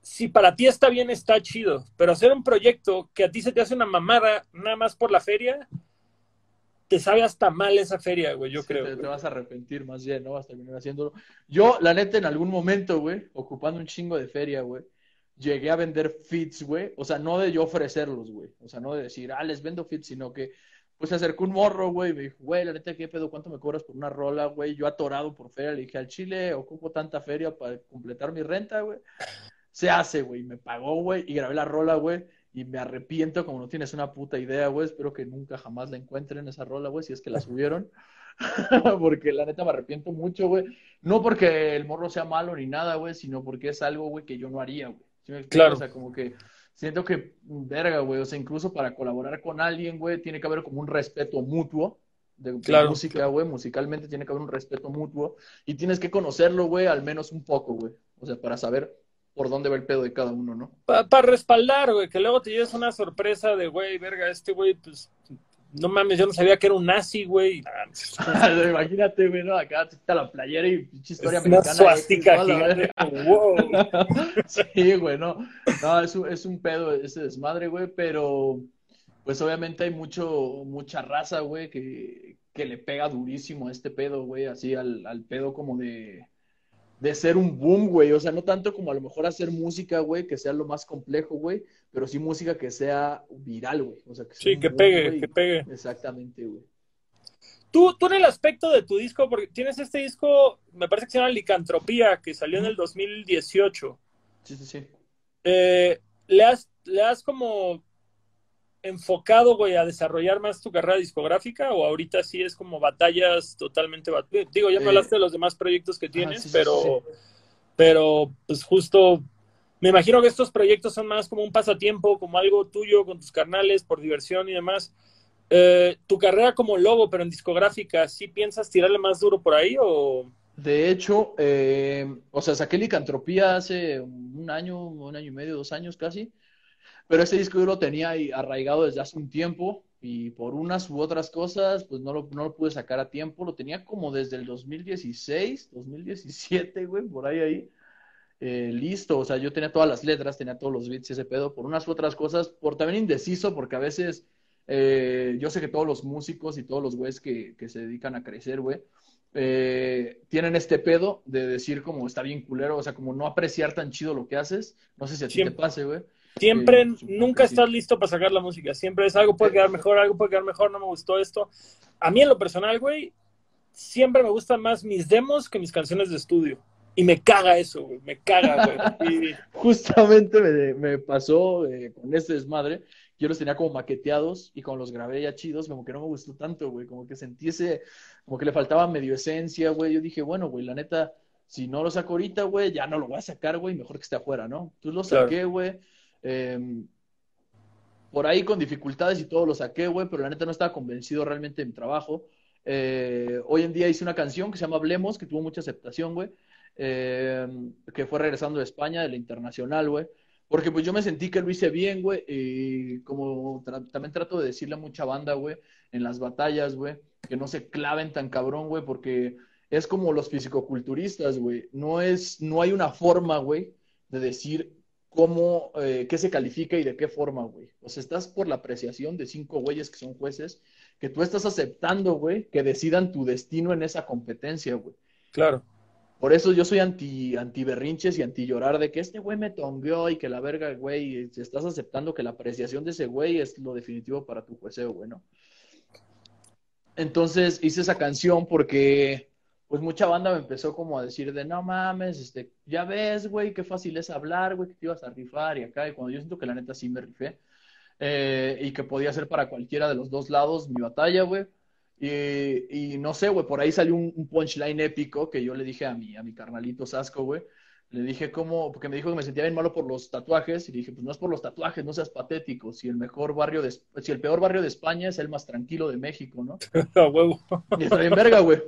si para ti está bien, está chido, pero hacer un proyecto que a ti se te hace una mamada nada más por la feria, te sabe hasta mal esa feria, güey, yo Sí, creo. Te, vas a arrepentir más bien, ¿no? Vas a terminar haciéndolo. Yo, la neta, en algún momento, güey, ocupando un chingo de feria, güey, llegué a vender fits, güey. O sea, no de yo ofrecerlos, güey. O sea, no de decir, ah, les vendo fits, sino que, pues, se acercó un morro, güey, y me dijo, güey, la neta, ¿qué pedo? ¿Cuánto me cobras por una rola, güey? Yo atorado por feria, le dije, al Chile, ocupo tanta feria para completar mi renta, güey. Se hace, güey. Me pagó, güey, y grabé la rola, güey. Y me arrepiento como no tienes una puta idea, güey. Espero que nunca jamás la encuentren esa rola, güey, si es que la subieron. porque la neta me arrepiento mucho, güey. No porque el morro sea malo ni nada, güey, sino porque es algo, güey, que yo no haría, güey. ¿Sí? Claro. O sea, como que siento que, verga, güey. O sea, incluso para colaborar con alguien, güey, tiene que haber como un respeto mutuo de, de Claro. música, güey. Musicalmente tiene que haber un respeto mutuo. Y tienes que conocerlo, güey, al menos un poco, güey. O sea, para saber por dónde va el pedo de cada uno, ¿no? Para respaldar, güey, que luego te lleves una sorpresa de, güey, verga, este güey, pues, no mames, yo no sabía que era un nazi, güey. Imagínate, güey, ¿no? Acá está la playera y pinche historia Es una americana. suástica gigante, wow. Sí, güey, no. No, es un, es un pedo ese desmadre, güey, pero pues obviamente hay mucho, mucha raza, güey, que, que le pega durísimo a este pedo, güey, así al, al pedo como de, de ser un boom, güey. O sea, no tanto como a lo mejor hacer música, güey, que sea lo más complejo, güey, pero sí música que sea viral, güey. O sea, que sea Sí, que boom, pegue, que pegue. Exactamente, güey. Tú, tú en el aspecto de tu disco, porque tienes este disco, me parece que se llama Licantropía, que salió en el 2018. Sí, sí, sí. Eh, ¿le has, le has como enfocado, güey, a desarrollar más tu carrera discográfica o ahorita sí es como batallas totalmente... bat- Digo, ya me Eh, hablaste de los demás proyectos que tienes, sí, pero, sí, pero pues justo me imagino que estos proyectos son más como un pasatiempo, como algo tuyo con tus carnales por diversión y demás. Eh, tu carrera como lobo, pero en discográfica, ¿sí piensas tirarle más duro por ahí o...? De hecho, eh, o sea, saqué Licantropía hace un año, un año y medio, dos años casi, pero ese disco yo lo tenía ahí arraigado desde hace un tiempo y por unas u otras cosas, pues no lo, no lo pude sacar a tiempo, lo tenía como desde el 2016, 2017, güey, por ahí ahí, eh, listo, o sea, yo tenía todas las letras, tenía todos los beats y ese pedo, por unas u otras cosas, por también indeciso, porque a veces eh, yo sé que todos los músicos y todos los güeyes que, que se dedican a crecer, güey, eh, tienen este pedo de decir como está bien culero, o sea, como no apreciar tan chido lo que haces. No sé si a ti te pase, güey. Siempre, nunca sí. estás listo para sacar la música. Siempre es algo puede quedar mejor, algo puede quedar mejor, no me gustó esto. A mí en lo personal, güey, siempre me gustan más mis demos que mis canciones de estudio. Y me caga eso, güey, me caga, güey. Y- Justamente me, me pasó eh, con este desmadre. Yo los tenía como maqueteados y cuando los grabé ya chidos, como que no me gustó tanto, güey. Como que sentí ese, como que le faltaba medio esencia, güey. Yo dije, bueno, güey, la neta, si no lo saco ahorita, güey, ya no lo voy a sacar, güey, mejor que esté afuera, ¿no? Entonces lo Claro. saqué, güey. Eh, por ahí con dificultades y todo lo saqué, güey, pero la neta no estaba convencido realmente de mi trabajo. Eh, hoy en día hice una canción que se llama Hablemos, que tuvo mucha aceptación, güey, eh, que fue regresando de España, de la internacional, güey, porque pues yo me sentí que lo hice bien, güey, y como también trato de decirle a mucha banda, güey, en las batallas, güey, que no se claven tan cabrón, güey, porque es como los fisicoculturistas, güey, no es, no hay una forma, güey, de decir cómo, eh, qué se califica y de qué forma, güey. O sea, estás por la apreciación de cinco güeyes que son jueces, que tú estás aceptando, güey, que decidan tu destino en esa competencia, güey. claro. Por eso yo soy anti, anti berrinches y anti llorar de que este güey me tongueó y que la verga, güey, si estás aceptando que la apreciación de ese güey es lo definitivo para tu jueceo, güey, ¿no? Entonces hice esa canción porque pues mucha banda me empezó como a decir de no mames, este, ya ves, güey, qué fácil es hablar, güey, que te ibas a rifar y acá, y cuando yo siento que la neta sí me rifé, eh, y que podía ser para cualquiera de los dos lados mi batalla, güey. Y, no sé, güey, por ahí salió un, un punchline épico que yo le dije a mi, a mi carnalito Sasco, güey. Le dije cómo, porque me dijo que me sentía bien malo por los tatuajes, y le dije, pues no es por los tatuajes, no seas patético. Si el mejor barrio de, si el peor barrio de España es el más tranquilo de México, ¿no? Huevo. Y está bien verga, güey.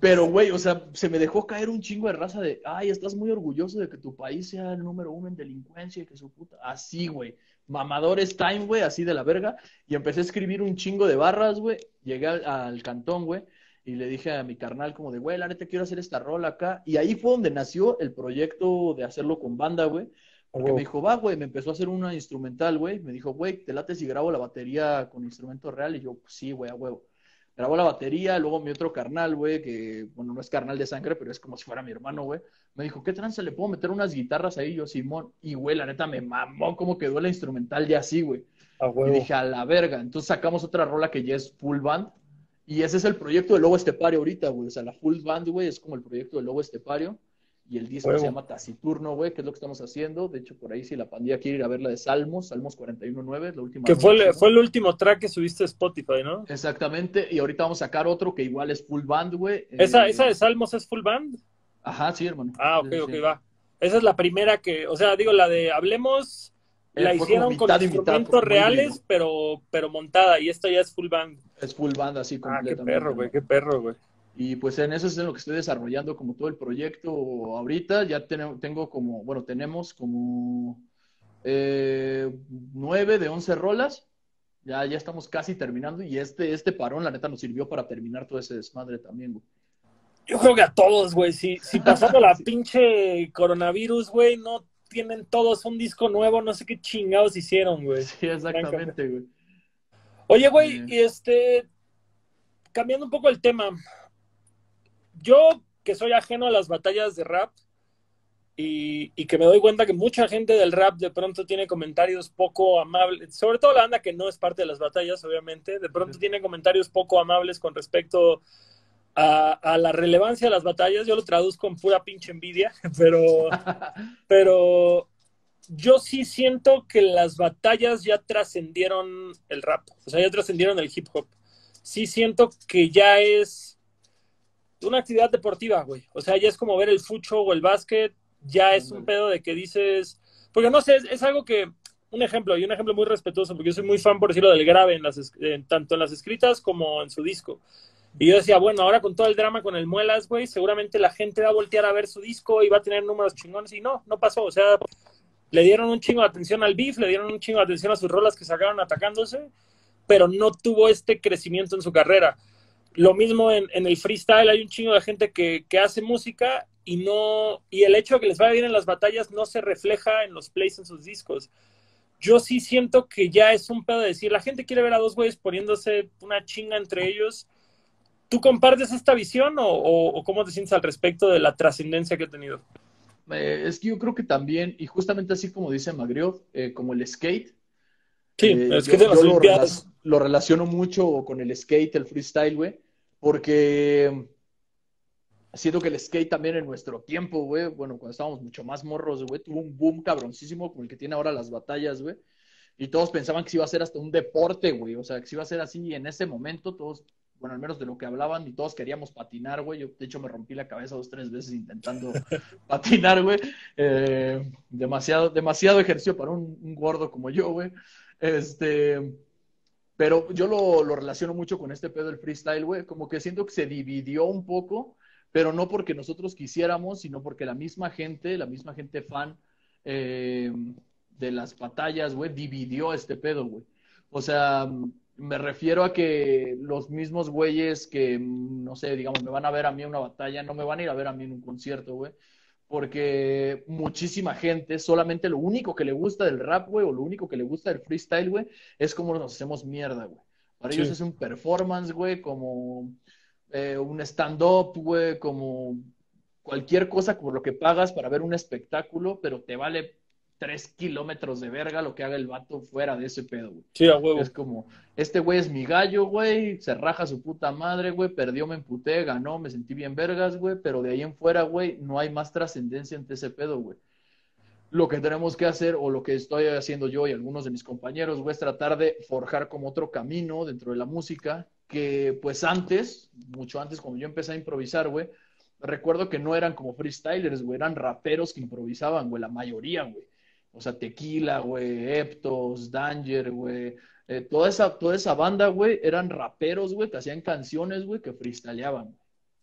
Pero, güey, o sea, se me dejó caer un chingo de raza de, ay, estás muy orgulloso de que tu país sea el número uno en delincuencia y que su puta. Así, güey. Mamadores time, güey, así de la verga. Y empecé a escribir un chingo de barras, güey. Llegué al, al cantón, güey. Y le dije a mi carnal como de, güey, la neta quiero hacer esta rola acá. Y ahí fue donde nació el proyecto de hacerlo con banda, güey. Porque me dijo, va, güey, me empezó a hacer una instrumental, güey. Me dijo, güey, te late si grabo la batería con instrumento real. Y yo, pues sí, güey, a huevo. Grabó la batería, luego mi otro carnal, güey, que, bueno, no es carnal de sangre, pero es como si fuera mi hermano, güey. Me dijo, ¿qué trance le puedo meter unas guitarras ahí? Yo, Simón. Y, güey, la neta me mamó cómo quedó la instrumental ya así, güey. A Y dije, a la verga. Entonces sacamos otra rola que ya es full band. Y ese es el proyecto de Lobo Estepario ahorita, güey. O sea, la full band, güey, es como el proyecto de Lobo Estepario. Y el disco se llama Taciturno, güey, que es lo que estamos haciendo. De hecho, por ahí si la pandilla quiere ir a ver la de Salmos, Salmos 41.9, la última. Que fue, el- fue el último track que subiste a Spotify, ¿no? Exactamente. Y ahorita vamos a sacar otro que igual es full band, güey. ¿Esa, Eh, esa de Salmos es full band? Ajá, sí, hermano. Ah, ok, Sí, ok, sí. va. Esa es la primera que, o sea, digo, la de Hablemos, Eh, la hicieron con mitad, instrumentos reales, pero, pero montada, y esta ya es full band. Es full band así Ah, qué completamente. perro, güey, qué perro, güey. Y pues en eso es en lo que estoy desarrollando como todo el proyecto ahorita. Ya tenemos, tengo como, bueno, tenemos como eh, nueve de once rolas. Ya, ya estamos casi terminando y este, este parón, la neta, nos sirvió para terminar todo ese desmadre también, güey. Yo creo que a todos, güey. Si, si pasando la pinche coronavirus, güey, no tienen todos un disco nuevo, no sé qué chingados hicieron, güey. Sí, exactamente, güey. Oye, güey, y este, cambiando un poco el tema, yo que soy ajeno a las batallas de rap y, y, que me doy cuenta que mucha gente del rap de pronto tiene comentarios poco amables, sobre todo la banda que no es parte de las batallas, obviamente, de pronto tiene comentarios poco amables con respecto a, a, la relevancia de las batallas. Yo lo traduzco en pura pinche envidia, pero, pero yo sí siento que las batallas ya trascendieron el rap, o sea, ya trascendieron el hip hop. Sí siento que ya es una actividad deportiva, güey. O sea, ya es como ver el fucho o el básquet, ya es un pedo de que dices, porque no sé, es, es algo que, un ejemplo, y un ejemplo muy respetuoso, porque yo soy muy fan, por decirlo, del grave, en las, en, tanto en las escritas como en su disco. Y yo decía, bueno, ahora con todo el drama con el Muelas, güey, seguramente la gente va a voltear a ver su disco y va a tener números chingones. Y no, no pasó. O sea, le dieron un chingo de atención al beef, le dieron un chingo de atención a sus rolas que sacaron atacándose, pero no tuvo este crecimiento en su carrera. Lo mismo en, el freestyle, hay un chingo de gente que, que, hace música y no, y el hecho de que les vaya bien en las batallas no se refleja en los plays en sus discos. Yo sí siento que ya es un pedo de decir, la gente quiere ver a dos güeyes poniéndose una chinga entre ellos. ¿Tú compartes esta visión o cómo te sientes al respecto de la trascendencia que ha tenido? Eh, es que yo creo que también, y justamente así como dice Magriov, eh, como el skate. Sí, eh, es que yo, yo lo, lo, relaciono mucho con el skate, el freestyle, güey, porque siento que el skate también en nuestro tiempo, güey, bueno, cuando estábamos mucho más morros, güey, tuvo un boom cabroncísimo como el que tiene ahora las batallas, güey. Y todos pensaban que se iba a ser hasta un deporte, güey. O sea, que se iba a ser así. Y en ese momento todos bueno, al menos de lo que hablaban, y todos queríamos patinar, güey. Yo, de hecho, me rompí la cabeza dos, tres veces intentando patinar, güey. Eh, demasiado, demasiado ejercicio para un, un gordo como yo, güey. Este, pero yo lo, lo, relaciono mucho con este pedo del freestyle, güey. Como que siento que se dividió un poco, pero no porque nosotros quisiéramos, sino porque la misma gente, la misma gente fan eh, de las batallas, güey, dividió este pedo, güey. O sea, me refiero a que los mismos güeyes que, no sé, digamos, me van a ver a mí en una batalla, no me van a ir a ver a mí en un concierto, güey. Porque muchísima gente, solamente lo único que le gusta del rap, güey, o lo único que le gusta del freestyle, güey, es como nos hacemos mierda, güey. Para sí. ellos es un performance, güey, como eh, un stand-up, güey, como cualquier cosa por lo que pagas para ver un espectáculo, pero te vale tres kilómetros de verga lo que haga el vato fuera de ese pedo, güey. Sí, a huevo. Es como, este güey es mi gallo, güey, se raja su puta madre, güey, perdió, me emputé, ganó, me sentí bien vergas, güey, pero de ahí en fuera, güey, no hay más trascendencia entre ese pedo, güey. Lo que tenemos que hacer, o lo que estoy haciendo yo y algunos de mis compañeros, güey, es tratar de forjar como otro camino dentro de la música, que pues antes, mucho antes, cuando yo empecé a improvisar, güey, recuerdo que no eran como freestylers, güey, eran raperos que improvisaban, güey, la mayoría, güey. O sea, Tequila, güey, Eptos, Danger, güey. Eh, toda, esa, toda esa banda, güey, eran raperos, güey, que hacían canciones, güey, que freestyleaban.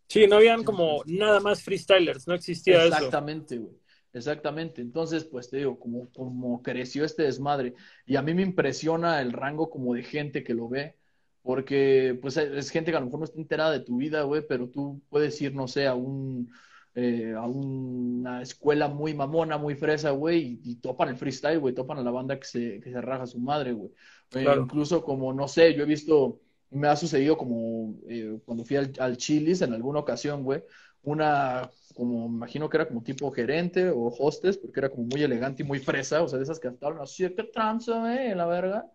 Sí, no habían como nada más freestylers, no existía Exactamente, eso. Exactamente, güey. Exactamente. Entonces, pues te digo, como, como creció este desmadre. Y a mí me impresiona el rango como de gente que lo ve. Porque, pues, es gente que a lo mejor no está enterada de tu vida, güey, pero tú puedes ir, no sé, a un, eh, a una escuela muy mamona, muy fresa, güey, y, y, topan el freestyle, güey, topan a la banda que se, que se raja su madre, güey. Claro. Eh, incluso como, no sé, yo he visto, me ha sucedido como eh, cuando fui al, al Chili's en alguna ocasión, güey, una, como, imagino que era como tipo gerente o hostess, porque era como muy elegante y muy fresa, o sea, de esas que estaban así, qué tranza, eh, la verga.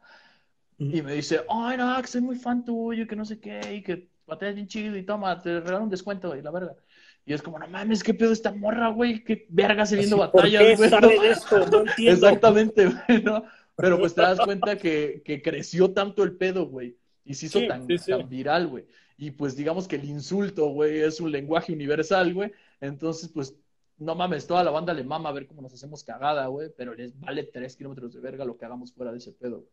Y me dice, ay, no, que soy muy fan tuyo, que no sé qué, y que pateas bien chido y toma, te regalo un descuento, y la verga. Y es como, no mames, ¿qué pedo esta morra, güey? ¿Qué verga se viendo batallas, güey? No entiendo. Exactamente, güey, ¿no? Pero pues te das cuenta que, que creció tanto el pedo, güey. Y se hizo Sí, tan, sí, sí. tan viral, güey. Y pues digamos que el insulto, güey, es un lenguaje universal, güey. Entonces, pues, no mames, toda la banda le mama a ver cómo nos hacemos cagada, güey. Pero les vale tres kilómetros de verga lo que hagamos fuera de ese pedo, güey.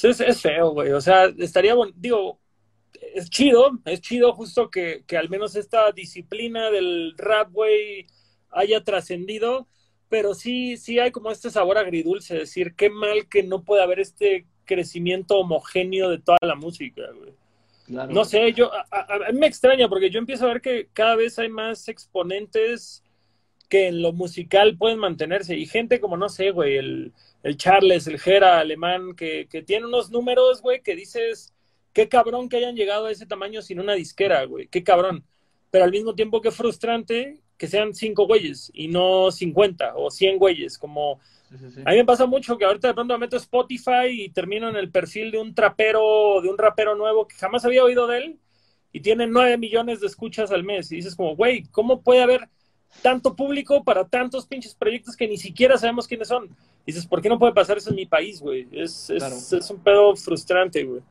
Pues es, es feo, güey. O sea, estaría bueno, digo, es chido, es chido justo que, que al menos esta disciplina del rap, güey, haya trascendido, pero sí, sí hay como este sabor agridulce, decir, qué mal que no puede haber este crecimiento homogéneo de toda la música, güey. No sé, yo, a, mí me extraña porque yo empiezo a ver que cada vez hay más exponentes que en lo musical pueden mantenerse y gente como, no sé, güey, el, el Charles, el Jera alemán, que, que tiene unos números, güey, que dices, qué cabrón que hayan llegado a ese tamaño sin una disquera, güey, qué cabrón. Pero al mismo tiempo qué frustrante que sean cinco güeyes y no 50 o 100 güeyes, como a mí me pasa mucho que ahorita de pronto me meto Spotify y termino en el perfil de un trapero, de un rapero nuevo que jamás había oído de él y tiene nueve millones de escuchas al mes. Y dices como, güey, ¿cómo puede haber tanto público para tantos pinches proyectos que ni siquiera sabemos quiénes son? Y dices, ¿por qué no puede pasar eso en mi país, güey? Es, es, un pedo frustrante, güey.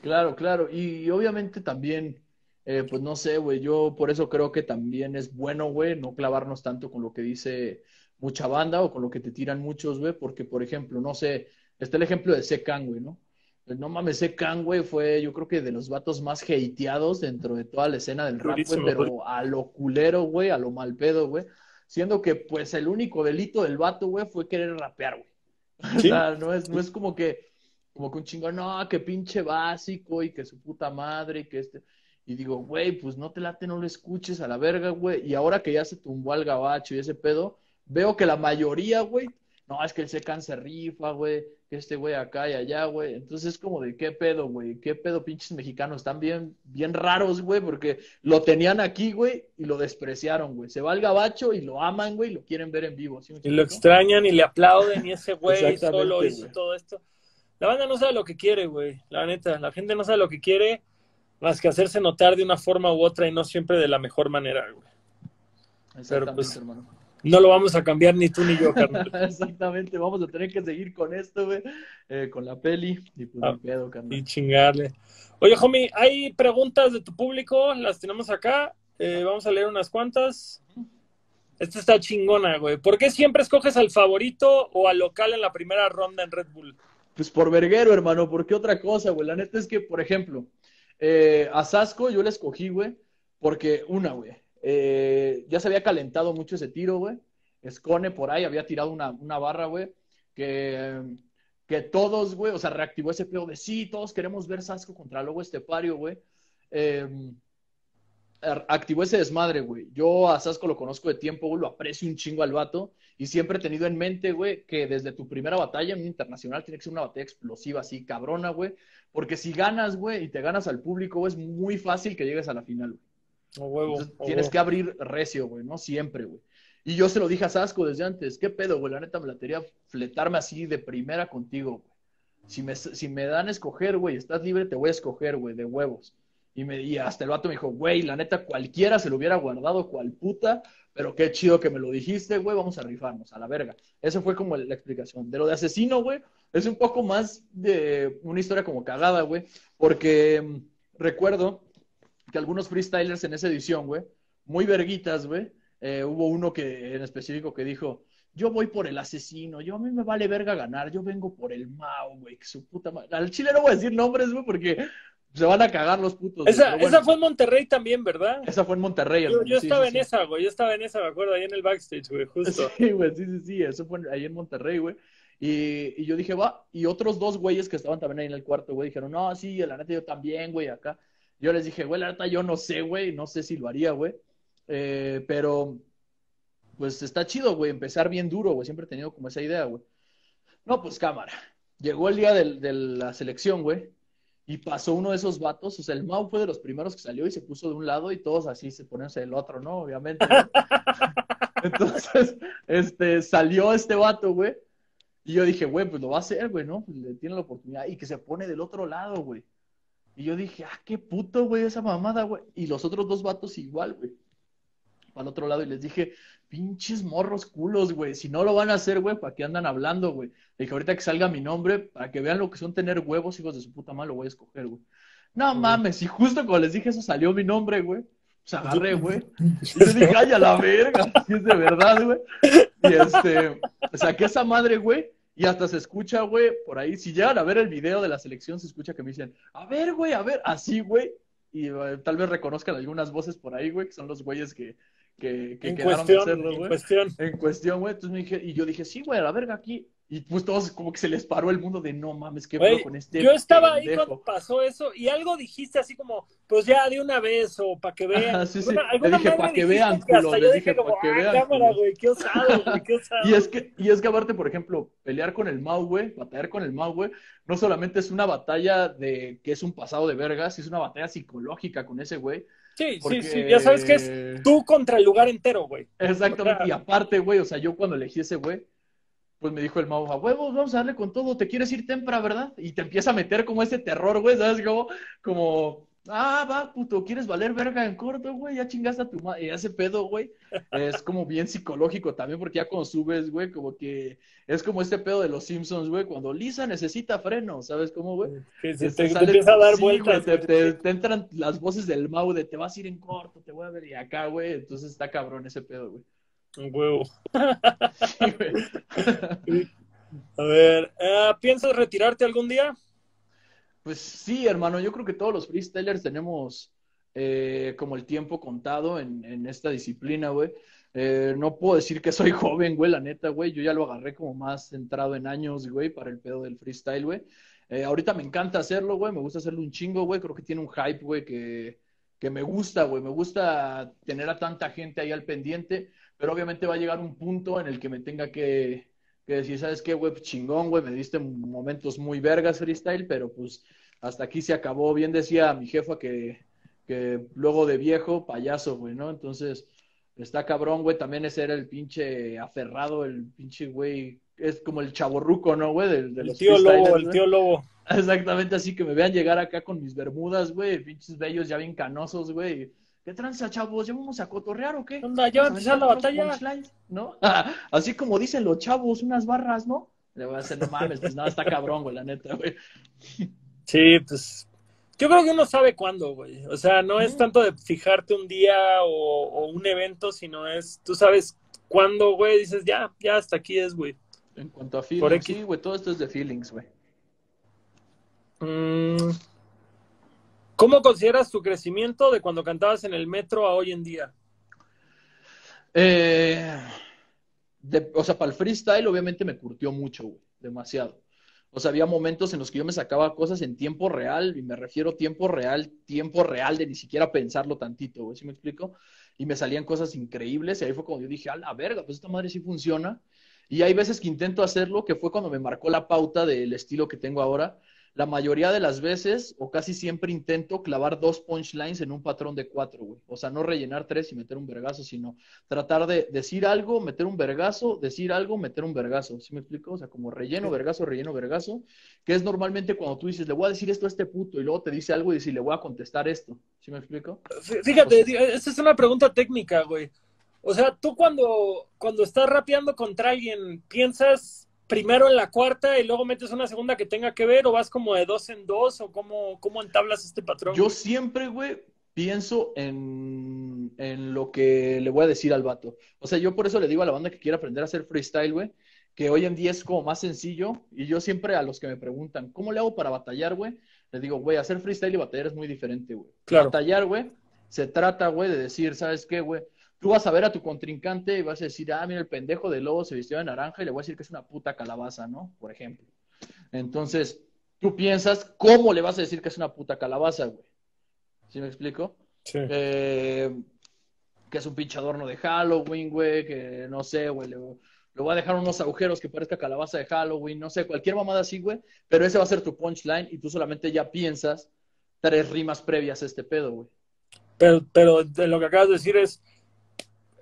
Claro, claro. Y, obviamente también, eh, pues no sé, güey, yo por eso creo que también es bueno, güey, no clavarnos tanto con lo que dice mucha banda o con lo que te tiran muchos, güey, porque, por ejemplo, no sé, está el ejemplo de Secan, güey, ¿no? Pues, no mames, Secan, güey, fue yo creo que de los vatos más hateados dentro de toda la escena del rap, güey, pero a lo culero, güey, a lo mal pedo, güey, siendo que, pues, el único delito del vato, güey, fue querer rapear, güey. O sea, no es, no es como que, como que un chingo, no, que pinche básico y que su puta madre y que este... Y digo, güey, pues no te late, no lo escuches a la verga, güey. Y ahora que ya se tumbó al gabacho y ese pedo, veo que la mayoría, güey, no, es que el Secan se rifa, güey, que este güey acá y allá, güey. Entonces es como de qué pedo, güey, qué pedo pinches mexicanos, están bien, bien raros, güey, porque lo tenían aquí, güey, y lo despreciaron, güey. Se va al gabacho y lo aman, güey, y lo quieren ver en vivo. y lo extrañan y le aplauden y ese güey solo hizo todo esto. La banda no sabe lo que quiere, güey, la neta. La gente no sabe lo que quiere más que hacerse notar de una forma u otra y no siempre de la mejor manera, güey. Pero pues, hermano no lo vamos a cambiar ni tú ni yo, carnal. Exactamente, vamos a tener que seguir con esto, güey, eh, con la peli y pues ah, pedo, carnal. Y chingarle. Oye, homie, hay preguntas de tu público, las tenemos acá. Eh, vamos a leer unas cuantas. Esta está chingona, güey. ¿Por qué siempre escoges al favorito o al local en la primera ronda en Red Bull? Pues por verguero, hermano. ¿Por qué otra cosa, güey? La neta es que, por ejemplo, eh, a Sasco yo le escogí, güey, porque una, güey, eh, ya se había calentado mucho ese tiro, güey. Escone por ahí había tirado una, barra, güey, que, que todos, güey, o sea, reactivó ese pedo de sí, todos queremos ver Sasco contra Lobo Estepario, güey. Em, activó ese desmadre, güey. Yo a Sasco lo conozco de tiempo, güey, lo aprecio un chingo al vato y siempre he tenido en mente, güey, que desde tu primera batalla en un internacional tiene que ser una batalla explosiva, así, cabrona, güey. Porque si ganas, güey, y te ganas al público, es muy fácil que llegues a la final, güey tienes que abrir recio, güey, no siempre, güey. Y yo se lo dije a Sasco desde antes, ¿qué pedo, güey? La neta me la quería fletarme así de primera contigo, güey. Si me, si me dan a escoger, güey, estás libre, te voy a escoger, güey, de huevos. Y, me, y hasta el vato me dijo, güey, la neta cualquiera se lo hubiera guardado cual puta, pero qué chido que me lo dijiste, güey, vamos a rifarnos, a la verga. Esa fue como la explicación. De lo de asesino, güey, es un poco más de una historia como cagada, güey, porque mm, recuerdo que algunos freestylers en esa edición, güey, muy verguitas, güey, eh, hubo uno que en específico que dijo, yo voy por el asesino, yo a mí me vale verga ganar, yo vengo por el Mao, güey, que su puta madre. Al chile no voy a decir nombres, güey, porque se van a cagar los putos. Esa, esa fue en Monterrey también, ¿verdad? Esa fue en Monterrey. Yo, yo estaba en esa, güey, yo estaba en esa, me acuerdo, ahí en el backstage, güey, justo. Sí, güey, sí, sí, sí, eso fue ahí en Monterrey, güey. Y, y, yo dije, va, y otros dos güeyes que estaban también ahí en el cuarto, güey, dijeron, no, sí, la neta yo también, güey, acá. Yo les dije, güey, la neta yo no sé, güey, no sé si lo haría, güey. Eh, pero, pues está chido, güey, empezar bien duro, güey. Siempre he tenido como esa idea, güey. No, pues cámara. Llegó el día de la selección, güey. Y pasó uno de esos vatos, o sea, el Mau fue de los primeros que salió y se puso de un lado y todos así se ponen del otro, ¿no? Obviamente. Entonces, este, salió este vato, güey. Y yo dije, güey, pues lo va a hacer, güey, ¿no? Pues le tiene la oportunidad. Y que se pone del otro lado, güey. Y yo dije, ah, qué puto, güey, esa mamada, güey. Y los otros dos vatos igual, güey. Al otro lado y les dije, pinches morros culos, güey. Si no lo van a hacer, güey, ¿para qué andan hablando, güey? Le dije, ahorita que salga mi nombre, para que vean lo que son tener huevos, hijos de su puta madre, lo voy a escoger, güey. No mames, y justo cuando les dije eso salió mi nombre, güey. Pues agarré, güey. Y yo dije, ay, a la verga, si es de verdad, güey. Y este, saqué esa madre, güey. Y hasta se escucha, güey, por ahí, si llegan a ver el video de la selección, se escucha que me dicen, a ver, güey, a ver, así, güey. Y eh, tal vez reconozcan algunas voces por ahí, güey, que son los güeyes que, que, que en quedaron cuestión, de hacerlo, güey. En cuestión. En cuestión, güey. Entonces me dije, y yo dije, sí, güey, a la verga aquí. Y pues todos como que se les paró el mundo de no mames, qué Güey, con este. yo estaba ahí pendejo". cuando pasó eso y algo dijiste así como, pues ya de una vez o para que vean. Ajá, sí, alguna dije, madre "Pa' que vean, que hasta culo", yo les dije como, "Pa' que ah, vean, cámara, culo". güey, qué osado, güey, qué osado. Y es que, y es que aparte, por ejemplo, pelear con el Mau, güey, batallar con el Mau, güey, no solamente es una batalla de que es un pasado de vergas, es una batalla psicológica con ese güey. Sí, porque- sí, sí, ya sabes que es tú contra el lugar entero, güey. Exactamente, O sea- y aparte, güey, o sea, yo cuando elegí ese güey, pues me dijo el Mau, a huevos, vamos a darle con todo, te quieres ir tempra, ¿verdad? Y te empieza a meter como ese terror, güey, ¿sabes? Como, como, ah, va, puto, ¿quieres valer verga en corto, güey? Ya chingaste a tu madre, y ese pedo, güey, es como bien psicológico también, porque ya cuando subes, güey, como que es como este pedo de los Simpsons, güey, cuando Lisa necesita freno, ¿sabes cómo, güey? Que se Te te, empieza a dar sí, vueltas. güey, te, güey. te- te entran las voces del Mau de te vas a ir en corto, te voy a ver y acá, güey. Entonces está cabrón ese pedo, güey. Un huevo. Sí, güey. A ver, ah, ¿piensas retirarte algún día? Pues sí, hermano, yo creo que todos los freestylers tenemos eh, como el tiempo contado en, en esta disciplina, güey. Eh, no puedo decir que soy joven, güey, la neta, güey. Yo ya lo agarré como más centrado en años, güey, para el pedo del freestyle, güey. Eh, ahorita me encanta hacerlo, güey. Me gusta hacerlo un chingo, güey. Creo que tiene un hype, güey, que, que me gusta, güey. Me gusta tener a tanta gente ahí al pendiente, pero obviamente va a llegar un punto en el que me tenga que, que decir, ¿sabes qué, güey? Pues chingón, güey. Me diste momentos muy vergas freestyle, pero pues hasta aquí se acabó. Bien decía mi jefa que, que luego de viejo, payaso, güey, ¿no? Entonces, está cabrón, güey. También ese era el pinche aferrado, el pinche güey. Es como el chaborruco, ¿no, güey? De, de El los tío Lobo, el tío Lobo. Exactamente así que me vean llegar acá con mis bermudas, güey, pinches bellos ya bien canosos, güey. ¿Qué tranza, chavos? ¿Ya vamos a cotorrear o qué? ¿Qué onda? ¿Ya va a empezar la batalla? ¿No? Así como dicen los chavos, unas barras, ¿no? Le voy a hacer, no mames, pues nada, está cabrón, güey, la neta, güey. Sí, pues yo creo que uno sabe cuándo, güey. O sea, no es tanto de fijarte un día o, o un evento, sino es, tú sabes cuándo, güey, dices, ya, ya hasta aquí es, güey. En cuanto a Por feelings, X. sí, güey, todo esto es de feelings, güey. Mm, ¿Cómo consideras tu crecimiento de cuando cantabas en el metro a hoy en día? Eh, de- o sea, para el freestyle obviamente me curtió mucho, güey, demasiado. O sea, había momentos en los que yo me sacaba cosas en tiempo real, y me refiero tiempo real, tiempo real de ni siquiera pensarlo tantito, güey, ¿sí me explico? Y me salían cosas increíbles, y ahí fue cuando yo dije, a la verga, pues esta madre sí funciona. Y hay veces que intento hacerlo, que fue cuando me marcó la pauta del estilo que tengo ahora. La mayoría de las veces, o casi siempre, intento clavar dos punchlines en un patrón de cuatro, güey. O sea, no rellenar tres y meter un vergazo, sino tratar de decir algo, meter un vergazo, decir algo, meter un vergazo. ¿Sí me explico? O sea, como relleno, vergazo, relleno, vergazo, que es normalmente cuando tú dices, le voy a decir esto a este puto, y luego te dice algo y dices, le voy a contestar esto. ¿Sí me explico? Fí- Fíjate, O esa es una pregunta técnica, güey. O sea, tú cuando, cuando estás rapeando contra alguien, ¿piensas primero en la cuarta y luego metes una segunda que tenga que ver o vas como de dos en dos o cómo, cómo entablas este patrón? Yo güey? siempre, güey, pienso en, en lo que le voy a decir al vato. O sea, yo por eso le digo a la banda que quiere aprender a hacer freestyle, güey, que hoy en día es como más sencillo. Y yo siempre a los que me preguntan, ¿cómo le hago para batallar, güey? Les digo, güey, hacer freestyle y batallar es muy diferente, güey. Claro. Batallar, güey, se trata, güey, de decir, ¿sabes qué, güey? Tú vas a ver a tu contrincante y vas a decir, ah, mira, el pendejo de lobo se vistió de naranja y le voy a decir que es una puta calabaza, ¿no? Por ejemplo. Entonces, tú piensas, ¿cómo le vas a decir que es una puta calabaza, güey? ¿Sí me explico? Sí. Eh, que es un pinche adorno de Halloween, güey, que no sé, güey, le, le voy a dejar unos agujeros que parezca calabaza de Halloween, no sé, cualquier mamada así, güey, pero ese va a ser tu punchline y tú solamente ya piensas tres rimas previas a este pedo, güey. Pero, pero de lo que acabas de decir es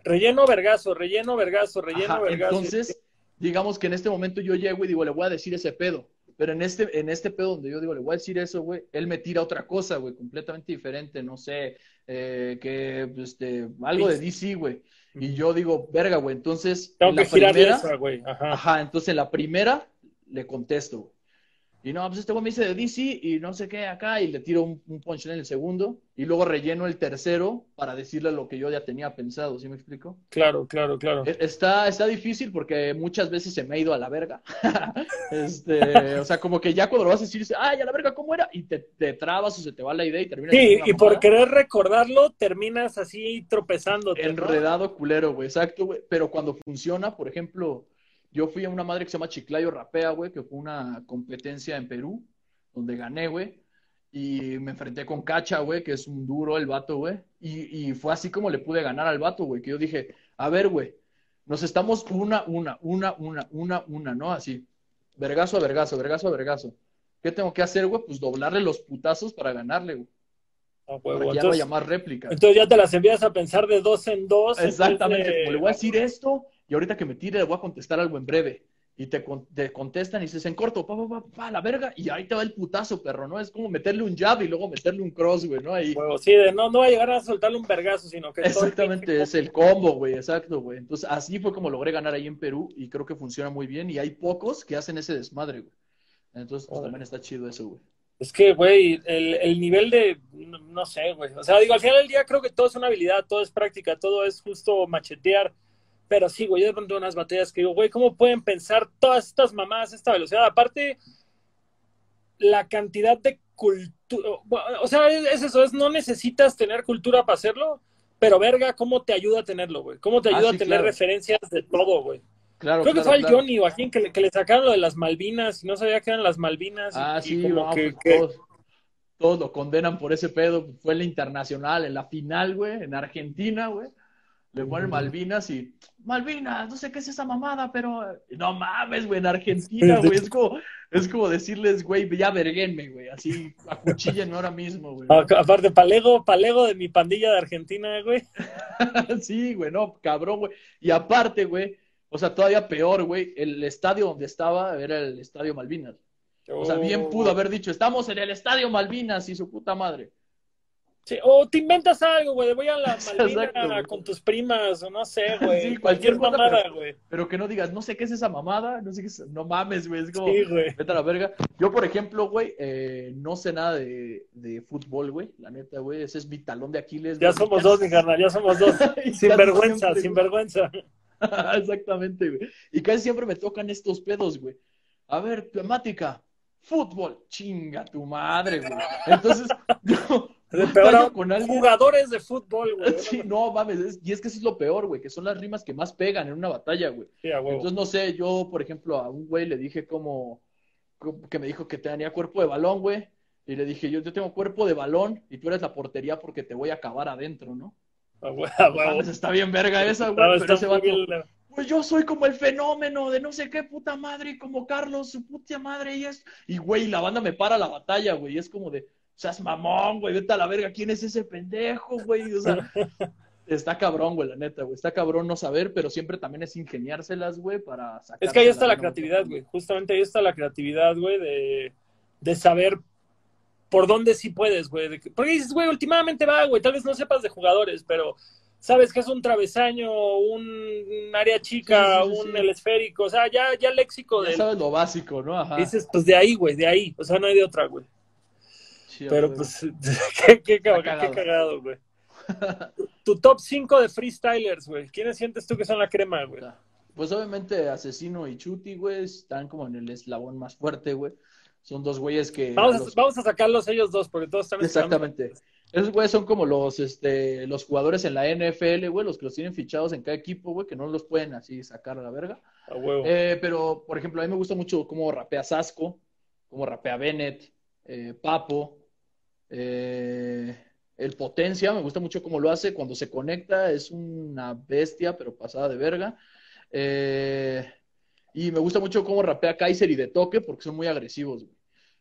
relleno vergazo, relleno vergazo, relleno Ajá, vergazo. entonces, digamos que en este momento yo llego y digo, le voy a decir ese pedo. Pero en este, en este pedo donde yo digo, le voy a decir eso, güey, él me tira otra cosa, güey, completamente diferente, no sé, eh, que, este, algo de DC, güey. Y yo digo, verga, güey, entonces, Tengo en la que primera, esa, güey. Ajá. ajá, entonces en la primera le contesto, güey. Y no, pues este güey me dice de DC y no sé qué acá, y le tiro un, un en el segundo, y luego relleno el tercero para decirle lo que yo ya tenía pensado, ¿sí me explico? Claro, claro, claro. E- Está, está difícil porque muchas veces se me ha ido a la verga. Este, o sea, como que ya cuando lo vas a decir, dices, ay, a la verga, ¿cómo era? Y te, te trabas o se te va la idea y terminas Sí, y por querer recordarlo, terminas así tropezándote. ¿no? enredado culero, güey, exacto, güey. Pero cuando funciona, por ejemplo, yo fui a una madre que se llama Chiclayo Rapea, güey, que fue una competencia en Perú, donde gané, güey. Y me enfrenté con Cacha, güey, que es un duro el vato, güey. Y, y fue así como le pude ganar al vato, güey, que yo dije, a ver, güey, nos estamos una, una, una, una, una, una, ¿no? Así, vergazo a vergazo, vergazo a vergazo. ¿Qué tengo que hacer, güey? Pues doblarle los putazos para ganarle, güey. A huevo. Para que ya no Entonces, haya más réplicas. entonces ya te las envías a pensar de dos en dos. Exactamente, entonces, le voy a decir esto, y ahorita que me tire le voy a contestar algo en breve. Y te, con- te contestan y dices en corto, pa, pa, pa, pa, la verga, y ahí te va el putazo, perro, ¿no? Es como meterle un jab y luego meterle un cross, güey, ¿no? Ahí. huevo, sí, de no, no va a llegar a soltarle un vergazo, sino que Exactamente, es el combo, güey, exacto, güey. Entonces, así fue como logré ganar ahí en Perú y creo que funciona muy bien y hay pocos que hacen ese desmadre, güey. Entonces, pues también está chido eso, güey. Es que, güey, el, el nivel de, no, no sé, güey. O sea, digo, al final del día creo que todo es una habilidad, todo es práctica, todo es justo machetear. Pero sí, güey, yo de pronto unas batallas que digo, güey, ¿cómo pueden pensar todas estas mamadas a esta velocidad? Aparte, la cantidad de cultura, o sea, es, es eso, es no necesitas tener cultura para hacerlo, pero verga, ¿cómo te ayuda a tenerlo, güey? ¿Cómo te Ah, ayuda sí, a tener claro. referencias de todo, güey? Claro, Creo que claro, fue al. Johnny o a quien que le, que le sacaron lo de las Malvinas y no sabía que eran las Malvinas. y- Ah, y sí, como no, que, pues, que- todos, todos lo condenan por ese pedo. Fue en la internacional, en la final, güey, en Argentina, güey. Le ponen. Malvinas y Malvinas, no sé qué es esa mamada, pero no mames, güey, en Argentina, güey, es como, es como decirles, güey, ya verguenme, güey, así acuchillenme ahora mismo, güey. a- aparte, palego, palego de mi pandilla de Argentina, güey. Sí, güey, no, cabrón, güey. Y aparte, güey, o sea, todavía peor, güey, el estadio donde estaba era el Estadio Malvinas. O sea, bien Oh. pudo haber dicho, estamos en el Estadio Malvinas y su puta madre. Sí, o te inventas algo, güey, voy a la Malvina con tus primas, o no sé, güey. Sí, cualquier mamada, güey. Pero que no digas, no sé qué es esa mamada, no sé qué es, no mames, güey, es como, Sí, güey. vete a la verga. Yo, por ejemplo, güey, eh, no sé nada de, de fútbol, güey, la neta, güey, ese es mi talón de Aquiles. Ya güey. somos dos, mi carnal, ya somos dos. Sin vergüenza, sin vergüenza. Exactamente, güey. Y casi siempre me tocan estos pedos, güey. A ver, temática, fútbol, chinga tu madre, güey. Entonces, yo peor aún, con alguien. jugadores de fútbol, güey. Sí, no mames, es- y es que eso es lo peor, güey, que son las rimas que más pegan en una batalla, güey. Sí. Entonces, no sé, yo, por ejemplo, a un güey le dije como, que me dijo que tenía cuerpo de balón, güey. Y le dije, yo, yo tengo cuerpo de balón y tú eres la portería porque te voy a acabar adentro, ¿no? A huevo, a No huevo. mames, está bien verga esa, No, güey, está pero ese vato, pues yo soy como el fenómeno de no sé qué puta madre, y como Carlos, su puta madre, y es, y güey, la banda me para la batalla, güey, y es como de, seas mamón, güey, vete a la verga, ¿quién es ese pendejo, güey? O sea, está cabrón, güey, la neta, güey, está cabrón no saber, pero siempre también es ingeniárselas, güey, para sacar. Es que ahí está la creatividad, güey. Justamente ahí está la creatividad, güey, de, de saber por dónde sí puedes, güey. De que- Porque dices, güey, últimamente va, güey. Tal vez no sepas de jugadores, pero sabes que es un travesaño, un área chica, Sí, sí, sí, un el esférico. O sea, ya, ya léxico Ya del. sabes lo básico, ¿no? Ajá. Dices, pues de ahí, güey, de ahí. O sea, no hay de otra, güey. Pero güey. pues, qué, qué, Está qué cagado. güey. Tu top 5 de freestylers, güey. ¿Quiénes sientes tú que son la crema, güey? Pues obviamente Asesino y Chuti, güey, están como en el eslabón más fuerte, güey. Son dos güeyes que... Vamos a, los- vamos a sacarlos ellos dos, porque todos están Exactamente. Esos güeyes son como los, este, los jugadores en la NFL, güey, los que los tienen fichados en cada equipo, güey, que no los pueden así sacar a la verga. A huevo. Eh, pero, por ejemplo, a mí me gusta mucho cómo rapea Sasco, cómo rapea Bennett, eh, Papo, eh, el Potencia, me gusta mucho cómo lo hace. Cuando se conecta es una bestia, pero pasada de verga. Eh, y me gusta mucho cómo rapea Kaiser y de toque, porque son muy agresivos, güey.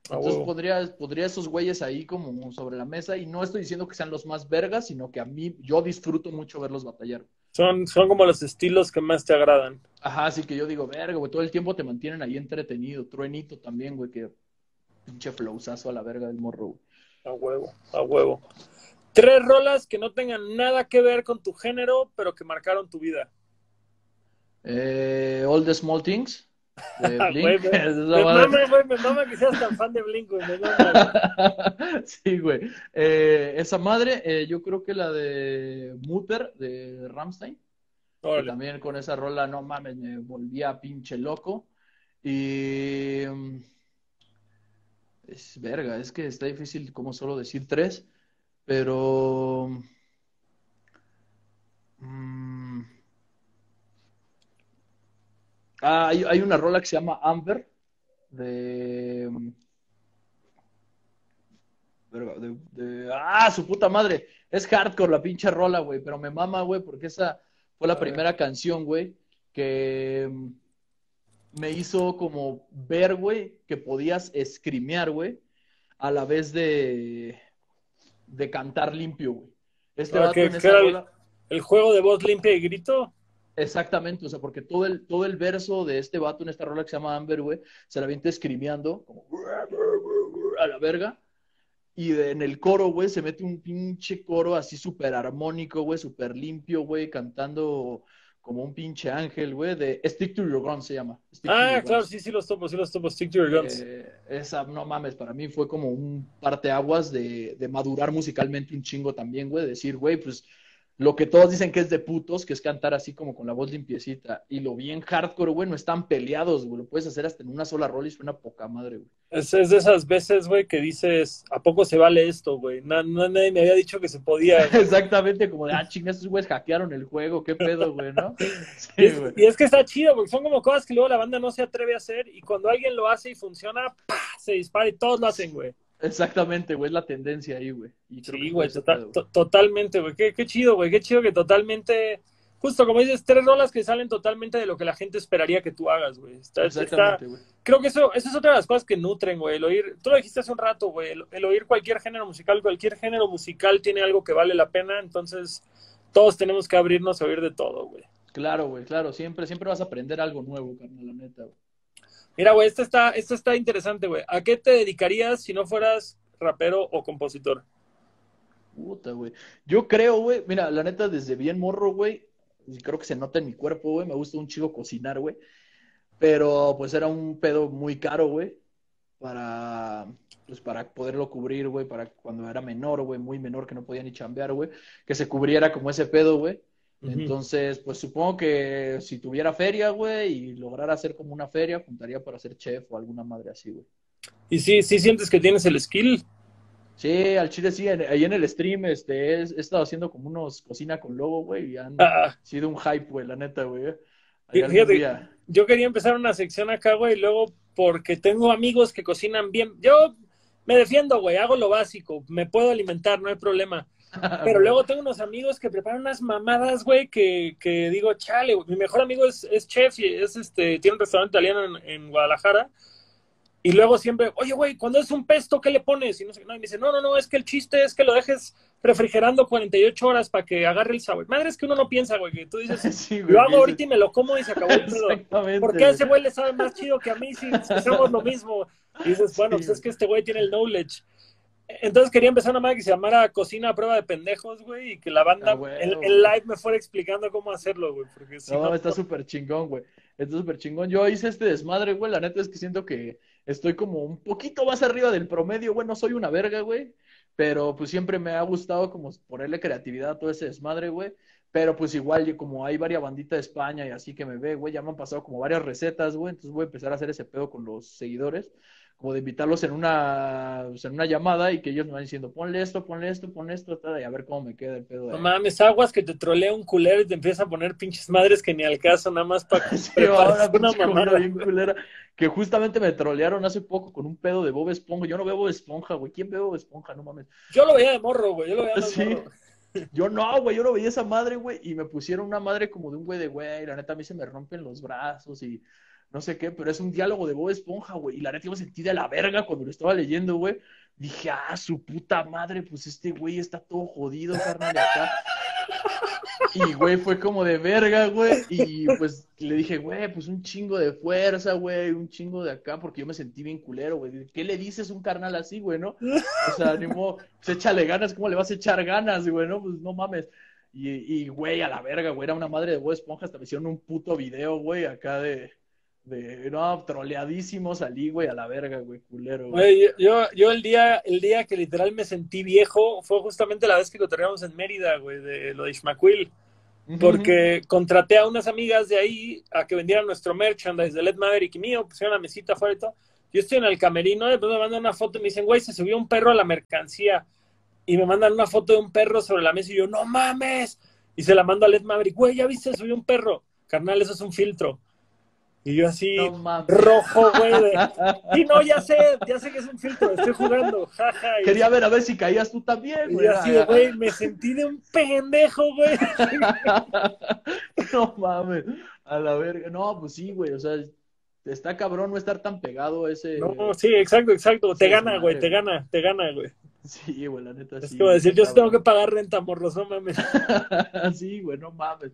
A Entonces pondría esos güeyes ahí como sobre la mesa y no estoy diciendo que sean los más vergas, sino que a mí yo disfruto mucho verlos batallar. Son, son como los estilos que más te agradan. Ajá, así que yo digo, verga, güey, todo el tiempo te mantienen ahí entretenido. Truenito también, güey, que pinche flowzazo a la verga del morro, güey. A huevo, a huevo. Tres rolas que no tengan nada que ver con tu género, pero que marcaron tu vida. Eh, All the Small Things. De Blink. güey, me, mama, güey, me mama que seas tan fan de Blink, güey. me mama, güey. Sí, güey. Eh, esa madre, eh, yo creo que la de Mutter de Ramstein. también con esa rola, no mames, me volvía pinche loco. Y. mm, Es verga, es que está difícil como solo decir tres, pero. mm, Ah, hay, hay una rola que se llama Amber de... de, de- Ah, su puta madre. Es hardcore la pinche rola, güey, pero me mama, güey, porque esa fue la primera canción, güey, que mm, me hizo como ver, güey, que podías escrimear, güey, a la vez de, de cantar limpio, güey. Este Ah, en esa el- juego de voz limpia y grito. Exactamente, o sea, porque todo el, todo el verso de este vato en esta rola que se llama Amber, güey, se la avienta escrimeando, como a la verga, y de- en el coro, güey, se mete un pinche coro así súper armónico, güey, súper limpio, güey, cantando como un pinche ángel, güey, de Stick to Your Guns se llama. Stick Ah, claro, Guns. sí, sí los topo, sí los topo. Stick to your guns. Eh, esa, no mames, para mí fue como un parteaguas de, de madurar musicalmente un chingo también, güey, decir, güey, pues lo que todos dicen que es de putos, que es cantar así como con la voz limpiecita, y lo bien hardcore, güey, no están peleados, güey, lo puedes hacer hasta en una sola rola y suena poca madre, güey. Es, es de esas veces, güey, que dices, ¿a poco se vale esto, güey? Na- na- nadie me había dicho que se podía. Exactamente, como de, ah, chinga, estos güeyes hackearon el juego, qué pedo, güey, ¿no? Y Sí, es, güey. y es que está chido, porque son como cosas que luego la banda no se atreve a hacer y cuando alguien lo hace y funciona, ¡pah! se dispara y todos lo hacen, güey. Exactamente, güey, es la tendencia ahí, güey. Y creo Sí, güey, ese tota- pedo, güey. to- totalmente, güey. Qué, qué chido, güey. Qué chido que totalmente, justo como dices, tres rolas que salen totalmente de lo que la gente esperaría que tú hagas, güey. Está, está- Exactamente, güey. creo que eso, eso es otra de las cosas que nutren, güey. El oír, tú lo dijiste hace un rato, güey. El, el oír cualquier género musical, cualquier género musical tiene algo que vale la pena, entonces todos tenemos que abrirnos a oír de todo, güey. Claro, güey, claro, siempre, siempre vas a aprender algo nuevo, carnal, la neta, güey. Mira, güey, esta está, esta está interesante, güey. ¿A qué te dedicarías si no fueras rapero o compositor? Puta, güey. Yo creo, güey, mira, la neta, desde bien morro, güey, creo que se nota en mi cuerpo, güey, me gusta un chico cocinar, güey, pero pues era un pedo muy caro, güey, para, pues para poderlo cubrir, güey, para cuando era menor, güey, muy menor, que no podía ni chambear, güey, que se cubriera como ese pedo, güey. Entonces, pues supongo que si tuviera feria, güey, y lograra hacer como una feria, juntaría para ser chef o alguna madre así, güey. Y sí, sí sientes que tienes el skill. Sí, al chile sí, en- ahí en el stream, este, he, he estado haciendo como unos cocina con lobo, güey, y han Ah, sido un hype, güey, la neta, güey. Fíjate, día. yo quería empezar una sección acá, güey, y luego porque tengo amigos que cocinan bien. Yo me defiendo, güey, hago lo básico, me puedo alimentar, no hay problema. Pero luego tengo unos amigos que preparan unas mamadas, güey, que, que digo, chale, mi mejor amigo es, es chef y es este, tiene un restaurante italiano en, en Guadalajara. Y luego siempre, oye, güey, cuando es un pesto, ¿qué le pones? Y no sé, no, y me dice, no, no, no, es que el chiste es que lo dejes refrigerando 48 horas para que agarre el sabor. Madre, es que uno no piensa, güey, que tú dices, Sí, güey, lo hago ahorita y me lo como y se acabó el pedo. ¿Por qué a ese güey. le sabe más chido que a mí si, somos lo mismo? Y dices, bueno, Sí, pues es que este güey tiene el knowledge. Entonces quería empezar una madre que se llamara Cocina a Prueba de Pendejos, güey, y que la banda Ah, güey, en, güey. en live me fuera explicando cómo hacerlo, güey. Porque si No, no, está súper chingón, güey. Está súper chingón. Yo hice este desmadre, güey. La neta es que siento que estoy como un poquito más arriba del promedio, güey. No soy una verga, güey. Pero pues siempre me ha gustado como ponerle creatividad a todo ese desmadre, güey. Pero pues igual, como hay varias bandita de España y así que me ve, güey, ya me han pasado como varias recetas, güey. Entonces voy a empezar a hacer ese pedo con los seguidores. Como de invitarlos en una, pues, en una llamada y que ellos me van diciendo, ponle esto, ponle esto, ponle esto, tal, y a ver cómo me queda el pedo. de no mames, aguas que te trolea un culero y te empieza a poner pinches madres que ni al caso, nada más para que Sí, ahora una mamada. bien culera. Que justamente me trolearon hace poco con un pedo de Bob Esponja. Yo no veo Bob Esponja, güey. ¿Quién ve Bob Esponja? No mames. Yo lo veía de morro, güey, yo lo veía de Sí. morro. Yo no, güey. Yo no veía esa madre, güey. Y me pusieron una madre como de un güey de güey. La neta a mí se me rompen los brazos y no sé qué. Pero es un diálogo de Bob Esponja, güey. Y la neta yo me sentí de la verga cuando lo estaba leyendo, güey. Dije, ah, su puta madre. Pues este güey está todo jodido, carnal, de acá. Y, güey, fue como de verga, güey. Y pues le dije, güey, pues un chingo de fuerza, güey, un chingo de acá, porque yo me sentí bien culero, güey. ¿Qué le dices a un carnal así, güey, no? O sea, ni modo, pues échale ganas, ¿cómo le vas a echar ganas, güey, no? Pues no mames. Y, y, güey, a la verga, güey, era una madre de Bob Esponja, hasta me hicieron un puto video, güey, acá de, de, no, troleadísimo salí, güey, a la verga, güey, culero, güey. Güey, yo, yo el día, el día que literal me sentí viejo fue justamente la vez que cotorreamos en Mérida, güey, de lo de Ishmaquil. Porque contraté a unas amigas de ahí a que vendieran nuestro merchandise de Led Maverick y mío, pusieron la mesita afuera y todo. Yo estoy en el camerino, después me mandan una foto y me dicen, güey, se subió un perro a la mercancía. Y me mandan una foto de un perro sobre la mesa y yo, no mames. Y se la mando a Led Maverick, güey, ya viste, se subió un perro. Carnal, eso es un filtro. Y yo así, rojo, güey. Y no, ya sé, ya sé que es un filtro, estoy jugando, jaja. Quería ver a ver si caías tú también, güey. Y así, güey, me sentí de un pendejo, güey. no mames, a la verga. No, pues sí, güey, o sea, está cabrón no estar tan pegado a ese. No, sí, exacto, exacto. Te gana, güey, te gana, te gana, güey. Sí, güey, la neta, es como decir, yo sí tengo que pagar renta, morros, no mames. sí, güey, no mames.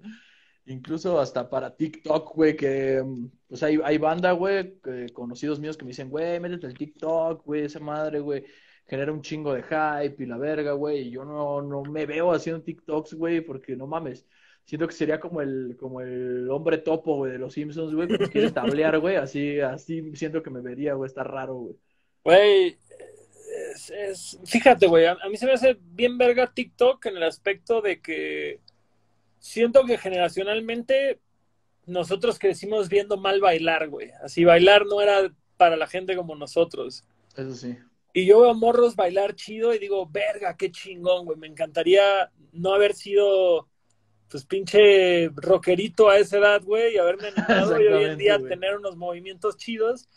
Incluso hasta para TikTok, güey, que pues hay, hay banda, güey, conocidos míos que me dicen, güey, métete el TikTok, güey, esa madre, güey, genera un chingo de hype y la verga, güey, y yo no, no me veo haciendo TikToks, güey, porque no mames, siento que sería como el, como el hombre topo, güey, de los Simpsons, güey, que quiere tablear, güey, así, así siento que me vería, güey, está raro, güey. Güey, fíjate, güey, a mí se me hace bien verga TikTok en el aspecto de que siento que generacionalmente nosotros crecimos viendo mal bailar, güey. Así bailar no era para la gente como nosotros. Eso sí. Y yo veo a morros bailar chido y digo, verga, qué chingón, güey. Me encantaría no haber sido, pues, pinche rockerito a esa edad, güey, y haberme animado y hoy en día tener unos movimientos chidos.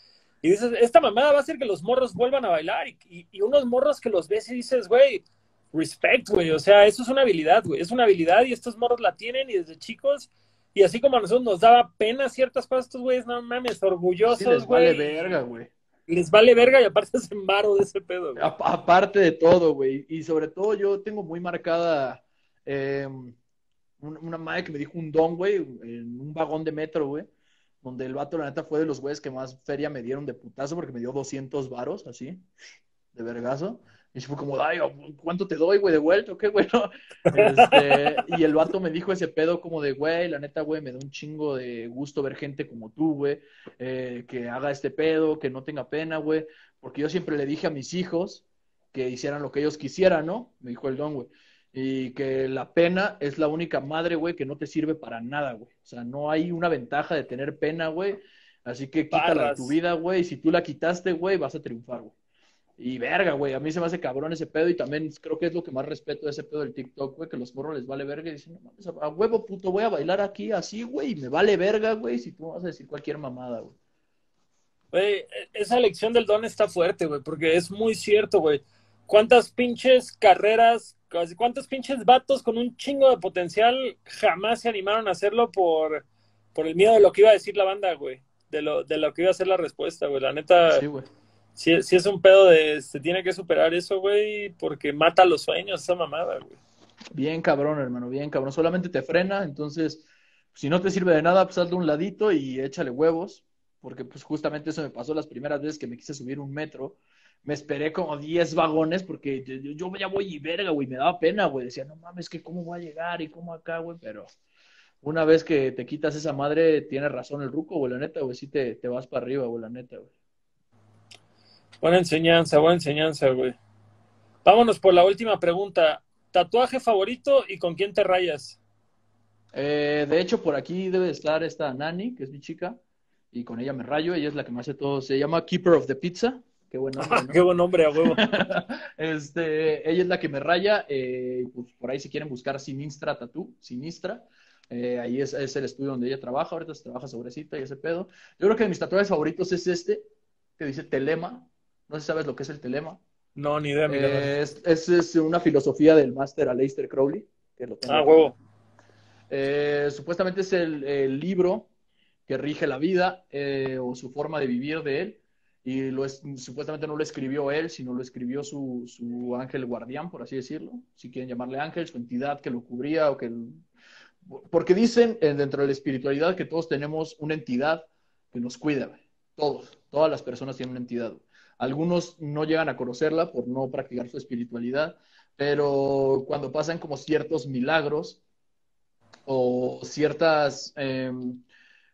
Y dices, esta mamada va a hacer que los morros vuelvan a bailar. Y, y unos morros que los ves y dices, güey, respect, güey. O sea, eso es una habilidad, güey. Es una habilidad y estos morros la tienen y desde chicos. Y así como a nosotros nos daba pena ciertas cosas, estos güeyes, no mames, orgullosos, güey. les vale verga, güey. Les vale verga y aparte se embaro de ese pedo, güey. aparte de todo, güey. Y sobre todo yo tengo muy marcada em, una, madre que me dijo un don, güey, en un vagón de metro, güey. Donde el vato, la neta, fue de los güeyes que más feria me dieron de putazo porque me dio 200 varos, así, de vergazo. Y fue como, ay, ¿cuánto te doy, güey, de vuelta o qué, güey? Este, y el vato me dijo ese pedo como de, güey, la neta, güey, me da un chingo de gusto ver gente como tú, güey, eh, que haga este pedo, que no tenga pena, güey. Porque yo siempre le dije a mis hijos que hicieran lo que ellos quisieran, ¿no? Me dijo el don, güey. Y que la pena es la única madre, güey, que no te sirve para nada, güey. O sea, no hay una ventaja de tener pena, güey. Así que quítala de tu vida, güey. Y si tú la quitaste, güey, vas a triunfar, güey. Y verga, güey, a mí se me hace cabrón ese pedo y también creo que es lo que más respeto de ese pedo del TikTok, güey, que los morros les vale verga y dicen, no mames, a huevo puto, voy a bailar aquí así, güey, y me vale verga, güey, si tú vas a decir cualquier mamada, güey. Güey, e, esa lección del don está fuerte, güey, porque es muy cierto, güey. ¿Cuántas pinches carreras, cuántos pinches vatos con un chingo de potencial jamás se animaron a hacerlo por, por el miedo de lo que iba a decir la banda, güey? De lo, de lo que iba a ser la respuesta, güey. La neta. Sí, güey sí, es un pedo de, se tiene que superar eso, güey, porque mata los sueños esa mamada, güey. Bien cabrón, hermano, bien cabrón. Solamente te frena, entonces, si no te sirve de nada, pues hazle un ladito y échale huevos, porque pues justamente eso me pasó las primeras veces que me quise subir un metro. Me esperé como 10 vagones porque yo, ya voy y verga, güey, me daba pena, güey. Decía, no mames, que cómo voy a llegar y cómo acá, güey, pero una vez que te quitas esa madre, tiene razón el ruco, güey, la neta, güey, sí te, te vas para arriba, güey, la neta, güey. Buena enseñanza, buena enseñanza, güey. Vámonos por la última pregunta. ¿Tatuaje favorito y con quién te rayas? Eh, de hecho, por aquí debe estar esta Nani, que es mi chica, y con ella me rayo. Ella es la que me hace todo. Se llama Keeper of the Pizza. Qué buen nombre. Qué buen nombre, a huevo. este, ella es la que me raya. Eh, pues por ahí, si quieren buscar Sinistra Tattoo, Sinistra. Eh, ahí es, es, el estudio donde ella trabaja. Ahorita se trabaja sobrecita y ese pedo. Yo creo que de mis tatuajes favoritos es este, que dice Telema. No sé si sabes lo que es el telema. No, ni idea. es, es, una filosofía del máster Aleister Crowley. Que lo ah, huevo. Eh, supuestamente es el, libro que rige la vida eh, o su forma de vivir de él. Y lo es, supuestamente no lo escribió él, sino lo escribió su, su, ángel guardián, por así decirlo. Si quieren llamarle ángel, su entidad que lo cubría o que... Porque dicen eh, dentro de la espiritualidad que todos tenemos una entidad que nos cuida. Todos, todas las personas tienen una entidad. Algunos no llegan a conocerla por no practicar su espiritualidad, pero cuando pasan como ciertos milagros o ciertas em,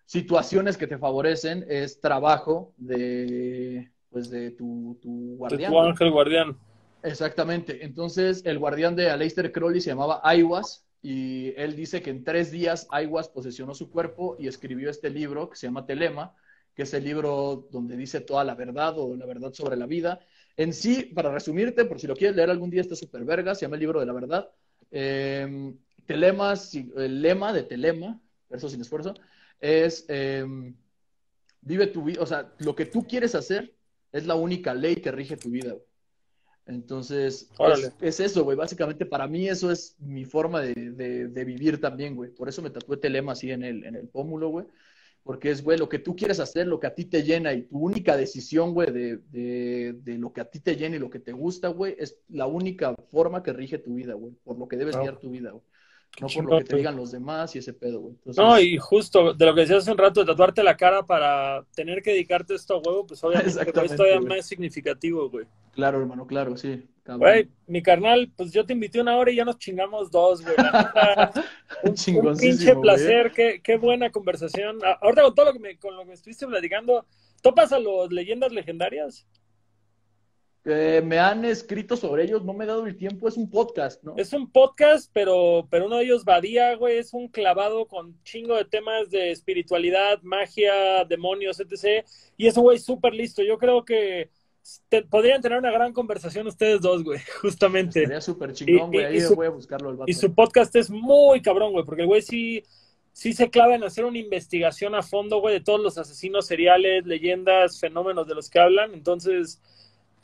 situaciones que te favorecen, es trabajo de, pues, de tu, guardián. tu ángel guardián. Exactamente. Entonces, el guardián de Aleister Crowley se llamaba Aiwas y él dice que en tres días Aiwas posesionó su cuerpo y escribió este libro que se llama Telema, que es el libro donde dice toda la verdad o la verdad sobre la vida. En sí, para resumirte, por si lo quieres leer algún día, está súper verga, se llama el libro de la verdad. Eh, telema, el lema de Telema, verso sin esfuerzo, es em, vive tu vida, o sea, lo que tú quieres hacer es la única ley que rige tu vida, güey. Entonces, es, es, eso, güey. Básicamente, para mí, eso es mi forma de, de, de vivir también, güey. Por eso me tatué Telema así en el, en el pómulo, güey porque es, güey, lo que tú quieres hacer, lo que a ti te llena y tu única decisión, güey, de, de, de, lo que a ti te llena y lo que te gusta, güey, es la única forma que rige tu vida, güey, por lo que debes guiar tu vida, güey. No por lo que te digan los demás y ese pedo, güey. Entonces... No, y justo de lo que decías hace un rato, de tatuarte la cara para tener que dedicarte esto a huevo, pues obviamente es todavía más significativo, güey. Claro, hermano, claro, sí. Güey, mi carnal, pues yo te invité una hora y ya nos chingamos dos, güey. un, un, pinche placer, qué, qué, buena conversación. Ahorita con todo lo que me, con lo que me estuviste platicando, ¿topas a los leyendas legendarias? Eh, me han escrito sobre ellos, no me he dado el tiempo, es un podcast, ¿no? Es un podcast, pero, pero uno de ellos, Badía, güey, es un clavado con chingo de temas de espiritualidad, magia, demonios, etc. Y es un güey súper listo. Yo creo que podrían tener una gran conversación ustedes dos, güey, justamente. Sería súper chingón, güey, ahí voy a buscarlo el vato. Y su podcast es muy cabrón, güey, porque el güey sí, sí se clava en hacer una investigación a fondo, güey, de todos los asesinos seriales, leyendas, fenómenos de los que hablan. Entonces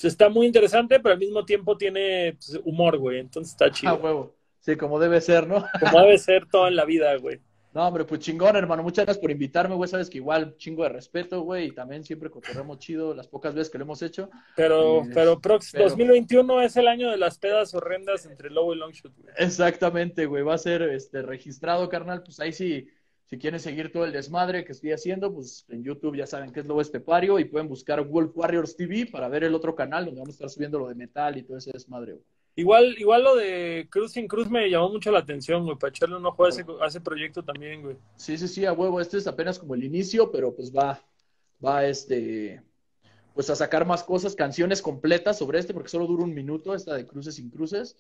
está muy interesante, pero al mismo tiempo tiene pues, humor, güey. Entonces está chido. Ah, huevo. Sí, como debe ser, ¿no? Como debe ser todo en la vida, güey. No, hombre, pues chingón, hermano. Muchas gracias por invitarme, güey. Sabes que igual chingo de respeto, güey. Y también siempre cotorremos chido las pocas veces que lo hemos hecho. Pero, pero, pero, 2021 es el año de las pedas horrendas entre Lobo y Longshot, güey. Exactamente, güey. Va a ser este registrado, carnal. Pues ahí sí si quieren seguir todo el desmadre que estoy haciendo, pues en YouTube ya saben que es Lobo Estepario y pueden buscar Wolf Warriors TV para ver el otro canal donde vamos a estar subiendo lo de metal y todo ese desmadre. Igual, igual lo de Cruz sin Cruz me llamó mucho la atención, güey, para echarle un ojo a ese, a ese proyecto también, güey. Sí, sí, sí, a huevo. Este es apenas como el inicio, pero pues va, va este, pues a sacar más cosas, canciones completas sobre este, porque solo dura un minuto esta de Cruces sin Cruces.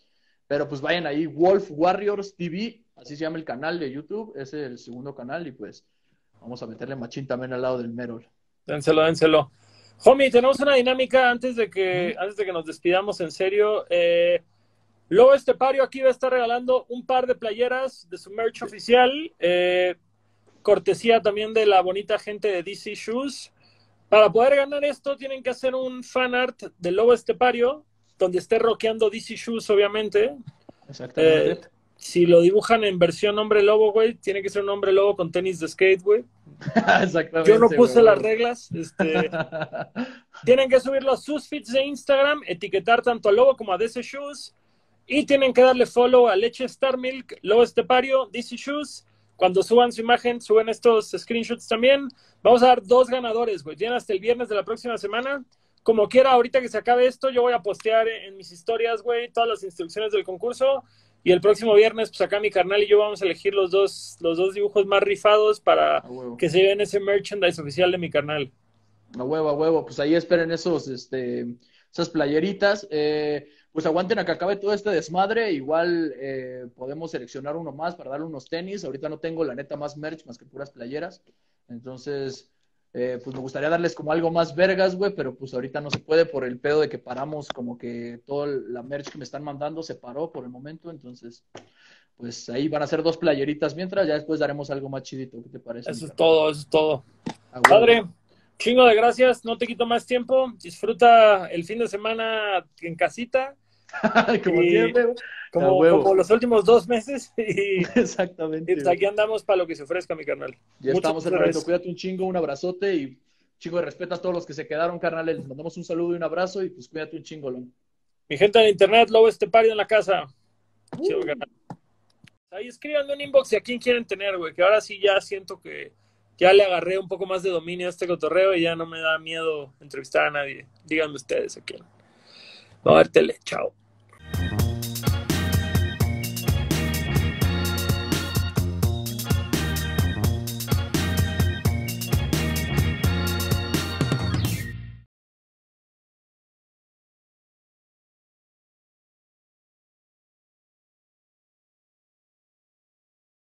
Pero pues vayan ahí, Wolf Warriors TV, así se llama el canal de YouTube, es el segundo canal y pues vamos a meterle machín también al lado del Merol. Dénselo, dénselo. Homie, tenemos una dinámica antes de que, antes de que nos despidamos en serio. Eh, Lobo Estepario aquí va a estar regalando un par de playeras de su merch oficial, eh, cortesía también de la bonita gente de DC Shoes. Para poder ganar esto tienen que hacer un fan art del Lobo Estepario donde esté rockeando DC Shoes, obviamente. Exactamente. Eh, si lo dibujan en versión hombre lobo, güey, tiene que ser un hombre lobo con tenis de skate, güey. Exactamente. Yo no puse las reglas. Este, tienen que subirlo a sus feeds de Instagram, etiquetar tanto a Lobo como a DC Shoes. Y tienen que darle follow a Leche Star Milk, Lobo Estepario, DC Shoes. Cuando suban su imagen, suben estos screenshots también. Vamos a dar dos ganadores, güey. Tienen hasta el viernes de la próxima semana como quiera, ahorita que se acabe esto, yo voy a postear en mis historias, güey, todas las instrucciones del concurso. Y el próximo viernes, pues acá mi carnal y yo vamos a elegir los dos, los dos dibujos más rifados para que se lleven ese merchandise oficial de mi carnal. A huevo, a huevo. Pues ahí esperen esos, este, esas playeritas. Eh, pues aguanten a que acabe todo este desmadre. Igual eh, podemos seleccionar uno más para darle unos tenis. Ahorita no tengo la neta más merch más que puras playeras. Entonces, eh, pues me gustaría darles como algo más vergas, güey, pero pues ahorita no se puede por el pedo de que paramos, como que toda la merch que me están mandando se paró por el momento, entonces, pues ahí van a ser dos playeritas mientras, ya después daremos algo más chidito, ¿qué te parece? Eso es todo, eso es todo. Padre, chingo de gracias, no te quito más tiempo, disfruta el fin de semana en casita. como siempre, como, los últimos dos meses. Y, Exactamente. Y aquí andamos para lo que se ofrezca, mi carnal. Ya estamos, hermanito. Cuídate un chingo, un abrazote y chingo de respeto a todos los que se quedaron, carnal. Les mandamos un saludo y un abrazo y pues cuídate un chingo, Mi gente de internet, Lobo Estepario en la casa. Uh. Ahí escríbanme un inbox y a quién quieren tener, güey. Que ahora sí ya siento que ya le agarré un poco más de dominio a este cotorreo y ya no me da miedo entrevistar a nadie. Díganme ustedes a quién. A ver, tele. Chao.